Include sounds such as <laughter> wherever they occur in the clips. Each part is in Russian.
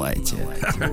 На лайте.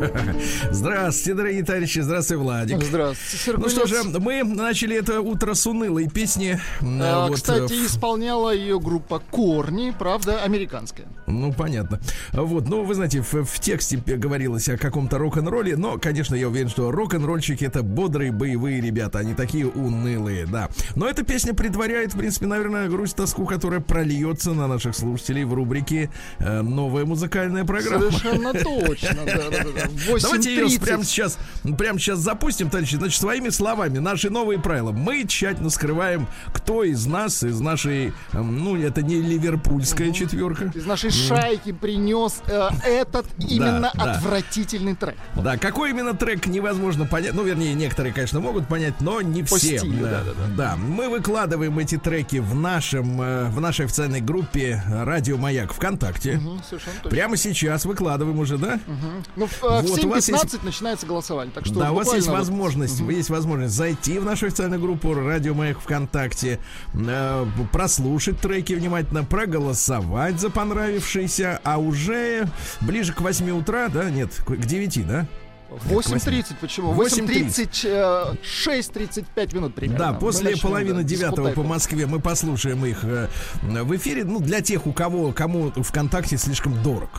<laughs> Здравствуйте, дорогие товарищи. Здравствуйте, Владик. Здравствуйте, Сергей. Ну что же, мы начали это утро с унылой песни. А, вот, кстати, в... исполняла ее группа Корни, правда, американская. Ну, понятно. Вот, ну, вы знаете, в, в тексте говорилось о каком-то рок-н-ролле, но, конечно, я уверен, что рок-н-ролльщики это бодрые, боевые ребята, они такие унылые, да. Но эта песня предваряет, в принципе, наверное, грусть, тоску, которая прольется на наших слушателей в рубрике э, «Новая музыкальная программа». Совершенно точно, <laughs> да, да, да. <laughs> Давайте ее прямо сейчас, прямо сейчас запустим, товарищи. Значит, своими словами, наши новые правила. Мы тщательно скрываем, кто из нас, из нашей, эм, ну, это не ливерпульская четверка. Из нашей шайки принес э, этот именно да, отвратительный да. трек. Да, какой именно трек невозможно понять. Ну, вернее, некоторые, конечно, могут понять, но не По все. Стилю, да, да, да. да, мы выкладываем эти треки в нашем, э, в нашей официальной группе Радио Маяк ВКонтакте. Угу, Прямо сейчас выкладываем уже, да? Угу. Ну, в, э, вот, в 7.15 есть... начинается голосование. Так что да, у вас есть возможность, угу. есть возможность зайти в нашу официальную группу Радио Маяк ВКонтакте, э, прослушать треки внимательно, проголосовать за понравившиеся, а уже ближе к 8 утра, да, нет, к 9, да? 8.30, почему? 8.30, 6.35 минут примерно. Да, после половины девятого по Москве мы послушаем их э, в эфире. Ну, для тех, у кого, кому ВКонтакте слишком дорог.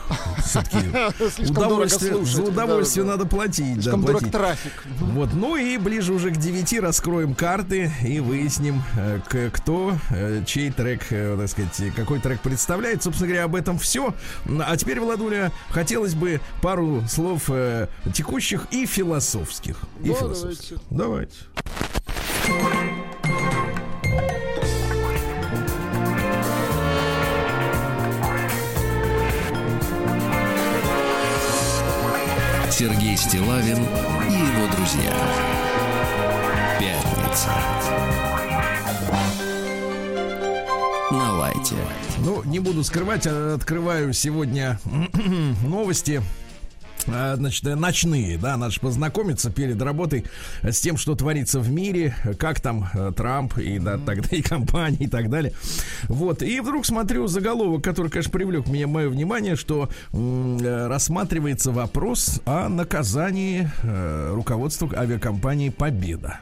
Все-таки <laughs> удовольствие, за удовольствие надо платить. Слишком дорог трафик. Вот, ну и ближе уже к 9 раскроем карты и выясним, э, кто, э, чей трек, так сказать, какой трек представляет. Собственно говоря, об этом все. А теперь, Владуля, хотелось бы пару слов текущих текущих и философских. И да, философских. Давайте. давайте. Сергей Стилавин и его друзья. Пятница. На лайте. Ну, не буду скрывать, а открываю сегодня <clears throat> новости значит, ночные, да, надо же познакомиться перед работой с тем, что творится в мире, как там э, Трамп и да, тогда и <laughs> компании и так далее. Вот, и вдруг смотрю заголовок, который, конечно, привлек меня мое внимание, что э, рассматривается вопрос о наказании э, руководства авиакомпании Победа.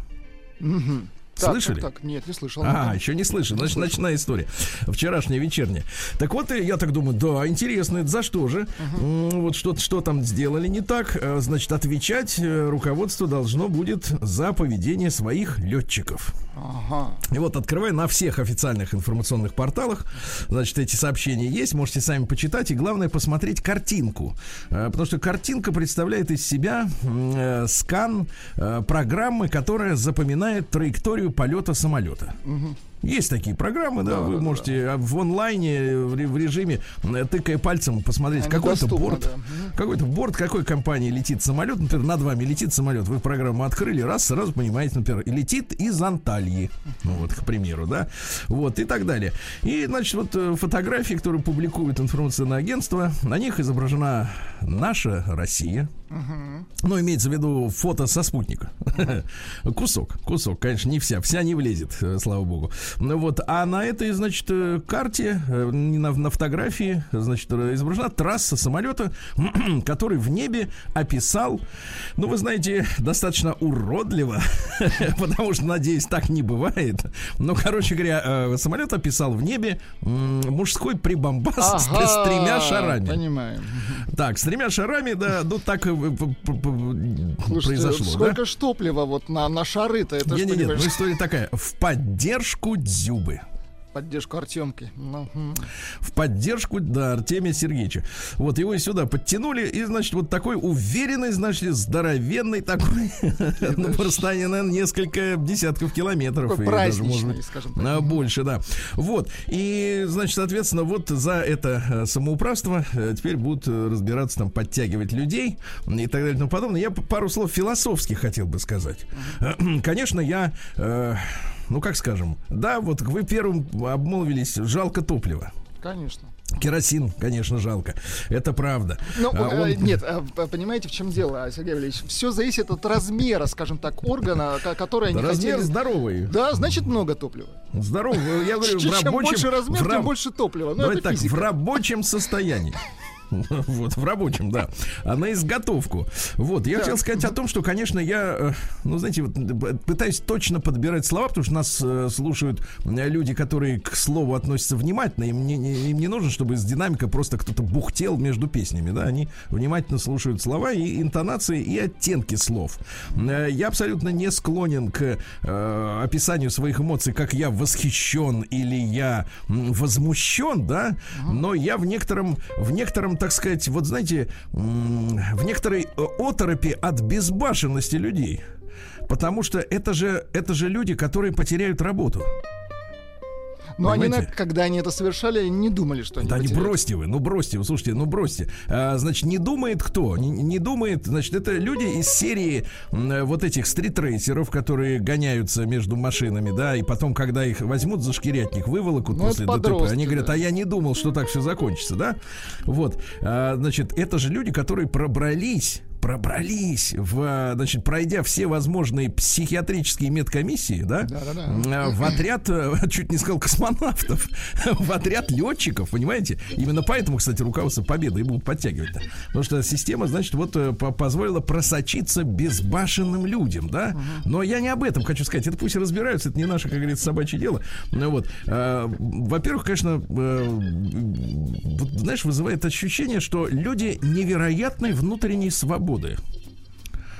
Угу. Так, Слышали? Так, так, нет, не слышал. А, еще не слышал. Значит, ночная история. Вчерашняя вечерняя. Так вот, я так думаю, да, интересно, это за что же? Uh-huh. Вот что, что там сделали не так. Э, значит, отвечать э, руководство должно будет за поведение своих летчиков. Ага. И вот открывай на всех официальных информационных порталах. Значит, эти сообщения есть. Можете сами почитать. И главное посмотреть картинку. Э, потому что картинка представляет из себя э, скан э, программы, которая запоминает траекторию полета самолета. Угу. Есть такие программы, да, да вы да, можете да. в онлайне, в, режиме, э, тыкая пальцем, посмотреть какой-то борт, да. какой-то борт, какой компании летит самолет, например, над вами летит самолет, вы программу открыли, раз, сразу понимаете, например, летит из Анталии, ну вот, к примеру, да, вот, и так далее. И, значит, вот э, фотографии, которые публикуют информационное агентство, на них изображена наша Россия, ну, имеется в виду фото со спутника. <laughs> кусок, кусок, конечно, не вся, вся не влезет, э, слава богу. Ну вот, а на этой, значит, э, карте, э, на, на фотографии, значит, изображена трасса самолета, <clears throat> который в небе описал, ну, вы знаете, достаточно уродливо, <laughs> потому что, надеюсь, так не бывает. Но, короче говоря, самолет описал в небе мужской прибамбас <laughs> ага, с тремя шарами. Понимаем. Так, с тремя шарами, да, ну так Слушайте, произошло. Сколько да? ж топлива вот на, на шары-то? Это нет, нет, ну история такая. В поддержку Дзюбы поддержку Артемки. Ну, в поддержку, да, Артемия Сергеевича. Вот его сюда подтянули, и, значит, вот такой уверенный, значит, здоровенный такой, ну, расстояние, наверное, несколько десятков километров. Такой быть, скажем так. Больше, да. Вот. И, значит, соответственно, вот за это э, самоуправство э, теперь будут э, разбираться, там, подтягивать людей и так далее и тому подобное. Я пару слов философских хотел бы сказать. <clears throat> Конечно, я ну как скажем, да, вот вы первым обмолвились, жалко топлива. Конечно. Керосин, конечно, жалко. Это правда. Ну, а он... нет, а, понимаете, в чем дело, Сергей Валерьевич? Все зависит от размера, скажем так, органа, который они да Размер хотели... здоровый. Да, значит, много топлива. Здоровый. Я говорю, в <laughs> рабочем... Чем больше размер, в... тем больше топлива. Ну, Давайте так, физика. в рабочем состоянии. <laughs> Вот, в рабочем, да. А на изготовку. Вот, я да. хотел сказать о том, что, конечно, я, э, ну, знаете, вот, пытаюсь точно подбирать слова, потому что нас э, слушают э, люди, которые к слову относятся внимательно. Им не, не, им не нужно, чтобы из динамика просто кто-то бухтел между песнями, да. Они внимательно слушают слова и интонации, и оттенки слов. Э, я абсолютно не склонен к э, описанию своих эмоций, как я восхищен или я возмущен, да. Но я в некотором, в некотором так сказать, вот знаете, в некоторой э, оторопи от безбашенности людей. Потому что это же, это же люди, которые потеряют работу. Но они, когда они это совершали, не думали, что они Да не бросьте вы, ну бросьте вы, слушайте, ну бросьте. А, значит, не думает кто? Не, не думает, значит, это люди из серии вот этих стритрейсеров, которые гоняются между машинами, да, и потом, когда их возьмут за шкирятник, выволокут ну, после ДТП, они говорят, а я не думал, что так все закончится, да? Вот, а, значит, это же люди, которые пробрались пробрались в, значит, пройдя все возможные психиатрические медкомиссии, да, да, да, да. в отряд, э, <laughs> чуть не сказал космонавтов, <laughs> в отряд летчиков, понимаете? Именно поэтому, кстати, руководство Победы и будут подтягивать. -то. Потому что система, значит, вот э, позволила просочиться безбашенным людям, да. Но я не об этом хочу сказать. Это пусть разбираются, это не наше, как говорится, собачье дело. Ну вот, э, во-первых, конечно, знаешь, вызывает ощущение, что люди невероятной внутренней свободы свободы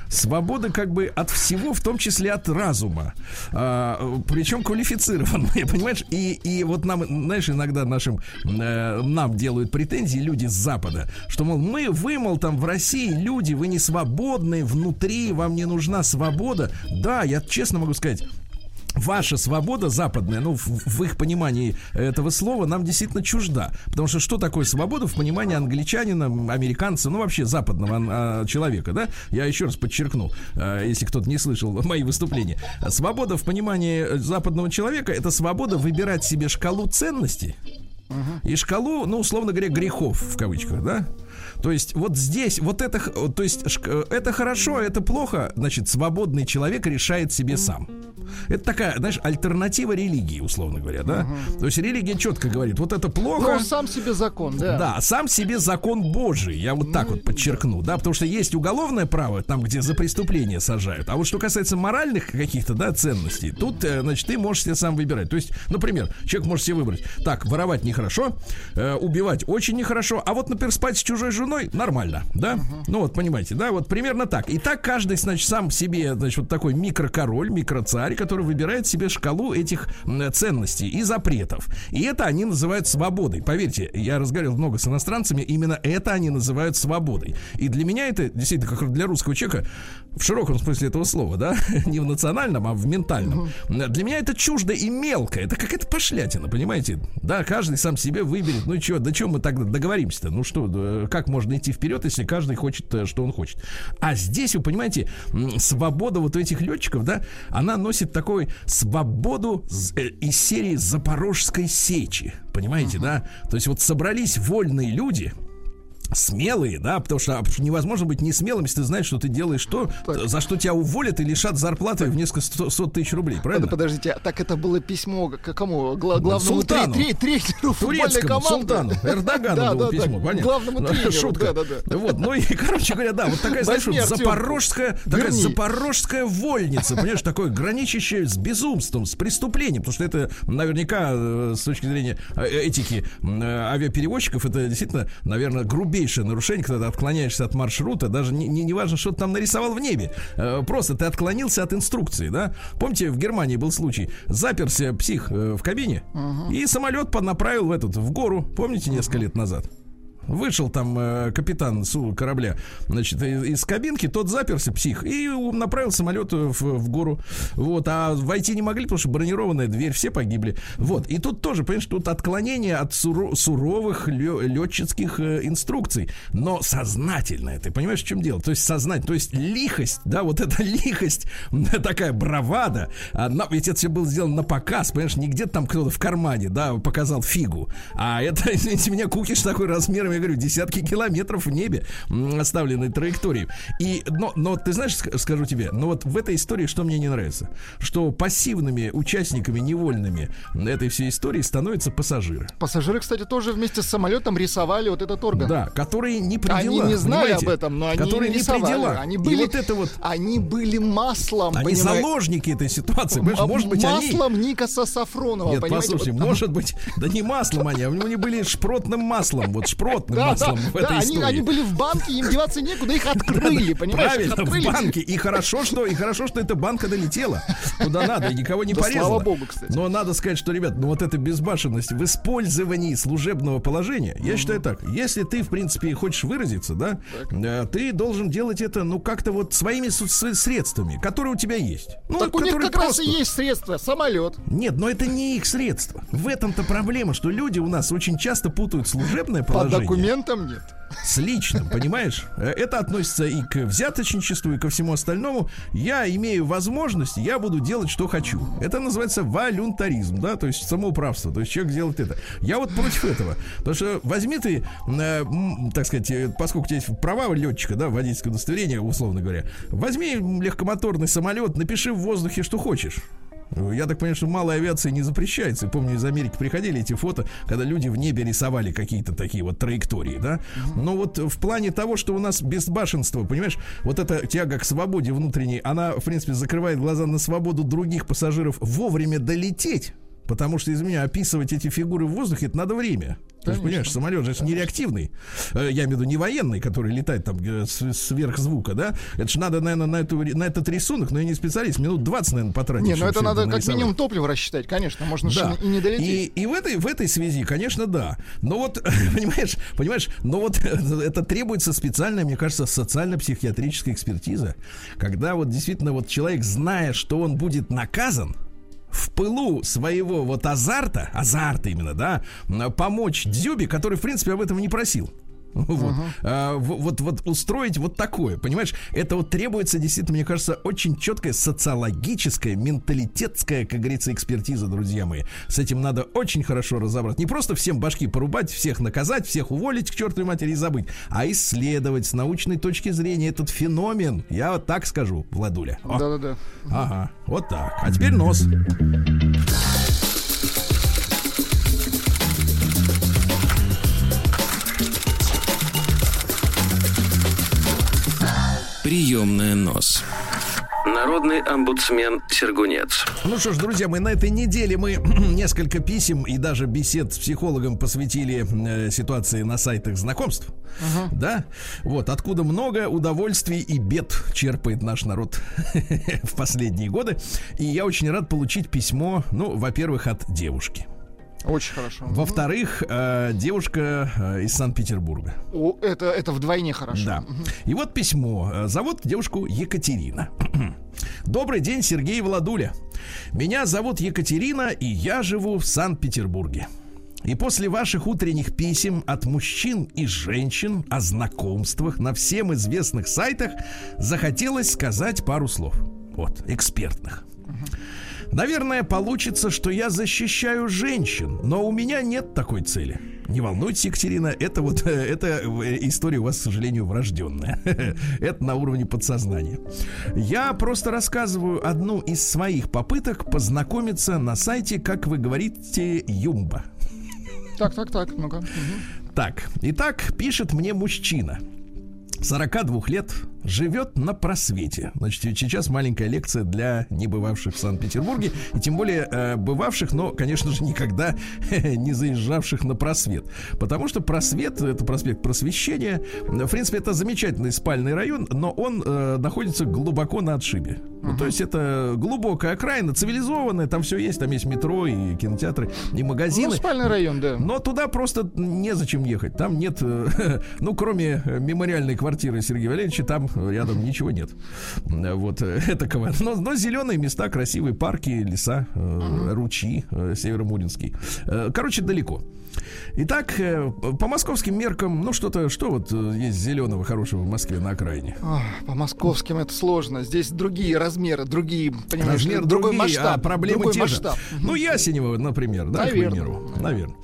свобода как бы от всего, в том числе от разума. А, причем квалифицированные, <laughs> понимаешь? И, и вот нам, знаешь, иногда нашим э, нам делают претензии люди с Запада, что, мол, мы, вы, мол, там в России люди, вы не свободные внутри, вам не нужна свобода. Да, я честно могу сказать, ваша свобода западная, ну, в, в их понимании этого слова, нам действительно чужда. Потому что что такое свобода в понимании англичанина, американца, ну, вообще западного а, человека, да? Я еще раз подчеркну, а, если кто-то не слышал <laughs> мои выступления. Свобода в понимании западного человека это свобода выбирать себе шкалу ценностей и шкалу, ну, условно говоря, грехов в кавычках, да? То есть вот здесь, вот это, то есть это хорошо, это плохо, значит, свободный человек решает себе сам. Это такая, знаешь, альтернатива религии, условно говоря, да? Угу. То есть религия четко говорит, вот это плохо. Но сам себе закон, да. Да, сам себе закон Божий. Я вот так вот подчеркну, да, потому что есть уголовное право, там, где за преступление сажают. А вот что касается моральных каких-то, да, ценностей, тут, э, значит, ты можешь себе сам выбирать. То есть, например, человек может себе выбрать, так, воровать нехорошо, э, убивать очень нехорошо, а вот, например, спать с чужой женой нормально, да? Uh-huh. Ну вот, понимаете, да, вот примерно так. И так каждый, значит, сам себе, значит, вот такой микрокороль, микроцарь, который выбирает себе шкалу этих ценностей и запретов. И это они называют свободой. Поверьте, я разговаривал много с иностранцами, именно это они называют свободой. И для меня это, действительно, как для русского человека, в широком смысле этого слова, да, <laughs> не в национальном, а в ментальном. Для меня это чуждо и мелко. Это какая-то пошлятина, понимаете? Да, каждый сам себе выберет. Ну и что, да что мы тогда договоримся-то? Ну что, как можно идти вперед, если каждый хочет, э, что он хочет? А здесь, вы понимаете, свобода вот у этих летчиков, да, она носит такой свободу э, из серии Запорожской сечи. Понимаете, да? То есть вот собрались вольные люди, смелые, да, потому что невозможно быть не смелым, если ты знаешь, что ты делаешь то, так. за что тебя уволят и лишат зарплаты так. в несколько сот тысяч рублей, правильно? Подождите, а так это было письмо к кому? Гла- главному Султану. Три, три, тренеру Турецкому Султану. <laughs> Эрдогану да, было да, письмо, понятно. Главному <laughs> тренеру. Шутка. Да, да, да. Вот, ну и, <laughs> короче говоря, да, вот такая, знаешь, вот запорожская, такая запорожская вольница, понимаешь, такое граничащее с безумством, с преступлением, потому что это наверняка э, с точки зрения э, этики э, авиаперевозчиков, это действительно, наверное, грубее грубейшее нарушение, когда ты отклоняешься от маршрута, даже не, не, не важно, что ты там нарисовал в небе. Э, просто ты отклонился от инструкции, да? Помните, в Германии был случай, заперся псих э, в кабине, uh-huh. и самолет поднаправил в этот, в гору, помните, несколько лет назад? Вышел там э, капитан с корабля, значит, из, кабинки, тот заперся, псих, и направил самолет в, в гору. Вот, а войти не могли, потому что бронированная дверь, все погибли. Вот, и тут тоже, понимаешь, тут отклонение от суро- суровых летческих э, инструкций, но сознательное, ты понимаешь, в чем дело? То есть сознательно, то есть лихость, да, вот эта лихость, <laughs> такая бравада, она, ведь это все было сделано на показ, понимаешь, не где-то там кто-то в кармане, да, показал фигу, а это, <laughs> извините меня, кукиш такой размером я говорю, десятки километров в небе оставленной траектории. И, но, но ты знаешь, скажу тебе, но вот в этой истории что мне не нравится? Что пассивными участниками невольными этой всей истории становятся пассажиры. Пассажиры, кстати, тоже вместе с самолетом рисовали вот этот орган. Да, которые не при Они не знали об этом, но они которые рисовали. не при делах. Они были, и вот это вот... Они были маслом, Они понимаете? заложники этой ситуации. Может быть, маслом они... Никаса Сафронова, Нет, послушай, вот, может быть, да не маслом они, а они были шпротным маслом, вот да, маслом да, в этой да, истории. Они, они были в банке, им деваться некуда, их открыли, <laughs> понимаешь? Правильно, открыли. в банке. И хорошо, что, и хорошо, что эта банка долетела куда надо, и никого не да порезала. Слава богу, кстати. Но надо сказать, что, ребят, ну вот эта безбашенность в использовании служебного положения, я считаю так, если ты, в принципе, хочешь выразиться, да, так. Э, ты должен делать это, ну, как-то вот своими средствами, которые у тебя есть. Ну, так у них как просто... раз и есть средства, самолет. Нет, но это не их средства. В этом-то проблема, что люди у нас очень часто путают служебное положение. Документам нет с личным, понимаешь? Э, это относится и к взяточничеству, и ко всему остальному. Я имею возможность, я буду делать, что хочу. Это называется волюнтаризм, да, то есть самоуправство. То есть человек делает это. Я вот против этого. Потому что возьми ты, э, так сказать, э, поскольку у тебя есть права летчика, да, водительское удостоверение, условно говоря, возьми легкомоторный самолет, напиши в воздухе, что хочешь. Я так понимаю, что малой авиации не запрещается. Помню, из Америки приходили эти фото, когда люди в небе рисовали какие-то такие вот траектории, да. Но вот в плане того, что у нас безбашенство, понимаешь, вот эта тяга к свободе внутренней, она, в принципе, закрывает глаза на свободу других пассажиров вовремя долететь Потому что, из меня, описывать эти фигуры в воздухе, это надо время. Ты же понимаешь, самолет же не реактивный. Э, я имею в виду не военный, который летает там э, сверх звука, да? Это же надо, наверное, на, эту, на этот рисунок, но я не специалист, минут 20, наверное, потратить. Не, ну это надо это как минимум топливо рассчитать, конечно, можно да. и не долететь. И, и в, этой, в этой связи, конечно, да. Но вот, <laughs> понимаешь, понимаешь, но вот <laughs> это требуется специальная, мне кажется, социально-психиатрическая экспертиза, когда вот действительно вот человек, зная, что он будет наказан, в пылу своего вот азарта, азарта именно, да, помочь Дзюбе, который, в принципе, об этом не просил. Вот. Uh-huh. А, вот, вот устроить вот такое, понимаешь? Это вот требуется действительно, мне кажется, очень четкая социологическая, менталитетская, как говорится, экспертиза, друзья мои. С этим надо очень хорошо разобраться. Не просто всем башки порубать, всех наказать, всех уволить к чертовой матери и забыть, а исследовать с научной точки зрения этот феномен. Я вот так скажу, Владуля. Да-да-да. Ага, вот так. А теперь нос. Приемная нос. Народный омбудсмен Сергунец. Ну что ж, друзья, мы на этой неделе мы <clears throat> несколько писем и даже бесед с психологом посвятили э, ситуации на сайтах знакомств. Uh-huh. Да? Вот, откуда много удовольствий и бед черпает наш народ <laughs> в последние годы. И я очень рад получить письмо, ну, во-первых, от девушки. Очень хорошо. Во-вторых, э, девушка э, из Санкт-Петербурга. О, это, это вдвойне хорошо. Да. И вот письмо. Э, зовут девушку Екатерина. <clears throat> Добрый день, Сергей Владуля. Меня зовут Екатерина, и я живу в Санкт-Петербурге. И после ваших утренних писем от мужчин и женщин о знакомствах на всем известных сайтах захотелось сказать пару слов. Вот, экспертных. Наверное, получится, что я защищаю женщин, но у меня нет такой цели. Не волнуйтесь, Екатерина, это вот <laughs> эта история у вас, к сожалению, врожденная. <laughs> это на уровне подсознания. Я просто рассказываю одну из своих попыток познакомиться на сайте, как вы говорите, Юмба. Так, так, так, ну-ка. Так, итак, пишет мне мужчина. 42 лет, живет на просвете. Значит, сейчас маленькая лекция для небывавших в Санкт-Петербурге, и тем более э, бывавших, но, конечно же, никогда <laughs> не заезжавших на просвет. Потому что просвет, это проспект просвещения, в принципе, это замечательный спальный район, но он э, находится глубоко на отшибе. Ну, то есть это глубокая окраина, цивилизованная, там все есть, там есть метро и кинотеатры, и магазины. Ну, спальный район, да. Но туда просто незачем ехать. Там нет, э, <laughs> ну, кроме мемориальной квартиры Сергея Валерьевича, там <laughs> рядом ничего нет. Вот <laughs> этакого. Но, но зеленые места, красивые парки, леса, uh-huh. ручьи, э, Северомуринский. Короче, далеко. Итак, э, по московским меркам, ну что-то, что вот э, есть зеленого хорошего в Москве на окраине? по московским это сложно. Здесь другие размеры, другие, понимаешь, Размер другой другие, масштаб. А проблемы другой те масштаб. же. Ну, Ясенева, например, да, Наверное. к примеру. Наверное.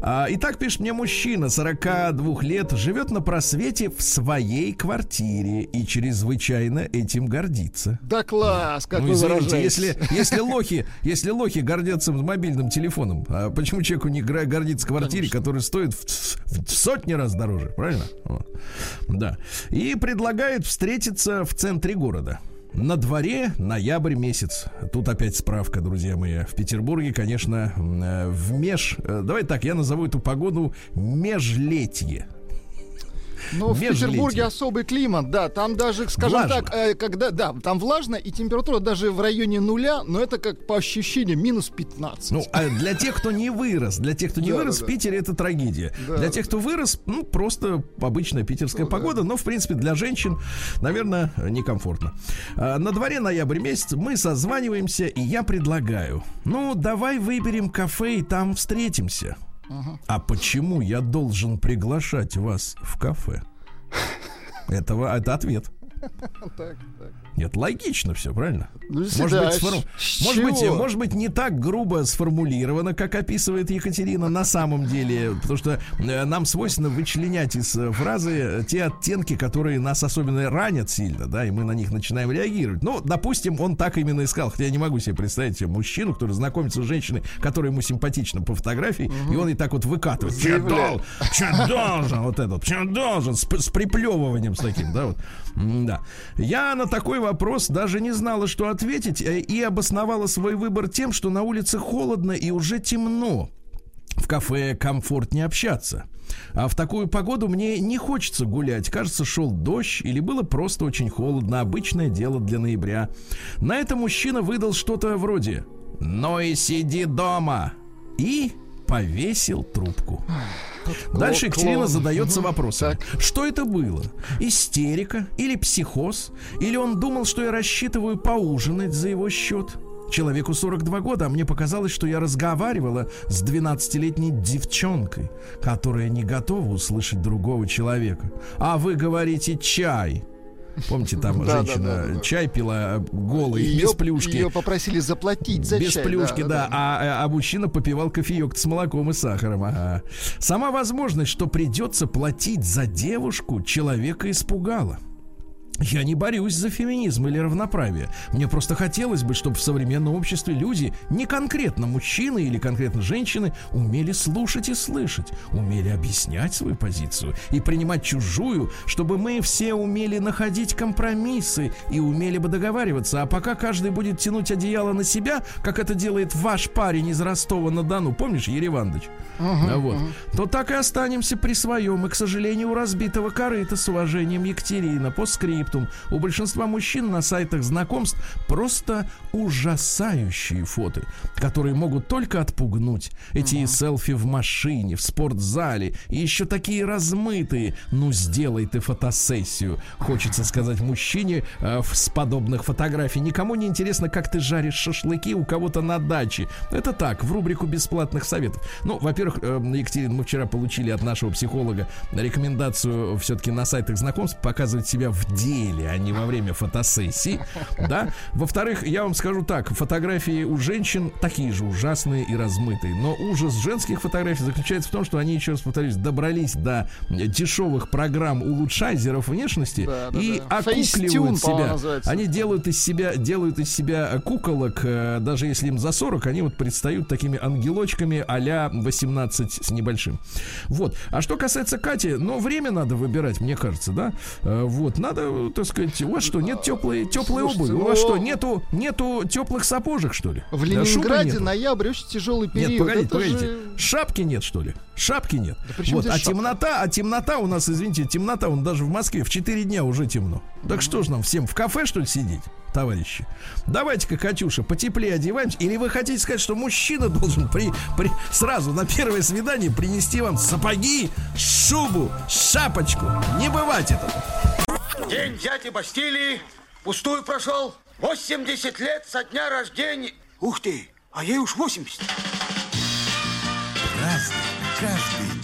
А, итак, пишет мне мужчина 42 лет, живет на просвете в своей квартире и чрезвычайно этим гордится. Да класс, как ну, вы извините, если, если лохи, если лохи гордятся мобильным телефоном, а почему человеку не гордится квартире, Конечно. которая стоит в, в сотни раз дороже, правильно? Вот. Да. И предлагает встретиться в центре города. На дворе ноябрь месяц. Тут опять справка, друзья мои. В Петербурге, конечно, э, в меж... Э, давай так, я назову эту погоду межлетье. Ну, в Петербурге особый климат, да. Там даже, скажем влажно. так, э, когда, да, там влажно, и температура даже в районе нуля, но это как по ощущениям минус 15. Ну, а для тех, кто не вырос, для тех, кто не <laughs> вырос, в Питере это трагедия. Для тех, кто вырос, ну, просто обычная питерская ну погода, но, в принципе, для женщин, наверное, некомфортно. А, на дворе ноябрь месяц мы созваниваемся, и я предлагаю, ну, давай выберем кафе и там встретимся. А почему я должен приглашать вас в кафе? <laughs> Этого, это ответ. Так, так. Нет, логично все, правильно? Ну, может, да, быть, сформ... может, быть, может быть, не так грубо сформулировано, как описывает Екатерина на самом деле, потому что э, нам свойственно вычленять из э, фразы те оттенки, которые нас особенно ранят сильно, да, и мы на них начинаем реагировать. Ну, допустим, он так именно искал, хотя я не могу себе представить мужчину, который знакомится с женщиной, которая ему симпатична по фотографии, угу. и он и так вот выкатывает. Че должен, че должен, вот этот, че должен, с, с приплевыванием с таким, да, вот. Да. Я на такой вопрос даже не знала, что ответить, э, и обосновала свой выбор тем, что на улице холодно и уже темно. В кафе комфортнее общаться. А в такую погоду мне не хочется гулять. Кажется, шел дождь или было просто очень холодно. Обычное дело для ноября. На это мужчина выдал что-то вроде «Ну и сиди дома!» и повесил трубку. Дальше Екатерина задается вопросом. Что это было? Истерика или психоз? Или он думал, что я рассчитываю поужинать за его счет? Человеку 42 года, а мне показалось, что я разговаривала с 12-летней девчонкой, которая не готова услышать другого человека. А вы говорите чай. Помните, там да, женщина да, да, да. чай пила голый, ее, без плюшки. Ее попросили заплатить за без чай. Без плюшки, да. А, а мужчина попивал кофеек с молоком и сахаром. Ага. Сама возможность, что придется платить за девушку, человека испугала. Я не борюсь за феминизм или равноправие. Мне просто хотелось бы, чтобы в современном обществе люди, не конкретно мужчины или конкретно женщины, умели слушать и слышать, умели объяснять свою позицию и принимать чужую, чтобы мы все умели находить компромиссы и умели бы договариваться. А пока каждый будет тянуть одеяло на себя, как это делает ваш парень из Ростова-на-Дону, помнишь, Еревандыч? Uh-huh, вот. uh-huh. То так и останемся при своем. И, к сожалению, у разбитого корыта с уважением Екатерина по скрипту скриптум. У большинства мужчин на сайтах знакомств просто ужасающие фото, которые могут только отпугнуть. Эти uh-huh. селфи в машине, в спортзале, и еще такие размытые. Ну, сделай ты фотосессию. Хочется сказать мужчине э, с подобных фотографий. Никому не интересно, как ты жаришь шашлыки у кого-то на даче. Это так, в рубрику бесплатных советов. Ну, во-первых, э, Екатерина, мы вчера получили от нашего психолога рекомендацию все-таки на сайтах знакомств показывать себя в день деле, а не во время фотосессии, да. Во-вторых, я вам скажу так, фотографии у женщин такие же ужасные и размытые, но ужас женских фотографий заключается в том, что они, еще раз повторюсь, добрались до дешевых программ улучшайзеров внешности да, да, и да. окукливают себя. Они делают из себя, делают из себя куколок, э, даже если им за 40, они вот предстают такими ангелочками а-ля 18 с небольшим. Вот. А что касается Кати, ну, время надо выбирать, мне кажется, да. Э, вот. Надо нету, так сказать, у вас что, нет теплой, теплой обуви? У вас что, ну, нету, нету теплых сапожек, что ли? В Ленинграде ноябрь очень тяжелый период. Нет, погодите, погодите. Шапки нет, что ли? Шапки нет. Вот, а темнота, а темнота у нас, извините, темнота, он даже в Москве в 4 дня уже темно. Так что ж нам всем в кафе, что ли, сидеть? товарищи. Давайте-ка, Катюша, потеплее одеваемся. Или вы хотите сказать, что мужчина должен при, при, сразу на первое свидание принести вам сапоги, шубу, шапочку? Не бывать этого. День дяди Бастилии пустую прошел. 80 лет со дня рождения. Ух ты, а ей уж 80. Разный, каждый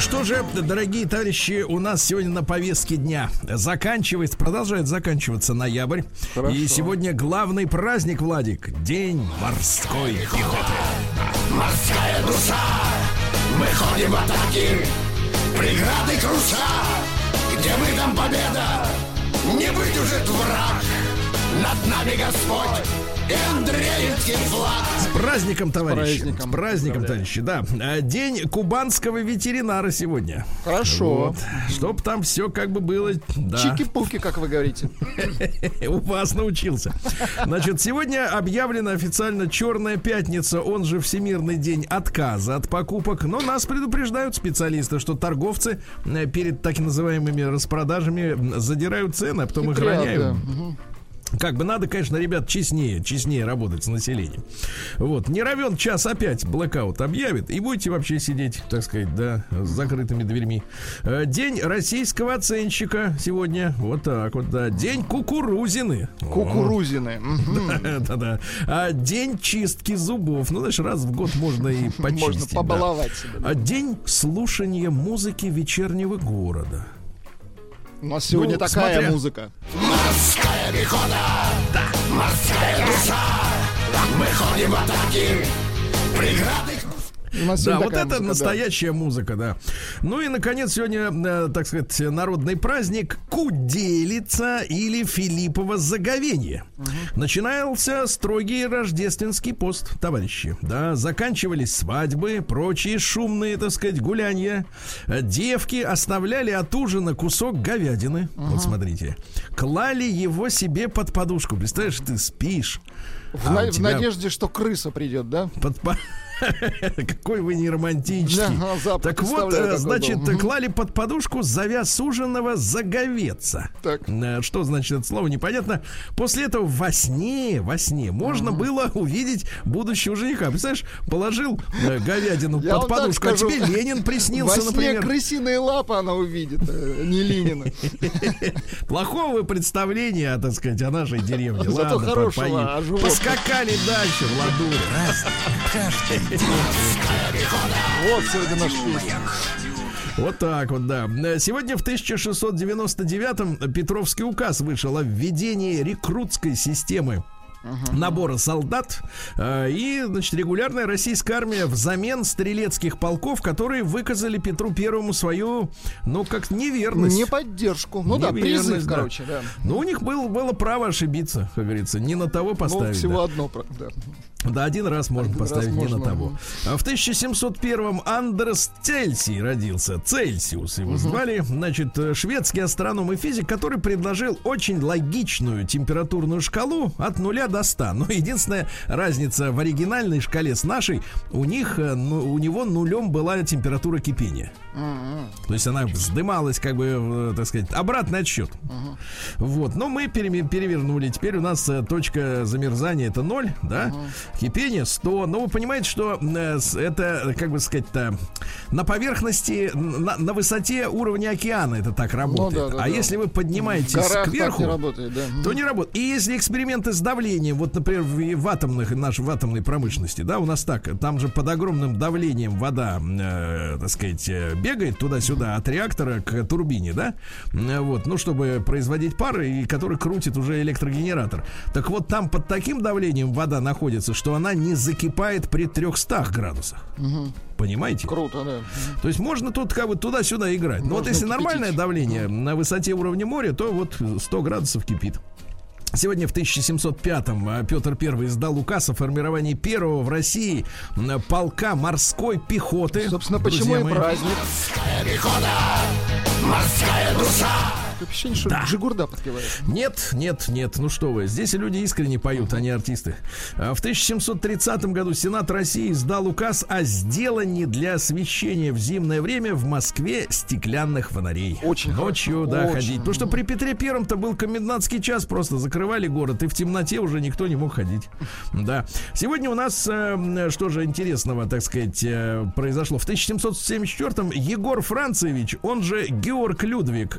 что же, дорогие товарищи, у нас сегодня на повестке дня заканчивается, продолжает заканчиваться ноябрь. Хорошо. И сегодня главный праздник, Владик, День морской пехоты. Морская душа, мы ходим в атаки, преграды круша, где мы там победа, не выдержит враг, над нами Господь с праздником, товарищи. С праздником, С праздником товарищи, да. А, день кубанского ветеринара сегодня. Хорошо. Вот. Чтоб там все как бы было. Да. Чики-пуки, как вы говорите. <laughs> У вас научился. Значит, сегодня объявлена официально Черная пятница, он же Всемирный день отказа от покупок. Но нас предупреждают специалисты, что торговцы э, перед так называемыми распродажами задирают цены, а потом их роняют. Как бы надо, конечно, ребят, честнее, честнее работать с населением. Вот, не равен час опять блэкаут объявит, и будете вообще сидеть, так сказать, да, с закрытыми дверьми. Э, день российского оценщика сегодня. Вот так вот, да. День кукурузины. Кукурузины. <laughs> Да-да. А день чистки зубов. Ну, знаешь, раз в год можно и <laughs> почистить. Можно побаловать себя. А день слушания музыки вечернего города. У нас сегодня ну, такая смотря... музыка. Морская пехота! Да! Морская душа! Мы ходим в атаки! Преграды да, вот это музыка, настоящая да. музыка, да. Ну и, наконец, сегодня, э, так сказать, народный праздник Куделица или Филиппова заговение. Угу. Начинался строгий рождественский пост, товарищи. Да, заканчивались свадьбы, прочие шумные, так сказать, гулянья. Девки оставляли от ужина кусок говядины. Угу. Вот смотрите. Клали его себе под подушку. Представляешь, ты спишь. В, а на, тебя... в надежде, что крыса придет, да? Под, <laughs> <laughs> Какой вы не романтичный. Да, так вот, э, значит, был. клали под подушку завяз суженого заговеться. Так. Э, что значит это слово, непонятно. После этого во сне, во сне можно угу. было увидеть будущего жениха. Представляешь, положил э, говядину <laughs> Я под подушку, а тебе Ленин приснился, во например. крысиные лапы она увидит, не Ленина. <laughs> Плохого представления, так сказать, о нашей деревне. Зато Ладно, хорошего, а Поскакали дальше, Владуля. Каждый вот сегодня наш Вот так вот, да. Сегодня в 1699-м Петровский указ вышел о введении рекрутской системы uh-huh. набора солдат э, и, значит, регулярная российская армия взамен стрелецких полков, которые выказали Петру Первому свою, ну, как неверность. Не поддержку. Ну да, призыв, да. короче, да. Ну, у них был, было право ошибиться, как говорится, не на того ну, поставить. Ну, всего да. одно, да. Да, один раз можно один поставить раз не можно. на того. А в 1701-м Андерс Цельсий родился. Цельсиус его угу. звали. Значит, э, шведский астроном и физик, который предложил очень логичную температурную шкалу от нуля до 100. Но единственная разница в оригинальной шкале с нашей, у них, э, ну, у него нулем была температура кипения. Угу. То есть она вздымалась, как бы, э, так сказать, обратный отсчет. Угу. Вот. Но мы перевернули. Теперь у нас точка замерзания это 0, да? Угу. Кипение 100. Но вы понимаете, что э, это, как бы сказать-то, на поверхности, на, на высоте уровня океана это так ну работает. Ну, да, да, а да. если вы поднимаетесь кверху, не работает, да. то не работает. И если эксперименты с давлением, вот, например, в, в атомных, нашей в атомной промышленности, да, у нас так, там же под огромным давлением вода, э, так сказать, э, бегает туда-сюда от реактора к турбине, да, э, вот, ну, чтобы производить пары, и который крутит уже электрогенератор. Так вот, там под таким давлением вода находится, что она не закипает при 300 градусах. Угу. Понимаете? Круто, да. То есть можно тут как бы туда-сюда играть. Но вот если кипятить. нормальное давление на высоте уровня моря, то вот 100 градусов кипит. Сегодня в 1705-м а, Петр I издал указ о формировании первого в России полка морской пехоты. Собственно, почему и праздник. Морская пехота, морская душа, Ощущение, что да. Джигурда подпевает. Нет, нет, нет, ну что вы, здесь люди искренне поют, а не артисты. А, в 1730 году Сенат России издал указ о сделании для освещения в зимнее время в Москве стеклянных фонарей. Очень Ночью, хорошо, да, очень. ходить. Потому что при Петре Первом-то был комендантский час, просто закрывали город, и в темноте уже никто не мог ходить. Да. Сегодня у нас, э, что же интересного, так сказать, э, произошло. В 1774-м Егор Францевич, он же Георг Людвиг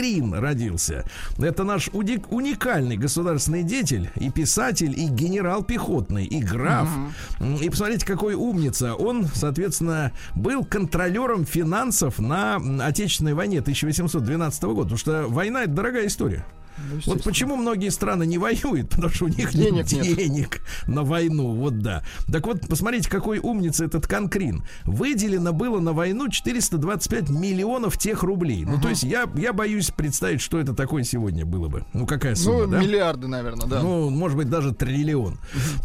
Конкрин родился. Это наш уникальный государственный деятель и писатель, и генерал пехотный, и граф. Uh-huh. И посмотрите, какой умница. Он, соответственно, был контролером финансов на Отечественной войне 1812 года. Потому что война это дорогая история. Ну, вот почему многие страны не воюют, потому что у них денег нет денег на войну. Вот да. Так вот, посмотрите, какой умница этот Конкрин. Выделено было на войну 425 миллионов тех рублей. Ну, то есть я, я боюсь представить, что это такое сегодня было бы. Ну, какая сумма, ну, да? миллиарды, наверное, да. Ну, может быть, даже триллион.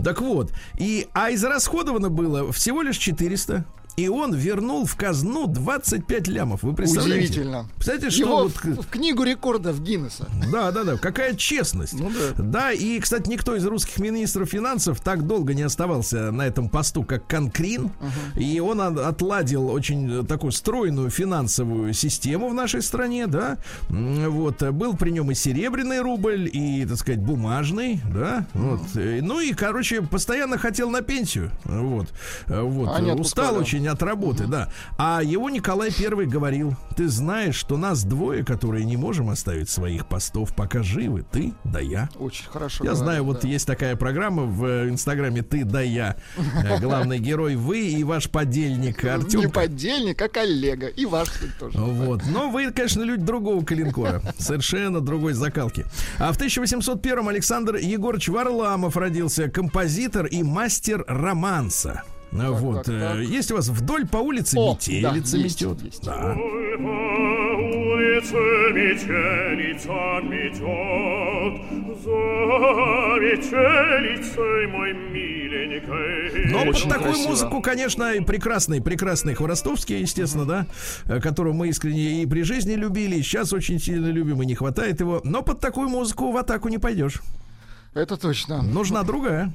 Так вот, и, а израсходовано было всего лишь 400 и он вернул в казну 25 лямов. Вы представляете? Удивительно. Представляете, что Его вот... в, в книгу рекордов Гиннесса. Да, да, да. Какая честность. Ну, да. да, и, кстати, никто из русских министров финансов так долго не оставался на этом посту, как Конкрин. Uh-huh. И он отладил очень такую стройную финансовую систему в нашей стране, да. Вот. Был при нем и серебряный рубль, и, так сказать, бумажный, да. Вот. Ну и, короче, постоянно хотел на пенсию. Вот. Вот. А Устал очень день от работы, угу. да. А его Николай Первый говорил, ты знаешь, что нас двое, которые не можем оставить своих постов, пока живы, ты да я. Очень хорошо. Я говорю, знаю, да. вот есть такая программа в Инстаграме «Ты да я». Э, главный герой вы и ваш подельник Артем. Не подельник, а коллега. И ваш тоже. Вот. Но вы, конечно, люди другого калинкора. Совершенно другой закалки. А в 1801 Александр Егорович Варламов родился, композитор и мастер романса. Так, вот. Так, так. Есть у вас вдоль по улице О, метелица да, есть, метет. Есть. Да. метелица метет, за метелицей мой миленькой. Но Очень под такую красиво. музыку, конечно, и прекрасный, прекрасный Хворостовский, естественно, да, которого мы искренне и при жизни любили, и сейчас очень сильно любим, и не хватает его. Но под такую музыку в атаку не пойдешь. Это точно. Нужна другая.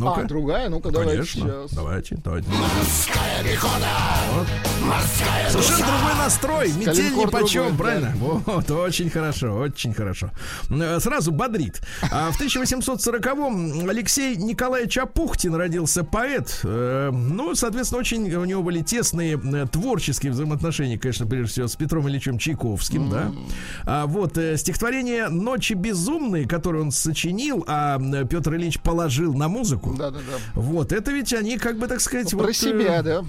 Ну-ка. А, другая? Ну-ка, давайте сейчас. Давайте, давайте. Морская пехота! Вот. Морская Совершенно душа. другой настрой. Метель ни почем, правильно? Да. Вот, очень хорошо, очень хорошо. Э, сразу бодрит. А в 1840-м Алексей Николаевич Апухтин родился поэт. Э, ну, соответственно, очень у него были тесные э, творческие взаимоотношения, конечно, прежде всего, с Петром Ильичем Чайковским, mm. да. А вот стихотворение «Ночи безумные», которое он сочинил, а Петр Ильич положил на музыку, Да, да, да. Вот, это ведь они, как бы так сказать... Про вот, себя, э, да.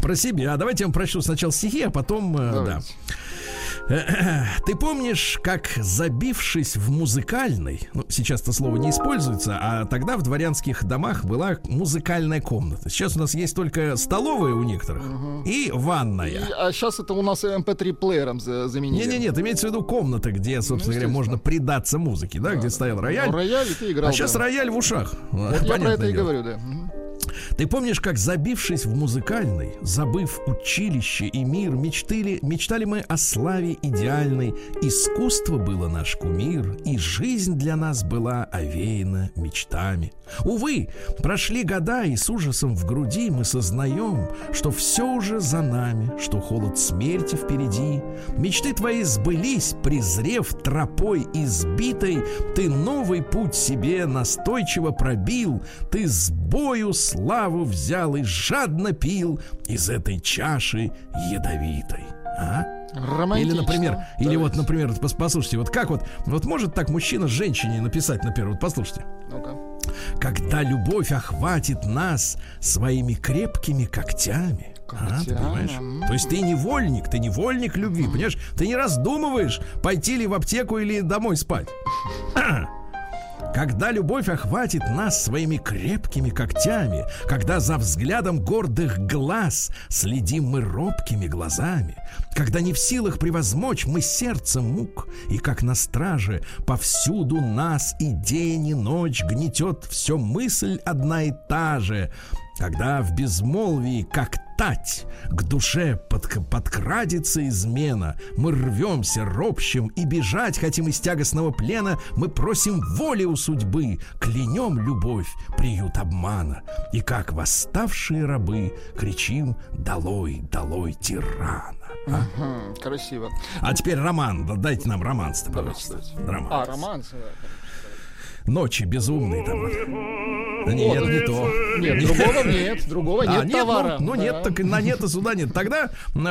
Про себя. Давайте я вам прочту сначала стихи, а потом... Э. Да. <clears throat> Ты помнишь, как забившись в музыкальный, ну, сейчас это слово не используется, а тогда в дворянских домах была музыкальная комната. Сейчас у нас есть только столовая у некоторых угу. и ванная. И, а сейчас это у нас MP3-плеером заменили. Не-не-не, имеется в виду комната, где, собственно ну, говоря, можно предаться музыке, да, да где да. стоял рояль. Ну, рояль ты играл. А сейчас да. рояль в ушах. Вот я про это и говорю, да. Ты помнишь, как забившись в музыкальный, забыв училище и мир, мечтали, мечтали мы о славе идеальной. Искусство было наш кумир, и жизнь для нас была овеяна мечтами. Увы, прошли года, и с ужасом в груди мы сознаем, что все уже за нами, что холод смерти впереди. Мечты твои сбылись, презрев тропой избитой, ты новый путь себе настойчиво пробил, ты с бою славу взял и жадно пил из этой чаши ядовитой. А? Или, например, Давайте. или вот, например, послушайте, вот как вот, вот может так мужчина женщине написать, например, вот послушайте. Ну-ка. Когда любовь охватит нас своими крепкими когтями. А, ты понимаешь? То есть ты невольник, ты невольник любви, понимаешь? Ты не раздумываешь, пойти ли в аптеку или домой спать. Когда любовь охватит нас своими крепкими когтями, когда за взглядом гордых глаз следим мы робкими глазами, когда не в силах превозмочь мы сердцем мук, и как на страже повсюду нас и день, и ночь гнетет все мысль одна и та же, когда в безмолвии, как тать, к душе под, подкрадется измена. Мы рвемся, ропщем и бежать хотим из тягостного плена. Мы просим воли у судьбы, клянем любовь, приют обмана. И как восставшие рабы кричим «Долой, долой тирана!» А? Угу, красиво. А теперь роман. Дайте нам романс пожалуйста. Романс. А, романс. Ночи безумные там. Нет, не то. Нет, другого нет, другого а, нет, нет товара. Ну, ну да. нет, так на нет и сюда нет. Тогда,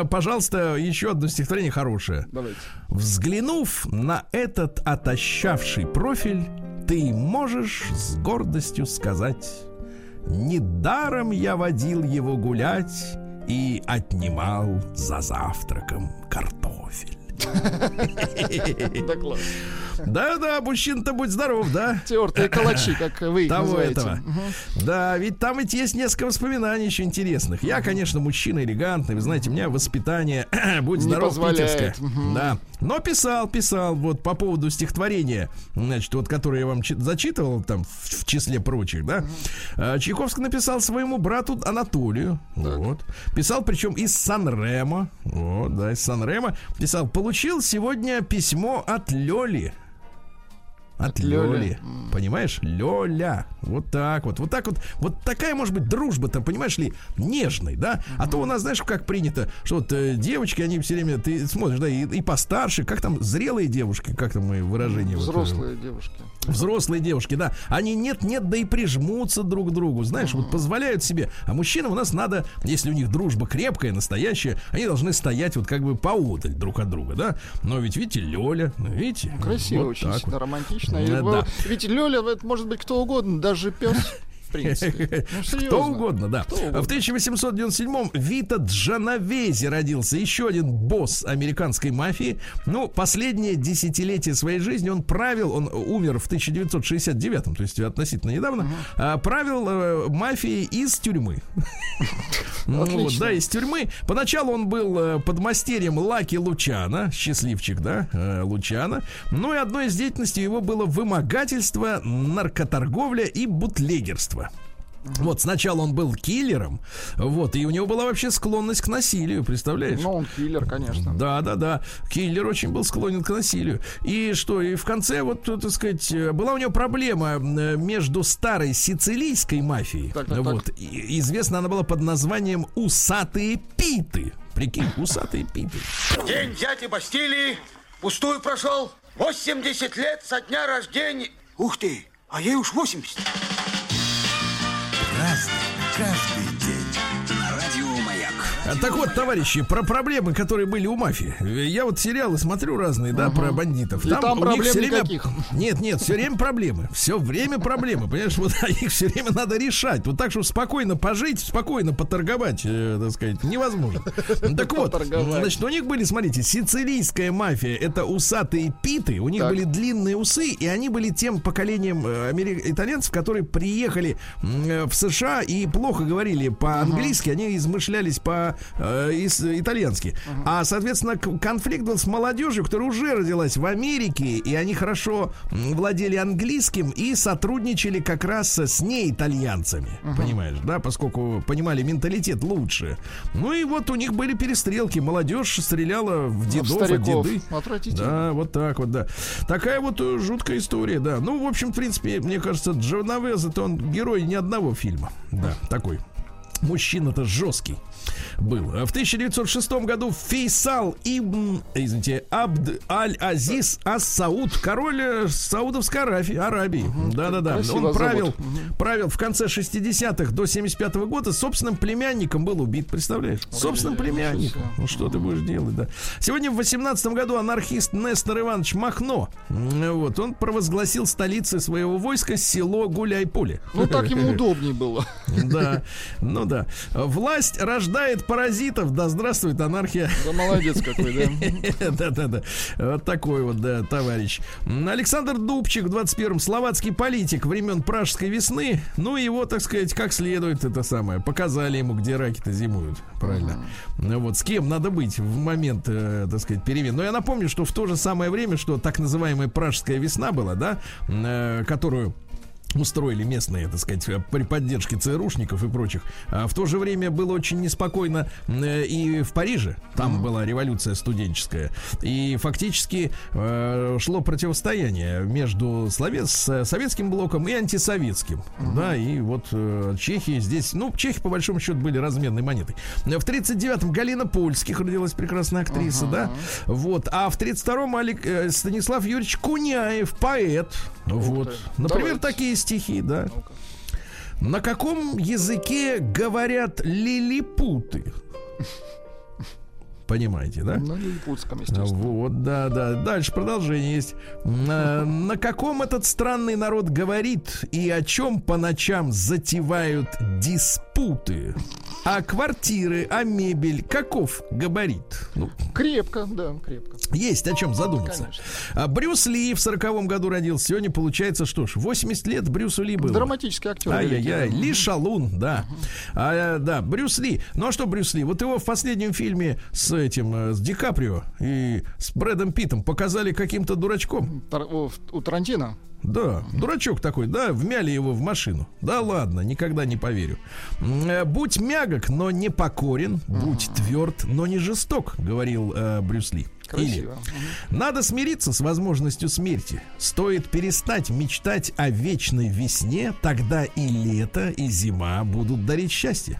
пожалуйста, еще одно стихотворение хорошее. Давайте. Взглянув на этот отощавший профиль, ты можешь с гордостью сказать, недаром я водил его гулять и отнимал за завтраком картофель. <laughs> Да класс. Да-да, мужчина-то будь здоров, да? <laughs> Тертые калачи, как вы Того называете. этого. Угу. Да, ведь там ведь есть несколько воспоминаний еще интересных. Я, конечно, мужчина элегантный, вы знаете, у меня воспитание, <clears throat> будь здоров, питерское. Угу. Да. Но писал, писал, вот по поводу стихотворения, значит, вот, которое я вам зачитывал, там, в, в числе прочих, да. Угу. Чайковский написал своему брату Анатолию, так. вот. Писал, причем из Сан-Ремо, вот, да, из Сан-Ремо. Писал, получил сегодня письмо от Лёли. От Лёли. Понимаешь? Лёля. Вот так вот. Вот так вот. Вот такая может быть дружба-то, понимаешь ли, нежной, да? А то у нас, знаешь, как принято, что вот э, девочки, они все время, ты смотришь, да, и, и постарше, как там зрелые девушки, как там мы выражение. Взрослые вот, девушки. Взрослые девушки, да. Они нет-нет, да и прижмутся друг к другу, знаешь, вот позволяют себе. А мужчинам у нас надо, если у них дружба крепкая, настоящая, они должны стоять вот как бы поодаль друг от друга, да? Но ведь, видите, Лёля, видите? Красиво вот очень, вот. романтично конечно. Да. Ведь Лёля, это может быть кто угодно, даже пес принципе. <laughs> Ну, Кто угодно, да. Кто угодно. В 1897-м Вита Джановези родился. Еще один босс американской мафии. Ну, последнее десятилетие своей жизни он правил, он умер в 1969-м, то есть относительно недавно, uh-huh. правил э, мафией из тюрьмы. <laughs> Ну, вот, да, из тюрьмы. Поначалу он был э, подмастерьем Лаки Лучана, счастливчик, да, э, Лучана. Ну и одной из деятельностей его было вымогательство, наркоторговля и бутлегерство. Вот сначала он был киллером, вот, и у него была вообще склонность к насилию, представляешь? Ну, он киллер, конечно. Да, да, да. Киллер очень был склонен к насилию. И что, и в конце, вот, так сказать, была у него проблема э, между старой сицилийской мафией. Так, так, вот, так. И, известна она была под названием «Усатые питы». Прикинь, усатые питы. День дяди Бастилии пустую прошел. 80 лет со дня рождения. Ух ты, а ей уж 80. Разный, так вот, товарищи, про проблемы, которые были у мафии. Я вот сериалы смотрю разные, да, про бандитов. Там, там у проблем них все время... никаких. Нет, нет, все время проблемы. Все время проблемы. Понимаешь, вот а <laughs> их все время надо решать. Вот так, чтобы спокойно пожить, спокойно поторговать, э, так сказать, невозможно. Так вот, значит, у них были, смотрите, сицилийская мафия, это усатые питы, у них так. были длинные усы, и они были тем поколением э, итальянцев, которые приехали э, в США и плохо говорили по-английски, они измышлялись по э, из, итальянский. Uh-huh. А, соответственно, конфликт был с молодежью, которая уже родилась в Америке, и они хорошо владели английским и сотрудничали как раз с неитальянцами. Uh-huh. Понимаешь, да, поскольку понимали менталитет лучше. Ну и вот у них были перестрелки. Молодежь стреляла в дедов, а деды. Да, вот так вот, да. Такая вот э, жуткая история, да. Ну, в общем, в принципе, мне кажется, Джованавез это он герой ни одного фильма. Да, такой. Мужчина-то жесткий был. В 1906 году Фейсал Ибн, извините, Абд Аль-Азиз Ас-Сауд, король э, Саудовской Аравии. Аравии. Да-да-да. Он правил, угу. правил в конце 60-х до 75 -го года. Собственным племянником был убит, представляешь? Ой, Собственным племянником. Ну что ты будешь делать, да? Сегодня в 18 году анархист Нестор Иванович Махно, вот, он провозгласил столицей своего войска село Гуляй-Поле. Ну так ему удобнее было. Да, ну да. Власть рождает паразитов. Да здравствует анархия. Да молодец какой, да? <laughs> Да-да-да. Вот такой вот, да, товарищ. Александр Дубчик в 21-м. Словацкий политик времен Пражской весны. Ну, его, так сказать, как следует это самое. Показали ему, где раки-то зимуют. Правильно. Uh-huh. Вот с кем надо быть в момент, э, так сказать, перемен. Но я напомню, что в то же самое время, что так называемая Пражская весна была, да, э, которую устроили местные, так сказать, при поддержке ЦРУшников и прочих. А в то же время было очень неспокойно э, и в Париже. Там mm-hmm. была революция студенческая. И фактически э, шло противостояние между славе... с советским блоком и антисоветским. Mm-hmm. Да, и вот э, Чехия здесь... Ну, чехи, по большому счету, были разменной монетой. В 39-м Галина Польских родилась прекрасная актриса, uh-huh. да? Вот. А в 32-м Алик, э, Станислав Юрьевич Куняев, поэт. Вот. Например, Давайте. такие стихи, да. На каком языке говорят лилипуты? Понимаете, да? На лилипутском, естественно. Вот, да, да. Дальше продолжение есть. На, на каком этот странный народ говорит и о чем по ночам затевают диспуты? А квартиры, а мебель, каков габарит? Ну, крепко, да, крепко. Есть о чем задуматься. Конечно. А Брюс Ли в сороковом году родился. Сегодня получается, что ж, 80 лет Брюсу Ли было. Драматический актер. Ай-яй-яй. Ли Шалун, да. А, да, Брюс Ли. Ну а что Брюс Ли? Вот его в последнем фильме с этим, э, с Ди Каприо и с Брэдом Питом показали каким-то дурачком. У Тарантино? Да, дурачок такой, да, вмяли его в машину. Да ладно, никогда не поверю. Э, будь мягок, но не покорен, будь тверд, но не жесток, говорил э, Брюс Ли. Красиво. Или надо смириться с возможностью смерти. Стоит перестать мечтать о вечной весне, тогда и лето, и зима будут дарить счастье.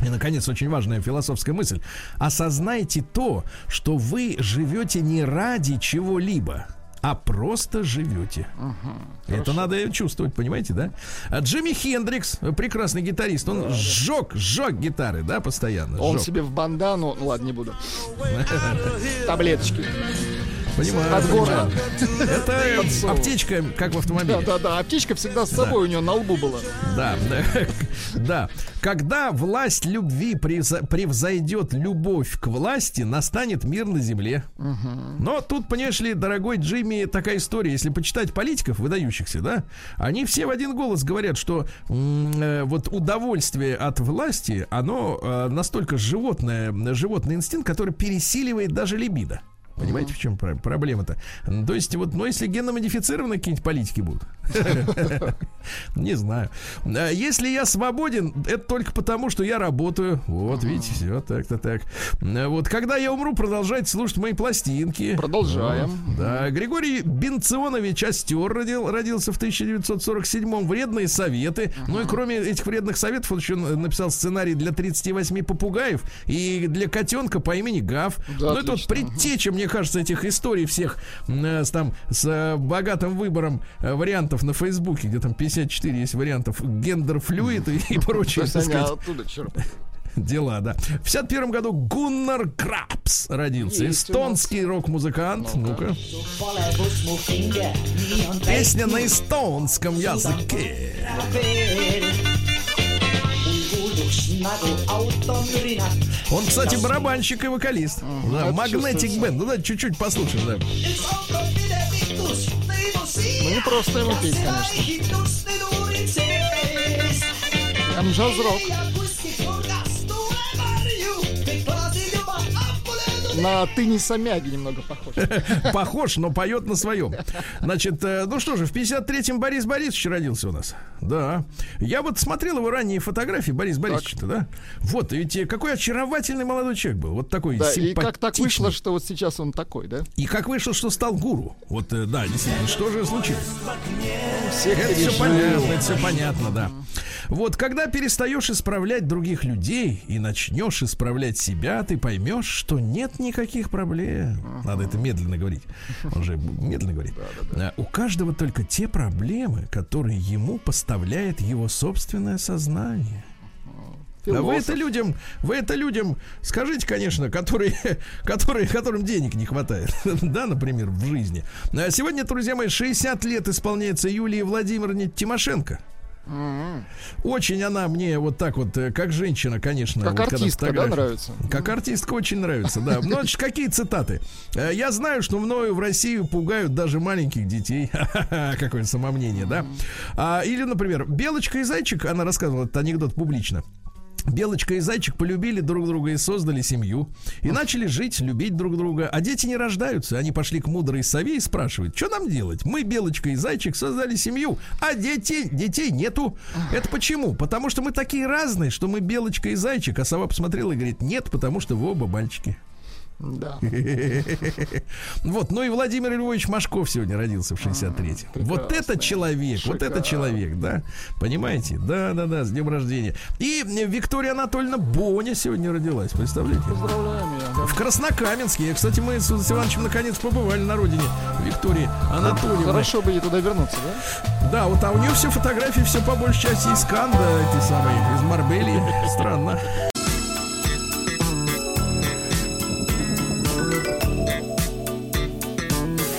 И, наконец, очень важная философская мысль. Осознайте то, что вы живете не ради чего-либо, а просто живете. Угу, Это хорошо. надо чувствовать, понимаете, да? А Джимми Хендрикс, прекрасный гитарист, он да, сжег, да. сжег гитары, да, постоянно. Он сжег. себе в бандану, ну ладно, не буду. <laughs> Таблеточки. Понимаю. От горла. Это аптечка, как в автомобиле. Да, да, да. Аптечка всегда с собой у него на лбу была. Да, да. <laughs> Когда власть любви превзойдет любовь к власти, настанет мир на земле. Но тут, понимаешь ли, дорогой Джимми, такая история. Если почитать политиков выдающихся, да, они все в один голос говорят, что э, вот удовольствие от власти, оно э, настолько животное, животный инстинкт, который пересиливает даже либидо. Понимаете, в чем проблема-то? То есть, вот, ну, если генно-модифицированные какие-нибудь политики будут, <laughs> не знаю. А если я свободен, это только потому, что я работаю. Вот, видите, все так-то так. Вот, когда я умру, продолжайте слушать мои пластинки. Продолжаем. Да, Григорий Бенционович Остер родил, родился в 1947-м. Вредные советы. Ну и кроме этих вредных советов, он еще написал сценарий для 38 попугаев и для котенка по имени Гав. Ну, это вот предтеча, мне кажется, этих историй всех э, с, там, с э, богатым выбором э, вариантов на Фейсбуке, где там 54 есть вариантов гендер-флюид и, и <laughs> прочее. <laughs> Дела, да. В 51 году Гуннар Крапс родился. Эстонский рок-музыкант. Ну-ка. Песня на эстонском языке. Он, кстати, барабанщик и вокалист. Да, Magnetic Band. Ну да, чуть-чуть послушаем, да. Ну не просто его петь, конечно. Там джаз-рок. На ты не Самяги немного похож. <laughs> Похож, но поет на своем. Значит, э, ну что же, в 53-м Борис Борисович родился у нас. Да. Я вот смотрел его ранние фотографии, Борис Борисович-то, да? Вот, ведь какой очаровательный молодой человек был. Вот такой Да, и как так вышло, что вот сейчас он такой, да? И как вышло, что стал гуру. Вот, э, да, действительно, что же случилось? Всех это все понятно, это все понятно, да. Вот, когда перестаешь исправлять других людей и начнешь исправлять себя, ты поймешь, что нет никаких проблем. Надо это медленно говорить. Он же медленно говорит. У каждого только те проблемы, которые ему поставляет его собственное сознание. А вы это людям, вы это людям скажите, конечно, которые, <laughs> которые, которым денег не хватает, <laughs> да, например, в жизни. А сегодня, друзья мои, 60 лет исполняется Юлии Владимировне Тимошенко. Очень она мне вот так вот, э, как женщина, конечно. Как вот, артистка, да, нравится? Как артистка очень нравится, да. Ну, значит, какие цитаты? Э, Я знаю, что мною в Россию пугают даже маленьких детей. <laughs> Какое самомнение, да? А, или, например, Белочка и Зайчик, она рассказывала этот анекдот публично. Белочка и зайчик полюбили друг друга и создали семью. И начали жить, любить друг друга. А дети не рождаются. Они пошли к мудрой сове и спрашивают, что нам делать? Мы, Белочка и зайчик, создали семью, а детей, детей нету. Это почему? Потому что мы такие разные, что мы Белочка и зайчик. А сова посмотрела и говорит, нет, потому что вы оба мальчики. Да. <laughs> Вот, ну и Владимир Львович Машков сегодня родился в 63-м. Вот это человек, вот это человек, да. Понимаете? Да, да, да, с днем рождения. И Виктория Анатольевна Боня сегодня родилась, представляете? Поздравляем В Краснокаменске. Кстати, мы с Ивановичем наконец побывали на родине Виктории Анатольевны. Хорошо бы ей туда вернуться, да? Да, вот а у нее все фотографии, все по большей части из Канда, эти самые, из Марбелии. <laughs> Странно.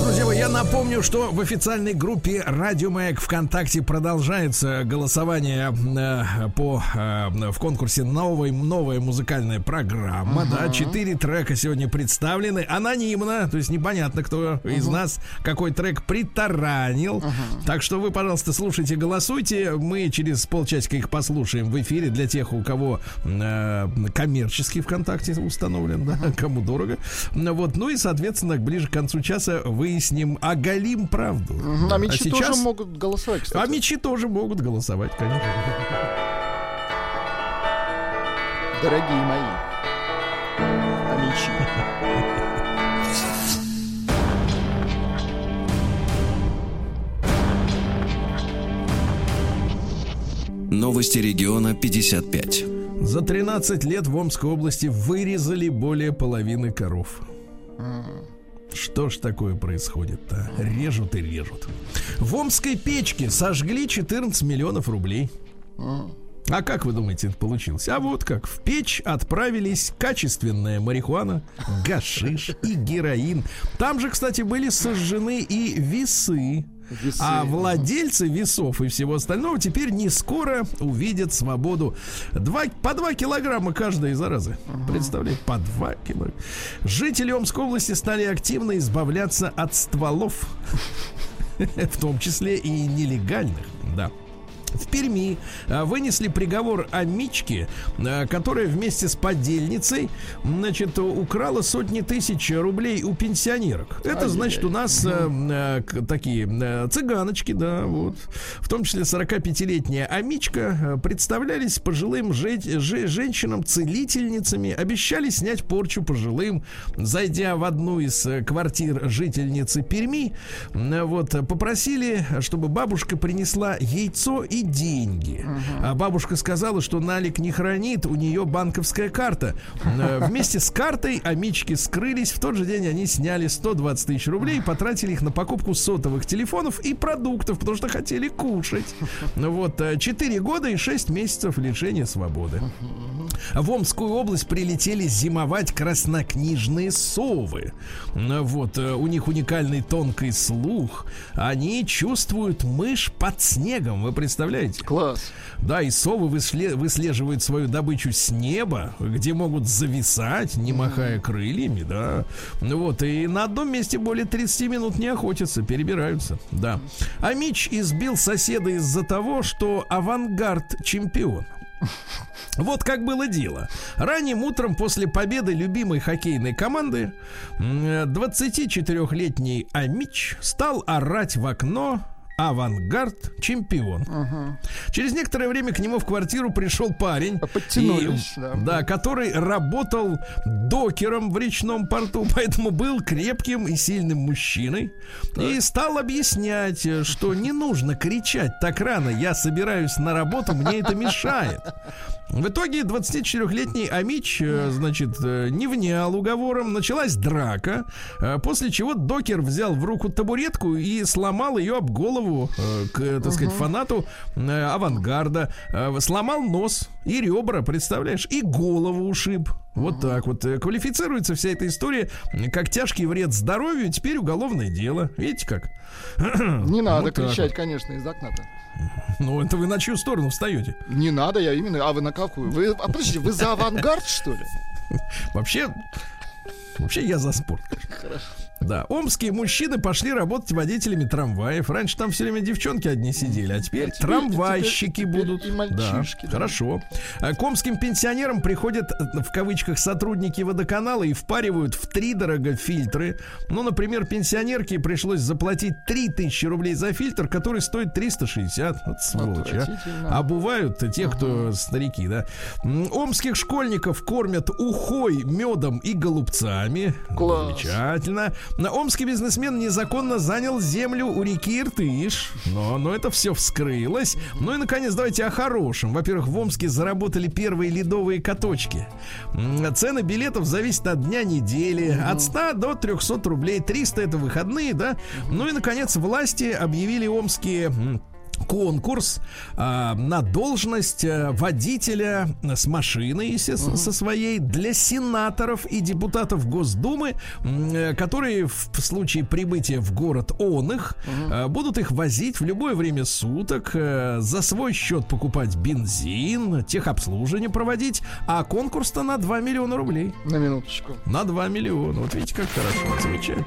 Друзья мои, я напомню, что в официальной группе Радио Маяк ВКонтакте продолжается голосование э, по, э, в конкурсе новой, новая музыкальная программа. Uh-huh. Да, четыре трека сегодня представлены анонимно, то есть непонятно, кто uh-huh. из нас какой трек притаранил. Uh-huh. Так что вы, пожалуйста, слушайте, голосуйте. Мы через полчасика их послушаем в эфире для тех, у кого э, коммерческий ВКонтакте установлен, да, <laughs> кому дорого. Вот, ну и, соответственно, ближе к концу часа вы выясним, оголим правду. Угу. А мечи а сейчас... тоже могут голосовать, кстати. А мечи тоже могут голосовать, конечно. Дорогие мои. А мечи. Новости региона 55. За 13 лет в Омской области вырезали более половины коров. Что ж такое происходит-то? Режут и режут. В Омской печке сожгли 14 миллионов рублей. А как вы думаете, это получилось? А вот как. В печь отправились качественная марихуана, гашиш и героин. Там же, кстати, были сожжены и весы. Весы. А владельцы весов и всего остального теперь не скоро увидят свободу. Два, по 2 килограмма каждая заразы. Ага. Представляете, по 2 килограмма. Жители Омской области стали активно избавляться от стволов, <laughs> в том числе и нелегальных. Да в Перми а, вынесли приговор о Мичке, а, которая вместе с подельницей, значит, украла сотни тысяч рублей у пенсионерок. Это значит, у нас а, такие цыганочки, да, вот, в том числе 45-летняя Амичка, представлялись пожилым же, же, женщинам целительницами, обещали снять порчу пожилым, зайдя в одну из э, квартир жительницы Перми, вот, попросили, чтобы бабушка принесла яйцо и деньги. Uh-huh. А бабушка сказала, что налик не хранит, у нее банковская карта. Э, вместе с картой амички скрылись. В тот же день они сняли 120 тысяч рублей и потратили их на покупку сотовых телефонов и продуктов, потому что хотели кушать. Вот, 4 э, года и 6 месяцев лишения свободы. В Омскую область прилетели зимовать краснокнижные совы. Вот, э, у них уникальный тонкий слух. Они чувствуют мышь под снегом. Вы представляете? Представляете? Класс. Да, и совы выслеживают свою добычу с неба, где могут зависать, не махая крыльями, да. Вот, и на одном месте более 30 минут не охотятся, перебираются, да. А Мич избил соседа из-за того, что авангард чемпион. Вот как было дело. Ранним утром после победы любимой хоккейной команды 24-летний Амич стал орать в окно авангард чемпион. Угу. Через некоторое время к нему в квартиру пришел парень, Подтянулись, и, да. да, который работал докером в речном порту, <laughs> поэтому был крепким и сильным мужчиной. Так. И стал объяснять, что не нужно кричать так рано. Я собираюсь на работу, мне это мешает. В итоге 24-летний Амич, э, значит, э, не внял уговором, началась драка, э, после чего докер взял в руку табуретку и сломал ее об голову, к, так сказать, фанату авангарда, сломал нос и ребра, представляешь, и голову ушиб. Вот так вот. Квалифицируется вся эта история как тяжкий вред здоровью, теперь уголовное дело. Видите как? Не <clears throat> надо вот кричать, конечно, из окна-то. <laughs> Ну, это вы на чью сторону встаете? Не надо, я именно. А вы на какую? Вы, а подождите, вы за авангард, что ли? Вообще, Вообще я за спорт. Хорошо. Да, омские мужчины пошли работать водителями трамваев. Раньше там все время девчонки одни сидели, а теперь, а теперь трамвайщики теперь, теперь будут. И мальчишки, да, да, хорошо. А к омским пенсионерам приходят, в кавычках, сотрудники водоканала и впаривают в три дорого фильтры. Ну, например, пенсионерке пришлось заплатить 3000 рублей за фильтр, который стоит 360. Вот сволочь, а. бывают те, кто ага. старики, да. Омских школьников кормят ухой, медом и голубцами. Класс. Замечательно. Омский бизнесмен незаконно занял землю у реки Иртыш. Но, но это все вскрылось. Ну и, наконец, давайте о хорошем. Во-первых, в Омске заработали первые ледовые каточки. Цены билетов зависят от дня недели. От 100 до 300 рублей. 300 это выходные, да? Ну и, наконец, власти объявили омские конкурс э, на должность э, водителя с машиной, естественно, uh-huh. со своей для сенаторов и депутатов Госдумы, э, которые в случае прибытия в город он их uh-huh. э, будут их возить в любое время суток, э, за свой счет покупать бензин, техобслуживание проводить, а конкурс-то на 2 миллиона рублей. На минуточку. На 2 миллиона. Вот видите, как хорошо. Замечательно.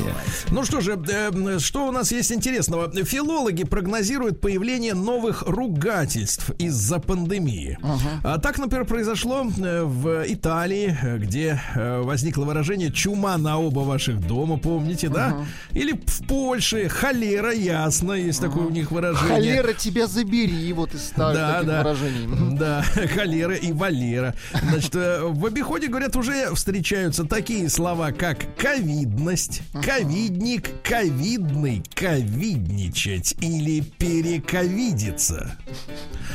На лайте. Ну что же, э, что у нас есть интересного? Филологи прогнозируют появление новых ругательств из-за пандемии. Ага. А так, например, произошло э, в Италии, где э, возникло выражение «чума на оба ваших дома», помните, да? Ага. Или в Польше «холера ясно», есть ага. такое у них выражение. «Холера тебя забери», вот из старых да, таких да. выражений. Да, <laughs> «холера» и «валера». Значит, в обиходе, говорят, уже встречаются такие слова, как «ковидность», «ковидность», ковидник, ковидный, ковидничать или перековидиться.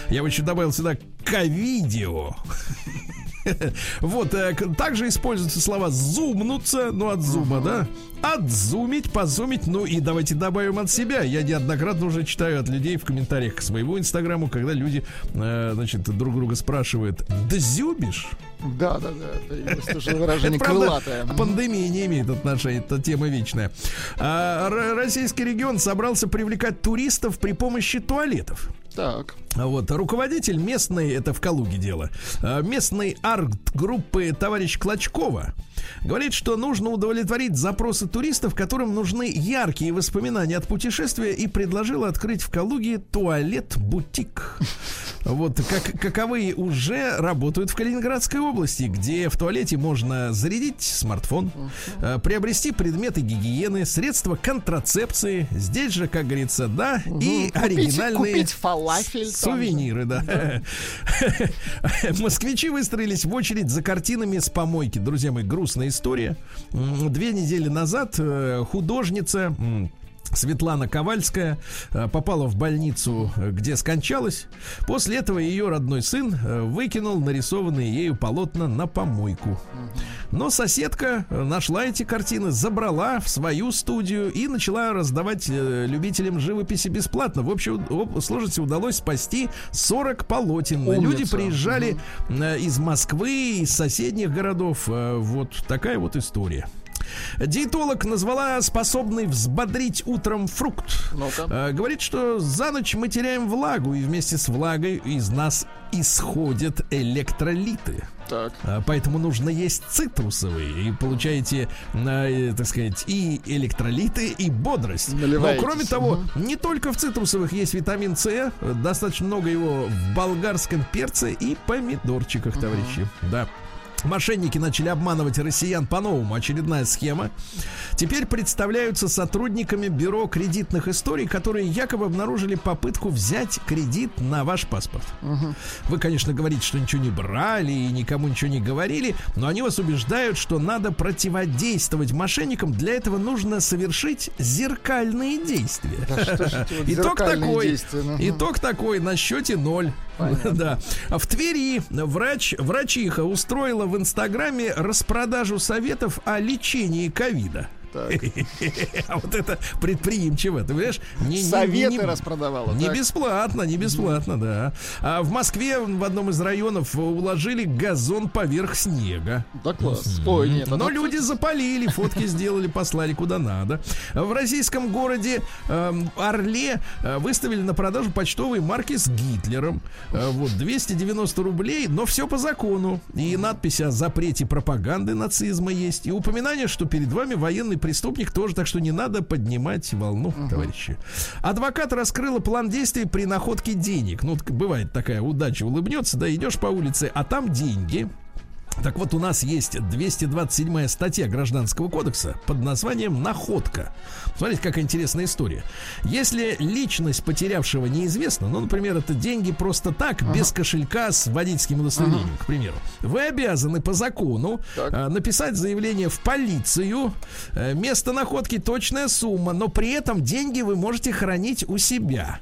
Я бы еще добавил сюда ковидио. <laughs> Вот, э, также используются слова зумнуться, ну от зума, да? Отзумить, позумить, ну и давайте добавим от себя. Я неоднократно уже читаю от людей в комментариях к своему инстаграму, когда люди, э, значит, друг друга спрашивают, да зюбишь? Да, да, да. Это тоже <laughs> выражение крылатое. Пандемия не имеет отношения, это тема вечная. А, российский регион собрался привлекать туристов при помощи туалетов. Так. Вот, руководитель местной, это в Калуге дело, а, местной арт-группы товарищ Клочкова говорит, что нужно удовлетворить запросы туристов, которым нужны яркие воспоминания от путешествия, и предложил открыть в Калуге туалет-бутик. Вот, как, каковые уже работают в Калининградской области, где в туалете можно зарядить смартфон, э, приобрести предметы гигиены, средства контрацепции. Здесь же, как говорится, да, угу. и оригинальные купить фалафель, сувениры, да. Москвичи выстроились в очередь за картинами с помойки. Друзья мои, грустная история. Две недели назад э, художница Светлана Ковальская э, попала в больницу, э, где скончалась. После этого ее родной сын э, выкинул нарисованные ею полотна на помойку. Но соседка нашла эти картины, забрала в свою студию и начала раздавать любителям живописи бесплатно. В общем, сложности удалось спасти 40 полотен. Умница. Люди приезжали из Москвы, из соседних городов. Вот такая вот история. Диетолог назвала способный взбодрить утром фрукт. Э, говорит, что за ночь мы теряем влагу, и вместе с влагой из нас исходят электролиты. Так. Э, поэтому нужно есть цитрусовые. И получаете, э, так сказать, и электролиты, и бодрость. Но кроме того, угу. не только в цитрусовых есть витамин С. Достаточно много его в болгарском перце и помидорчиках, угу. товарищи. Да. Мошенники начали обманывать россиян по-новому. Очередная схема. Теперь представляются сотрудниками бюро кредитных историй, которые якобы обнаружили попытку взять кредит на ваш паспорт. Угу. Вы, конечно, говорите, что ничего не брали и никому ничего не говорили, но они вас убеждают, что надо противодействовать мошенникам. Для этого нужно совершить зеркальные действия. Да, итог такой. Итог такой на счете ноль. <laughs> Да. В Твери врач, врачиха устроила в Инстаграме распродажу советов о лечении ковида. <laughs> А вот это предприимчиво, ты понимаешь? Не, Советы не, не, распродавала. Не так? бесплатно, не бесплатно, да. А в Москве в одном из районов уложили газон поверх снега. Да класс. Ой, нет. Но люди запалили, фотки сделали, послали куда надо. В российском городе э, Орле э, выставили на продажу почтовые марки с Гитлером. Э, вот 290 рублей, но все по закону. И надпись о запрете пропаганды нацизма есть. И упоминание, что перед вами военный преступник тоже, так что не надо поднимать волну, uh-huh. товарищи. Адвокат раскрыла план действий при находке денег. Ну, бывает такая удача, улыбнется, да, идешь по улице, а там деньги. Так вот, у нас есть 227 статья Гражданского кодекса под названием «Находка». Смотрите, какая интересная история. Если личность потерявшего неизвестна, ну, например, это деньги просто так, ага. без кошелька с водительским удостоверением, ага. к примеру, вы обязаны по закону а, написать заявление в полицию, а, место находки точная сумма, но при этом деньги вы можете хранить у себя.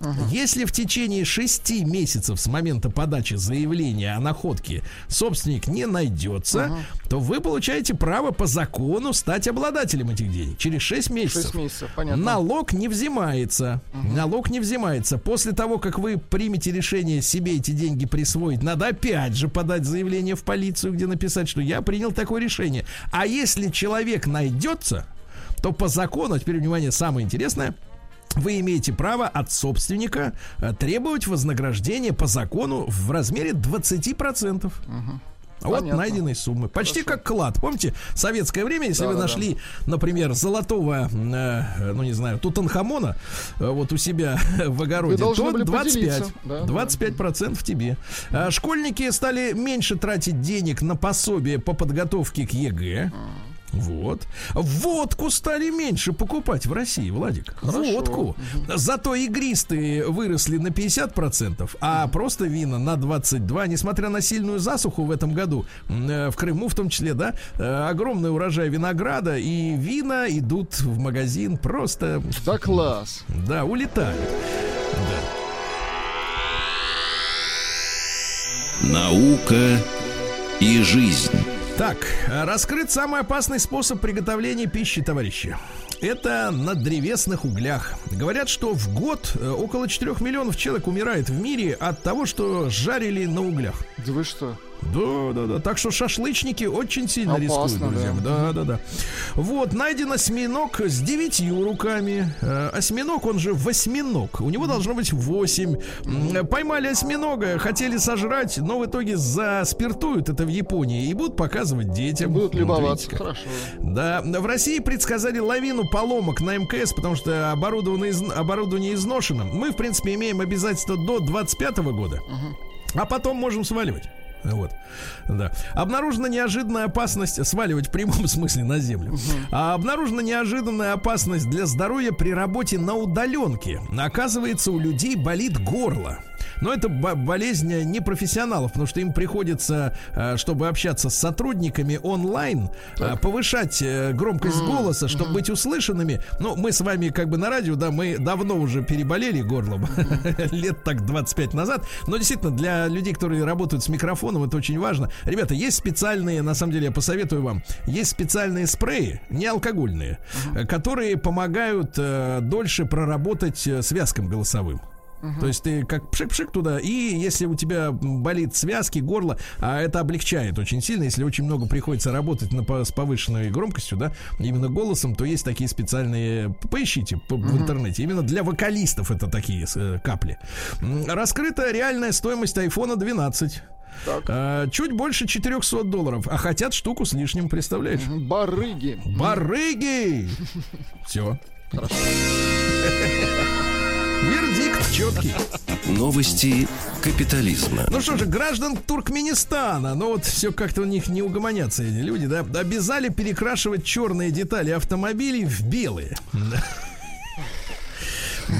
Угу. Если в течение шести месяцев с момента подачи заявления о находке собственник не найдется, угу. то вы получаете право по закону стать обладателем этих денег через шесть месяцев. 6 месяцев понятно. Налог не взимается. Угу. Налог не взимается. После того, как вы примете решение себе эти деньги присвоить, надо опять же подать заявление в полицию, где написать, что я принял такое решение. А если человек найдется, то по закону, теперь внимание, самое интересное – вы имеете право от собственника э, требовать вознаграждения по закону в размере 20%. Угу. Вот Понятно. найденной суммы. Почти Хорошо. как клад. Помните, советское время, если да, вы да, нашли, да. например, золотого, э, ну не знаю, Тутанхамона э, вот у себя <laughs> в огороде, то 25. Да, 25 процентов тебе. А школьники стали меньше тратить денег на пособие по подготовке к ЕГЭ. Вот. Водку стали меньше покупать в России, Владик. Хорошо. Водку. Зато игристые выросли на 50%, а просто вина на 22%. Несмотря на сильную засуху в этом году, э, в Крыму в том числе, да, э, огромный урожай винограда, и вина идут в магазин просто... Да класс. Да, улетают. Да. Наука и жизнь. Так, раскрыт самый опасный способ приготовления пищи, товарищи. Это на древесных углях. Говорят, что в год э, около 4 миллионов человек умирает в мире от того, что жарили на углях. Да вы что? Да, да, да. Так что шашлычники очень сильно Опасно, рискуют, друзья. Да. да, да, да. Вот, найден осьминог с девятью руками. Э, осьминог, он же восьминог. У него должно быть восемь. Поймали осьминога, хотели сожрать, но в итоге заспиртуют это в Японии и будут показывать детям. Будут любоваться, вот, хорошо. Да, в России предсказали лавину поломок на МКС, потому что оборудование, оборудование изношено. Мы, в принципе, имеем обязательства до 25 года. Угу. А потом можем сваливать. Вот. Да. Обнаружена неожиданная опасность сваливать в прямом <laughs> смысле на землю. Угу. А обнаружена неожиданная опасность для здоровья при работе на удаленке. Оказывается, у людей болит горло. Но это болезнь непрофессионалов, потому что им приходится, э, чтобы общаться с сотрудниками онлайн, э, так. повышать э, громкость mm-hmm. голоса, чтобы mm-hmm. быть услышанными. Ну, мы с вами как бы на радио, да, мы давно уже переболели горлом, mm-hmm. <laughs> лет так 25 назад. Но действительно, для людей, которые работают с микрофоном, это очень важно. Ребята, есть специальные, на самом деле, я посоветую вам, есть специальные спреи, не алкогольные, mm-hmm. которые помогают э, дольше проработать связкам голосовым. Угу. То есть ты как пшик-пшик туда, и если у тебя болит связки, горло, а это облегчает очень сильно, если очень много приходится работать на, с повышенной громкостью, да, именно голосом, то есть такие специальные, поищите по, угу. в интернете, именно для вокалистов это такие э, капли. Раскрыта реальная стоимость iPhone 12. Так. А, чуть больше 400 долларов, а хотят штуку с лишним, представляешь? Барыги. Барыги! <laughs> Все. Хорошо. Вердикт четкий. Новости капитализма. Ну что же, граждан Туркменистана, ну вот все как-то у них не угомонятся эти люди, да, обязали перекрашивать черные детали автомобилей в белые.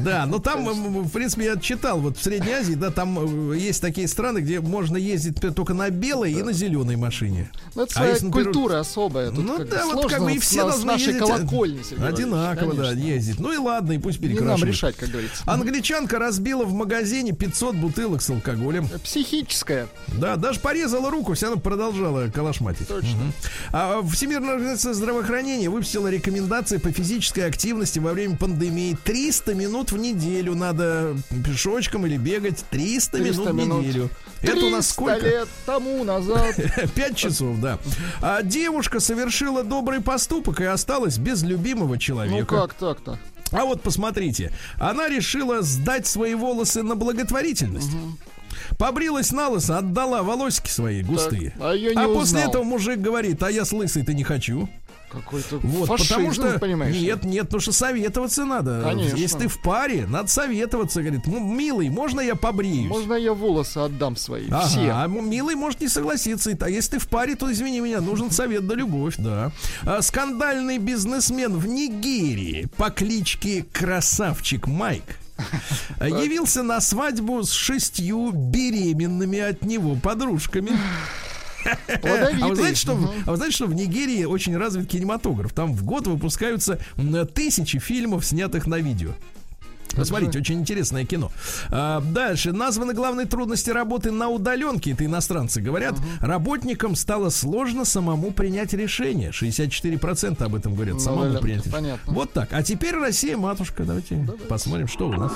Да, <laughs> но там, в принципе, я читал, вот в Средней Азии, да, там э, есть такие страны, где можно ездить только на белой и на зеленой машине. Ну, это а своя если, например, культура особая. Тут ну да, вот как бы и все должны ездить колокольни, Одинаково, да, ездить. Ну и ладно, и пусть перекрашивают. Не нам решать, как говорится. Англичанка разбила в магазине 500 бутылок с алкоголем. Психическая. Да, даже порезала руку, все равно продолжала калашматить. Точно. Угу. А Всемирная организация здравоохранения выпустила рекомендации по физической активности во время пандемии. 300 минут в неделю надо пешочком или бегать. 300, 300 минут в неделю. Это у нас сколько? лет тому назад. <laughs> Пять часов, да. А девушка совершила добрый поступок и осталась без любимого человека. Ну как так-то? А вот посмотрите, она решила сдать свои волосы на благотворительность. Угу. Побрилась на лысо, отдала волосики свои густые. Так, а, а после этого мужик говорит, а я с лысой-то не хочу. Какой-то вот, фашизм, потому что понимаешь? Нет, нет, потому что советоваться надо. Конечно. Если ты в паре, надо советоваться. Говорит, милый, можно я побреюсь? Можно я волосы отдам свои? Ага, все. А милый может не согласиться. А если ты в паре, то извини меня, нужен совет да любовь, да. А, скандальный бизнесмен в Нигерии по кличке Красавчик Майк явился на свадьбу с шестью беременными от него подружками. А вы, знаете, что, а вы знаете, что в Нигерии очень развит кинематограф? Там в год выпускаются тысячи фильмов, снятых на видео. Посмотрите, очень интересное кино. А, дальше. Названы главные трудности работы на удаленке. Это иностранцы говорят. Угу. Работникам стало сложно самому принять решение. 64% об этом говорят. Ну, самому ну, принять решение. Понятно. Вот так. А теперь Россия, матушка. Давайте да, посмотрим, что у нас.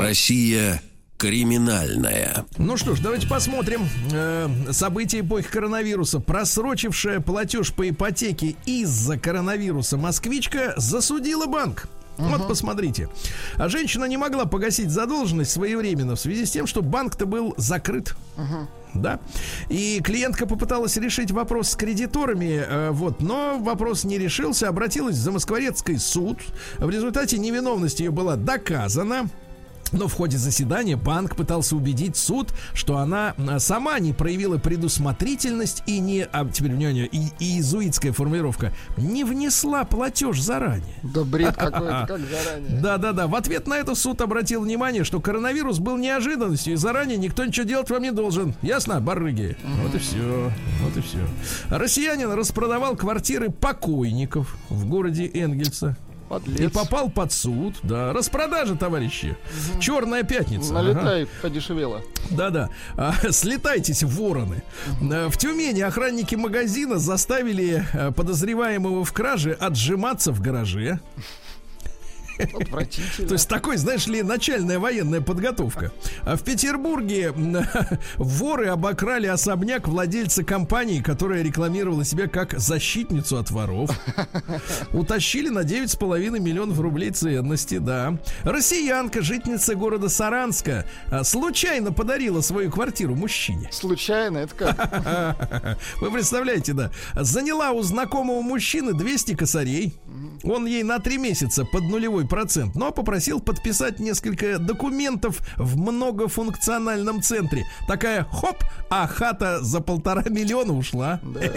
Россия криминальная. Ну что ж, давайте посмотрим э, события эпохи коронавируса. Просрочившая платеж по ипотеке из-за коронавируса москвичка засудила банк. Uh-huh. Вот посмотрите. А женщина не могла погасить задолженность своевременно в связи с тем, что банк-то был закрыт. Uh-huh. Да. И клиентка попыталась решить вопрос с кредиторами, э, вот, но вопрос не решился, обратилась в Замоскворецкий суд. В результате невиновность ее была доказана. Но в ходе заседания банк пытался убедить суд, что она а, сама не проявила предусмотрительность и не, а теперь внимание, и, и иезуитская формулировка, не внесла платеж заранее. Да бред <laughs> какой-то, как заранее. Да-да-да. В ответ на это суд обратил внимание, что коронавирус был неожиданностью, и заранее никто ничего делать вам не должен. Ясно, барыги? Вот и все. Вот и все. Россиянин распродавал квартиры покойников в городе Энгельса. Подлец. И попал под суд. Да, распродажа, товарищи. Угу. Черная пятница. Налетай, ага. подешевело. Да-да. А, слетайтесь, вороны. Угу. В Тюмени охранники магазина заставили а, подозреваемого в краже отжиматься в гараже. То есть такой, знаешь ли, начальная военная подготовка. А в Петербурге <laughs> воры обокрали особняк владельца компании, которая рекламировала себя как защитницу от воров. <laughs> Утащили на 9,5 миллионов рублей ценности, да. Россиянка, житница города Саранска, а, случайно подарила свою квартиру мужчине. Случайно? Это как? <laughs> Вы представляете, да. Заняла у знакомого мужчины 200 косарей. Он ей на 3 месяца под нулевой процент, но попросил подписать несколько документов в многофункциональном центре. Такая хоп, а хата за полтора миллиона ушла. Да. <laughs>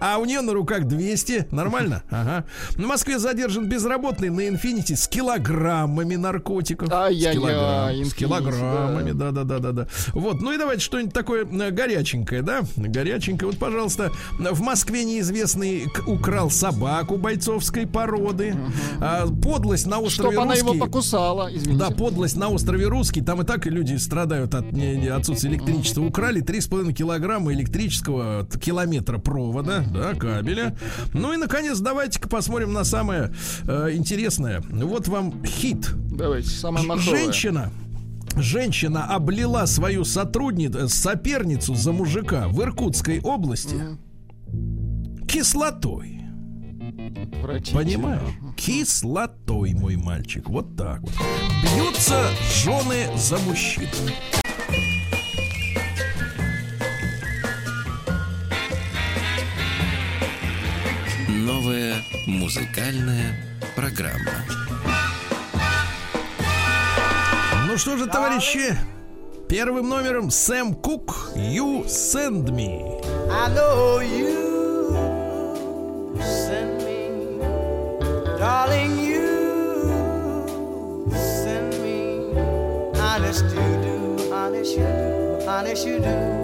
А у нее на руках 200. Нормально? <laughs> Ага. В Москве задержан безработный на Инфинити с килограммами наркотиков. Ай-яй-яй, с, килограмм, с килограммами, да-да-да-да-да. Вот, ну и давайте что-нибудь такое э, горяченькое, да? Горяченькое. Вот, пожалуйста, в Москве неизвестный украл собаку бойцовской породы. Угу подлость на острове Чтобы Русский. она его покусала, извините. Да, подлость на острове Русский. Там и так люди страдают от отсутствия электричества. Украли 3,5 килограмма электрического километра провода, да, кабеля. Ну и, наконец, давайте-ка посмотрим на самое э, интересное. Вот вам хит. Давайте, самое махровое. Женщина Женщина облила свою сотрудницу, соперницу за мужика в Иркутской области кислотой. Понимаешь? Кислотой, мой мальчик. Вот так вот. Бьются жены за мужчин. Новая музыкальная программа. что же, товарищи, первым номером Сэм Кук «You Send Me». I know you darling, you send me. Honest you do, honest you do, honest you do.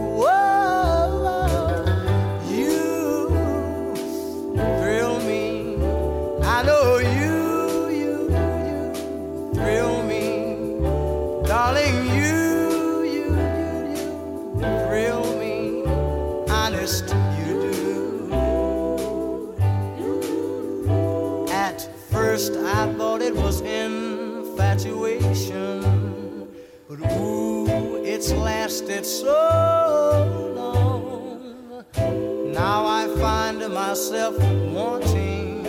Lasted so long. Now I find myself wanting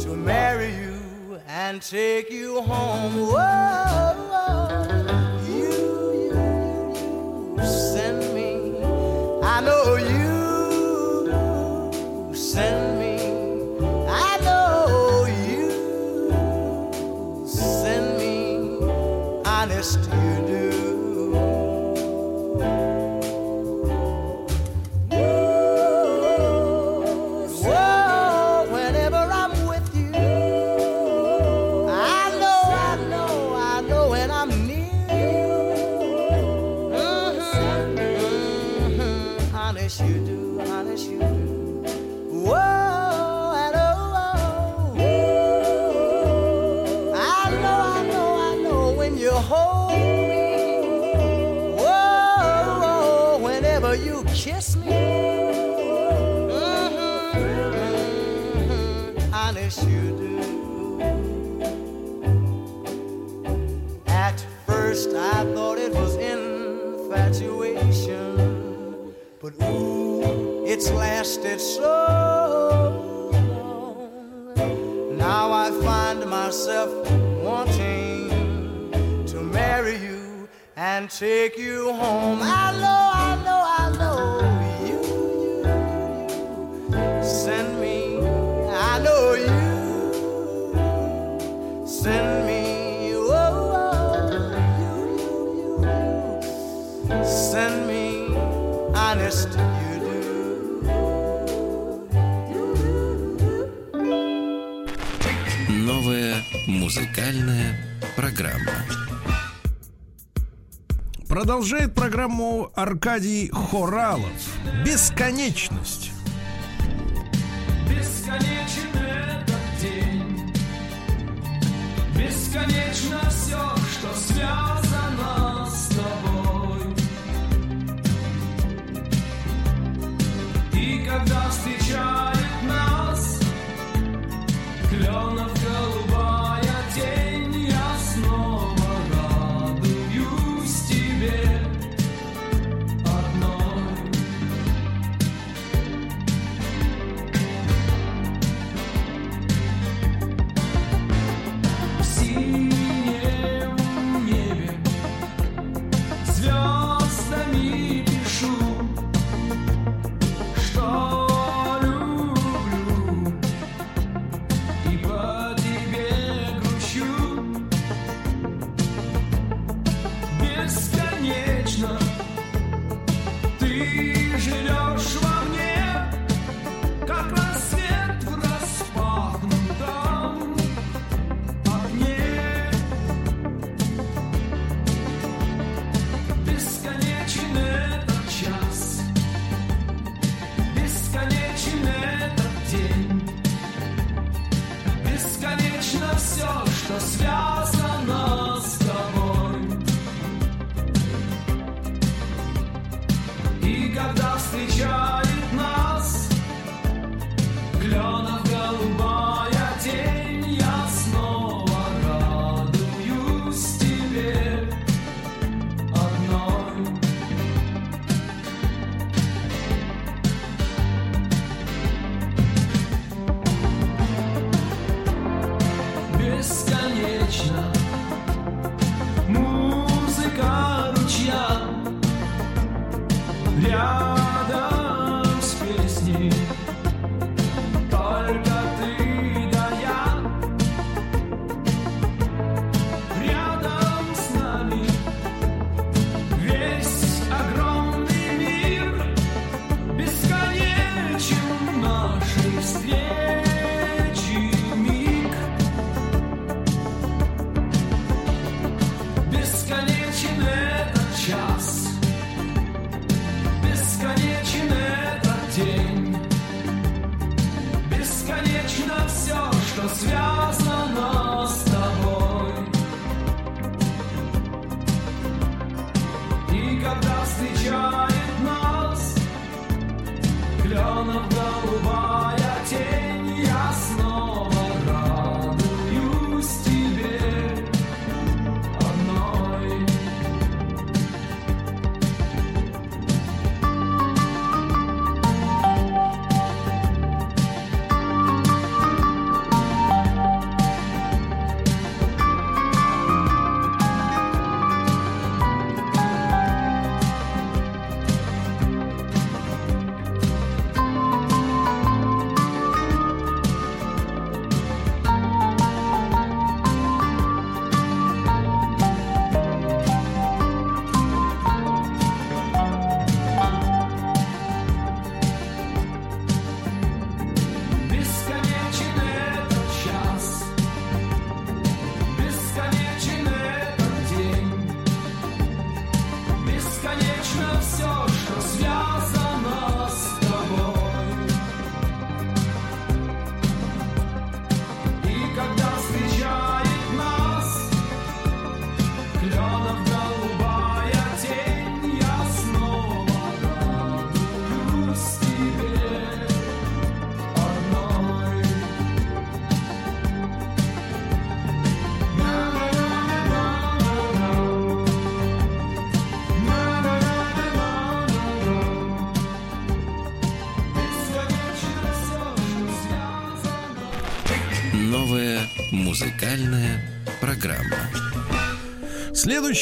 to marry you and take you home. Whoa, lasted so long. Now I find myself wanting to marry you and take you home. I know, I know, I know Музыкальная программа. Продолжает программу Аркадий Хоралов. Бесконечность.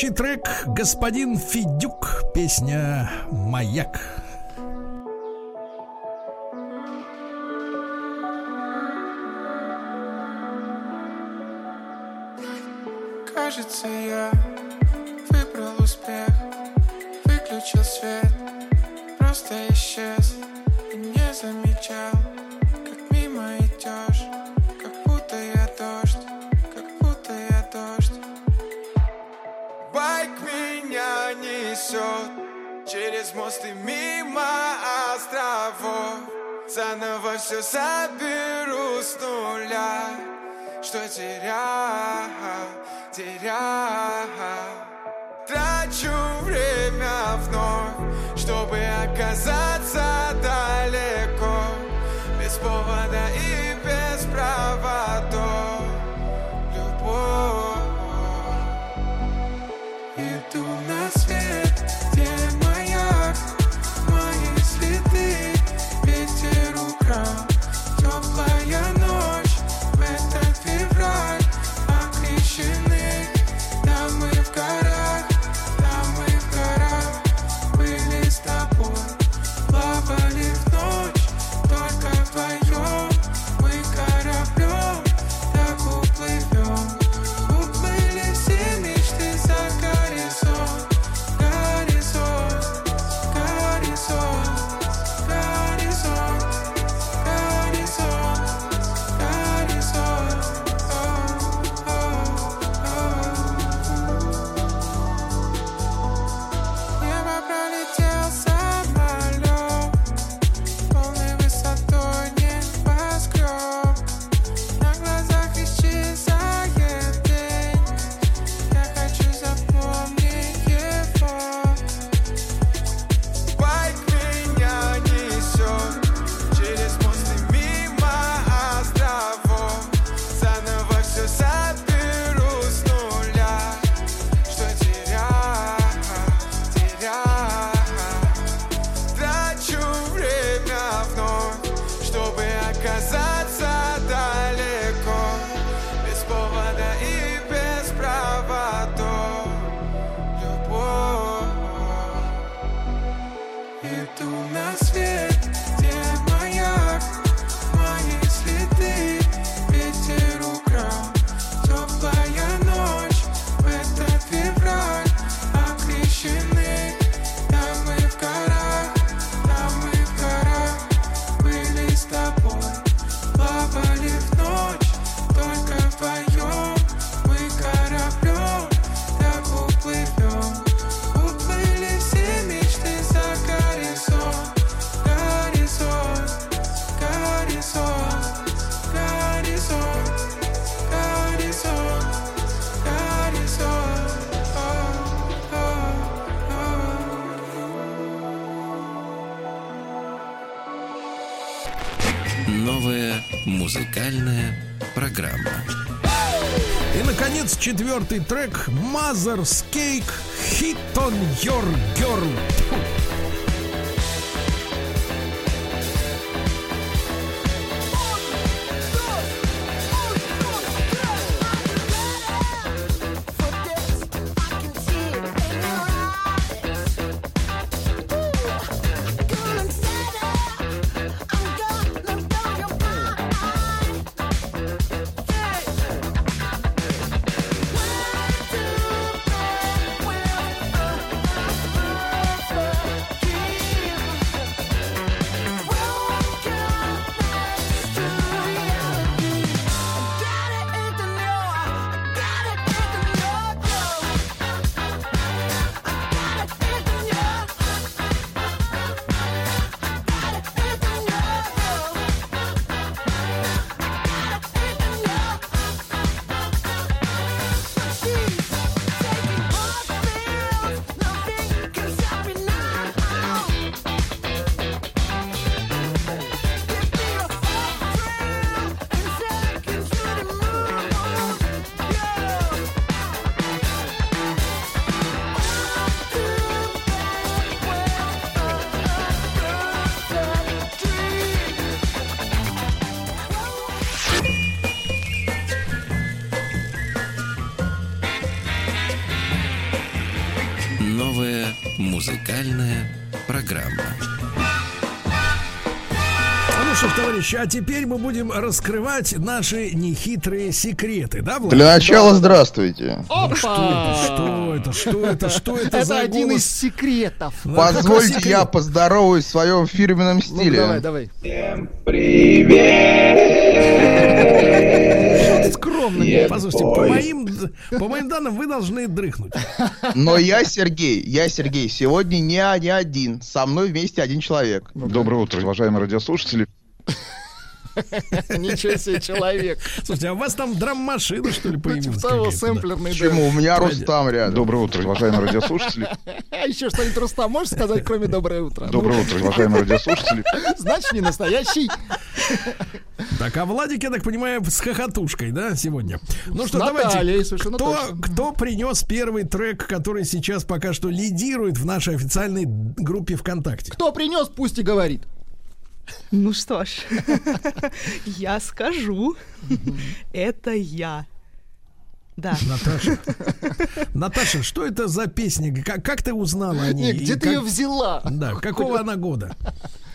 Следующий трек «Господин Федюк». Песня «Маяк». четвертый трек Mother's Cake Hit on Your Girl. Товарищи, а теперь мы будем раскрывать наши нехитрые секреты, да, Влад? Для начала здравствуйте. Опа! Что это? Что это? Что это Это за один голос? из секретов. Ну, Позвольте секрет? я поздороваюсь в своем фирменном Ну, стиле. давай, давай. Скромно. Послушайте, по моим, по моим данным, вы должны дрыхнуть. Но я Сергей, я Сергей. Сегодня не, не один. Со мной вместе один человек. Доброе утро, уважаемые радиослушатели. <laughs> Ничего себе человек. Слушайте, а у вас там драм-машина, что ли, появилась? Типа того сэмплерный Почему? У меня. Рустам рядом. Доброе утро, уважаемые радиослушатели. <laughs> А еще что-нибудь, Рустам, можешь сказать, кроме «Доброе утро»? Доброе утро, уважаемые радиослушатели. <laughs> Ну, Значит, не настоящий. Так, а Владик, я так понимаю, с хохотушкой, да, сегодня? Ну что, давайте. Кто, кто принес первый трек, который сейчас пока что лидирует в нашей официальной группе ВКонтакте? Кто принес, пусть и говорит. Ну что ж, <laughs> я скажу, это я. Да. Наташа. <laughs> Наташа, что это за песня? Как, как ты узнала о ней? Не, где И ты ее как- взяла? Да, какого она года?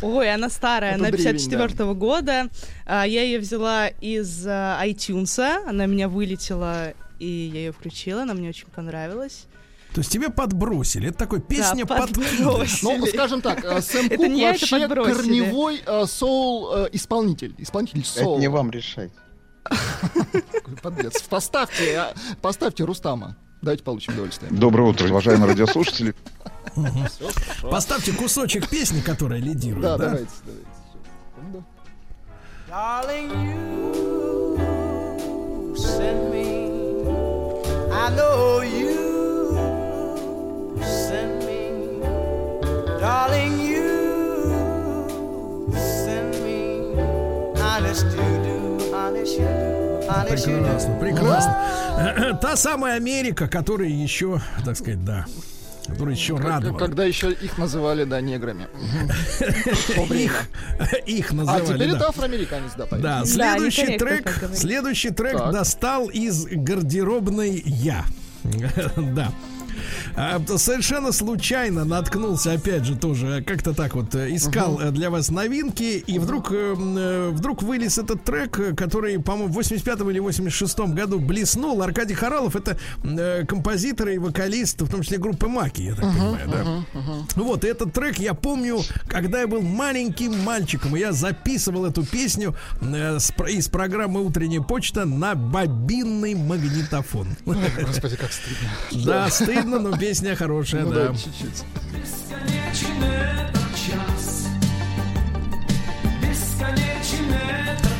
Ой, она старая, Это она древень, 54 года. А, Я ее взяла из а, iTunes, она меня вылетела, и я ее включила, она мне очень понравилась. То есть тебе подбросили. Это такой песня Да, подбросили. Ну, скажем так, э, Сэм <laughs> Это Кук это вообще корневой э, соул-исполнитель. Исполнитель Это соул. не вам решать. <laughs> Подлец. Поставьте, а, поставьте Рустама. Давайте получим удовольствие. Доброе утро, уважаемые радиослушатели. Поставьте кусочек песни, которая лидирует. Да, да? давайте, давайте. Секунду. Darling, you send me. I know you Прекрасно, прекрасно. Та самая Америка, которая еще, так сказать, да, которая еще радовала. Когда еще их называли, да, неграми. Их, их А называли, теперь да. это афроамериканец, да. Да, следующий трек, следующий трек Так. достал из гардеробной я. <laughs> Да. А, Совершенно случайно наткнулся, опять же, тоже как-то так вот э, искал э, для вас новинки, и вдруг, э, э, вдруг вылез этот трек, э, который, по-моему, в 85 или 86 году блеснул. Аркадий Харалов это э, композитор и вокалист, в том числе группы Маки, я так понимаю, да. Вот, и этот трек я помню, когда я был маленьким мальчиком, и я записывал эту песню э, с из программы «Утренняя почта» на бобинный магнитофон. Господи, как стыдно. <laughs> Да, стыдно, но песня хорошая, Ну да. да, чуть-чуть.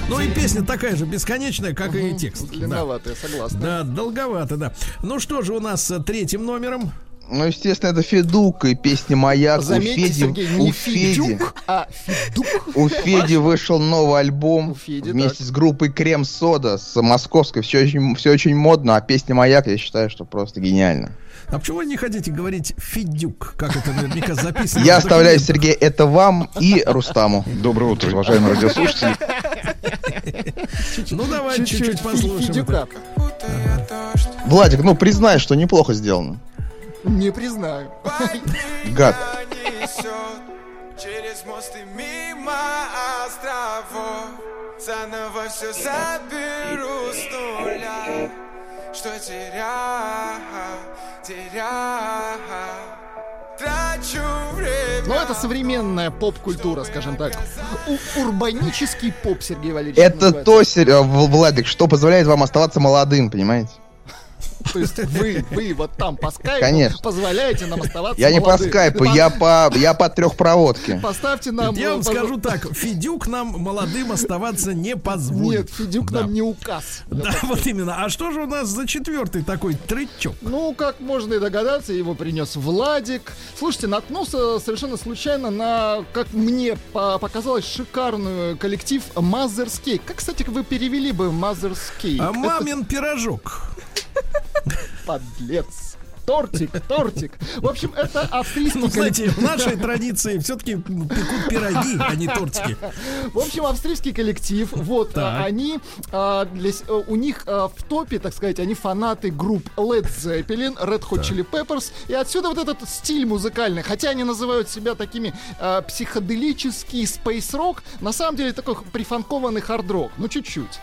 Ну и песня такая же бесконечная, как и текст. Да. Длинноватая, согласна. Да, долговато, да. Ну что же у нас с третьим номером? Ну, естественно, это Федук и песня «Маяк». Заметьте, у Феди, Сергей, не у Феди, Федюк, а Федук. у Феди вышел новый альбом У Феди, вместе так. с группой Крем Сода с московской. Все очень, все очень модно, а песня «Маяк» я считаю, что просто гениально. А почему вы не хотите говорить Федюк, как это наверняка записано? Я оставляю? Сергей, это вам и Рустаму. Доброе утро, уважаемые радиослушатели. Ну давай Чуть-чуть послушаем. Владик, ну признай, что неплохо сделано. Не признаю. Гад. Через мосты мимо островов Заново все заберу с нуля Что теряю, теряю Трачу время Но это современная поп-культура, скажем так. У- урбанический поп, Сергей Валерьевич. Это называется. то, Сер- э, Владик, что позволяет вам оставаться молодым, понимаете? То есть вы, вы вот там по скайпу Конечно. позволяете нам оставаться Я не по скайпу, По- я по, я по трехпроводке. Поставьте нам... Я вам э, скажу так, Федюк нам молодым оставаться не позволит. Нет, Федюк Да. нам не указ. Да, так вот именно. А что же у нас за четвертый такой тречок? Ну, как можно и догадаться, его принес Владик. Слушайте, наткнулся совершенно случайно на, как мне по- показалось, шикарную коллектив Mother's Cake. Как, кстати, вы перевели бы Mother's Cake? А Это мамин пирожок. <laughs> подлец. Тортик, тортик. В общем, это австрийский Ну, знаете, в нашей традиции все-таки пекут пироги, а не тортики. В общем, австрийский коллектив, вот, Так. а, они, а, для э, у них а, в топе, так сказать, они фанаты групп Led Zeppelin, Red Hot Chili Peppers, и отсюда вот этот стиль музыкальный, хотя они называют себя такими а, психоделический спейс-рок, на самом деле такой прифанкованный хард-рок, ну чуть-чуть.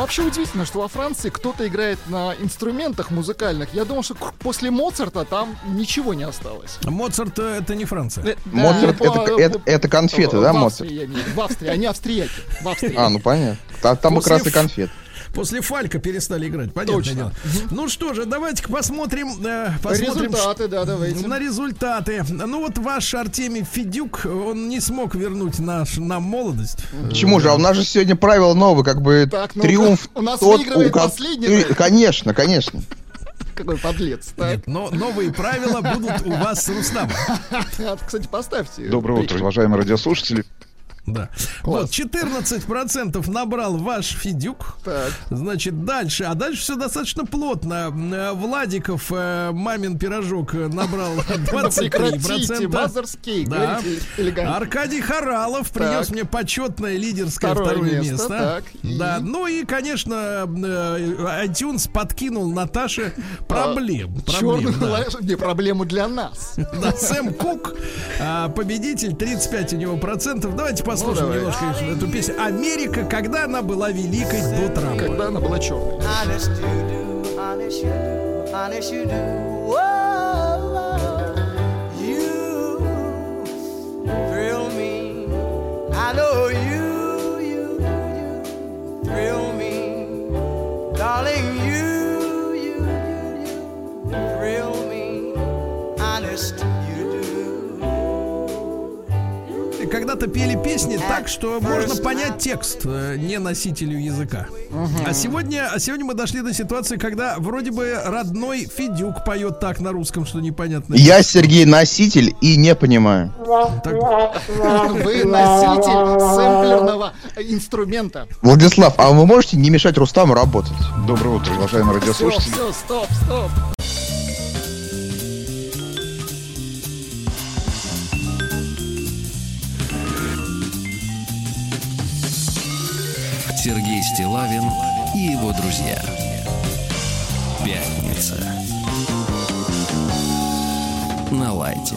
Вообще удивительно, что во Франции кто-то играет на инструментах музыкальных. Я думал, что после Моцарта там ничего не осталось. Моцарт э, это не Франция. Э, Моцарт, да, это, по- это, по- это конфеты, в да, Австрии, Моцарт? я имею в. В Австрии, они австрияки. В Австрии. А, ну понятно. Там, там как После раз и ф- конфет. После Фалька перестали играть, понятное Точно. дело. Ну что же, давайте посмотрим, э, посмотрим Результаты, да, давайте. на результаты. Ну вот ваш Артемий Федюк, он не смог вернуть наш, нам молодость. Почему же? А у нас же сегодня правила новые, как бы Так, ну-ка, триумф. у нас тот, выигрывает у последний? Конечно, конечно. Какой подлец. Так. Нет, но новые правила будут у вас с Рустамом. <laughs> Кстати, поставьте. Доброе утро, уважаемые радиослушатели. Да. Вот, 14% набрал ваш Федюк. Так. Значит, дальше. А дальше все достаточно плотно. Э, Владиков, э, мамин пирожок, набрал <laughs> 23%. Прекратите, Mother's Cake, Да. Аркадий Харалов принес Так. мне почетное лидерское Второе второе, место, место. так, и? Да, ну и, конечно, э, iTunes подкинул Наташе проблем. Черную проблем, да. не проблему для нас. Да, Сэм Кук, а, победитель, 35 у него процентов. Давайте послушаем Ну, немножко эту песню. Америка, когда она была великой до Трампа. Когда она была черной. Honest you do, honest you do, honest you do. Whoa, you thrill me. I know you, you, you thrill me, darling. Когда-то пели песни так, что можно понять текст э, не носителю языка. А сегодня, а сегодня мы дошли до ситуации, когда вроде бы родной Федюк поет так на русском, что непонятно. Я, Сергей, носитель и не понимаю. Так, <laughs> Вы носитель сэмплерного инструмента. Владислав, а вы можете не мешать Рустаму работать? Доброе утро, уважаемые Все, радиослушатели. все, стоп, стоп. Сергей Стилавин и его друзья. Пятница. На лайте.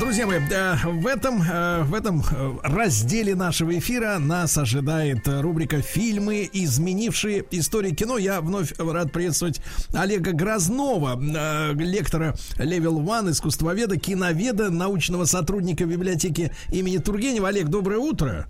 Друзья мои, э, в этом, э, в этом э, разделе нашего эфира нас ожидает рубрика «Фильмы, изменившие историю кино». Я вновь рад приветствовать Олега Грознова, лектора Level One, искусствоведа, киноведа, научного сотрудника библиотеки имени Тургенева. Олег, доброе утро.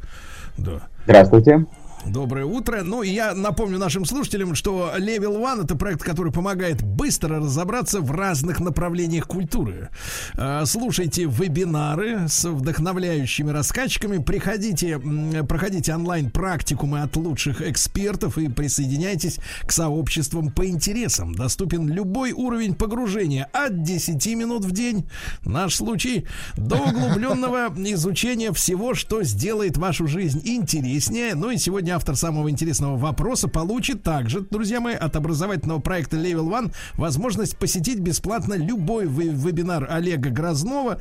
Да. Здравствуйте. Доброе утро. Ну, я напомню нашим слушателям, что Level One это проект, который помогает быстро разобраться в разных направлениях культуры. Э, Слушайте вебинары с вдохновляющими раскачками, приходите, проходите онлайн практикумы от лучших экспертов и присоединяйтесь к сообществам по интересам. Доступен любой уровень погружения от 10 минут в день, наш случай, до углубленного <laughs> изучения всего, что сделает вашу жизнь интереснее. Ну и сегодня автор самого интересного вопроса, получит также, друзья мои, от образовательного проекта Level One возможность посетить бесплатно любой вебинар Олега Грознова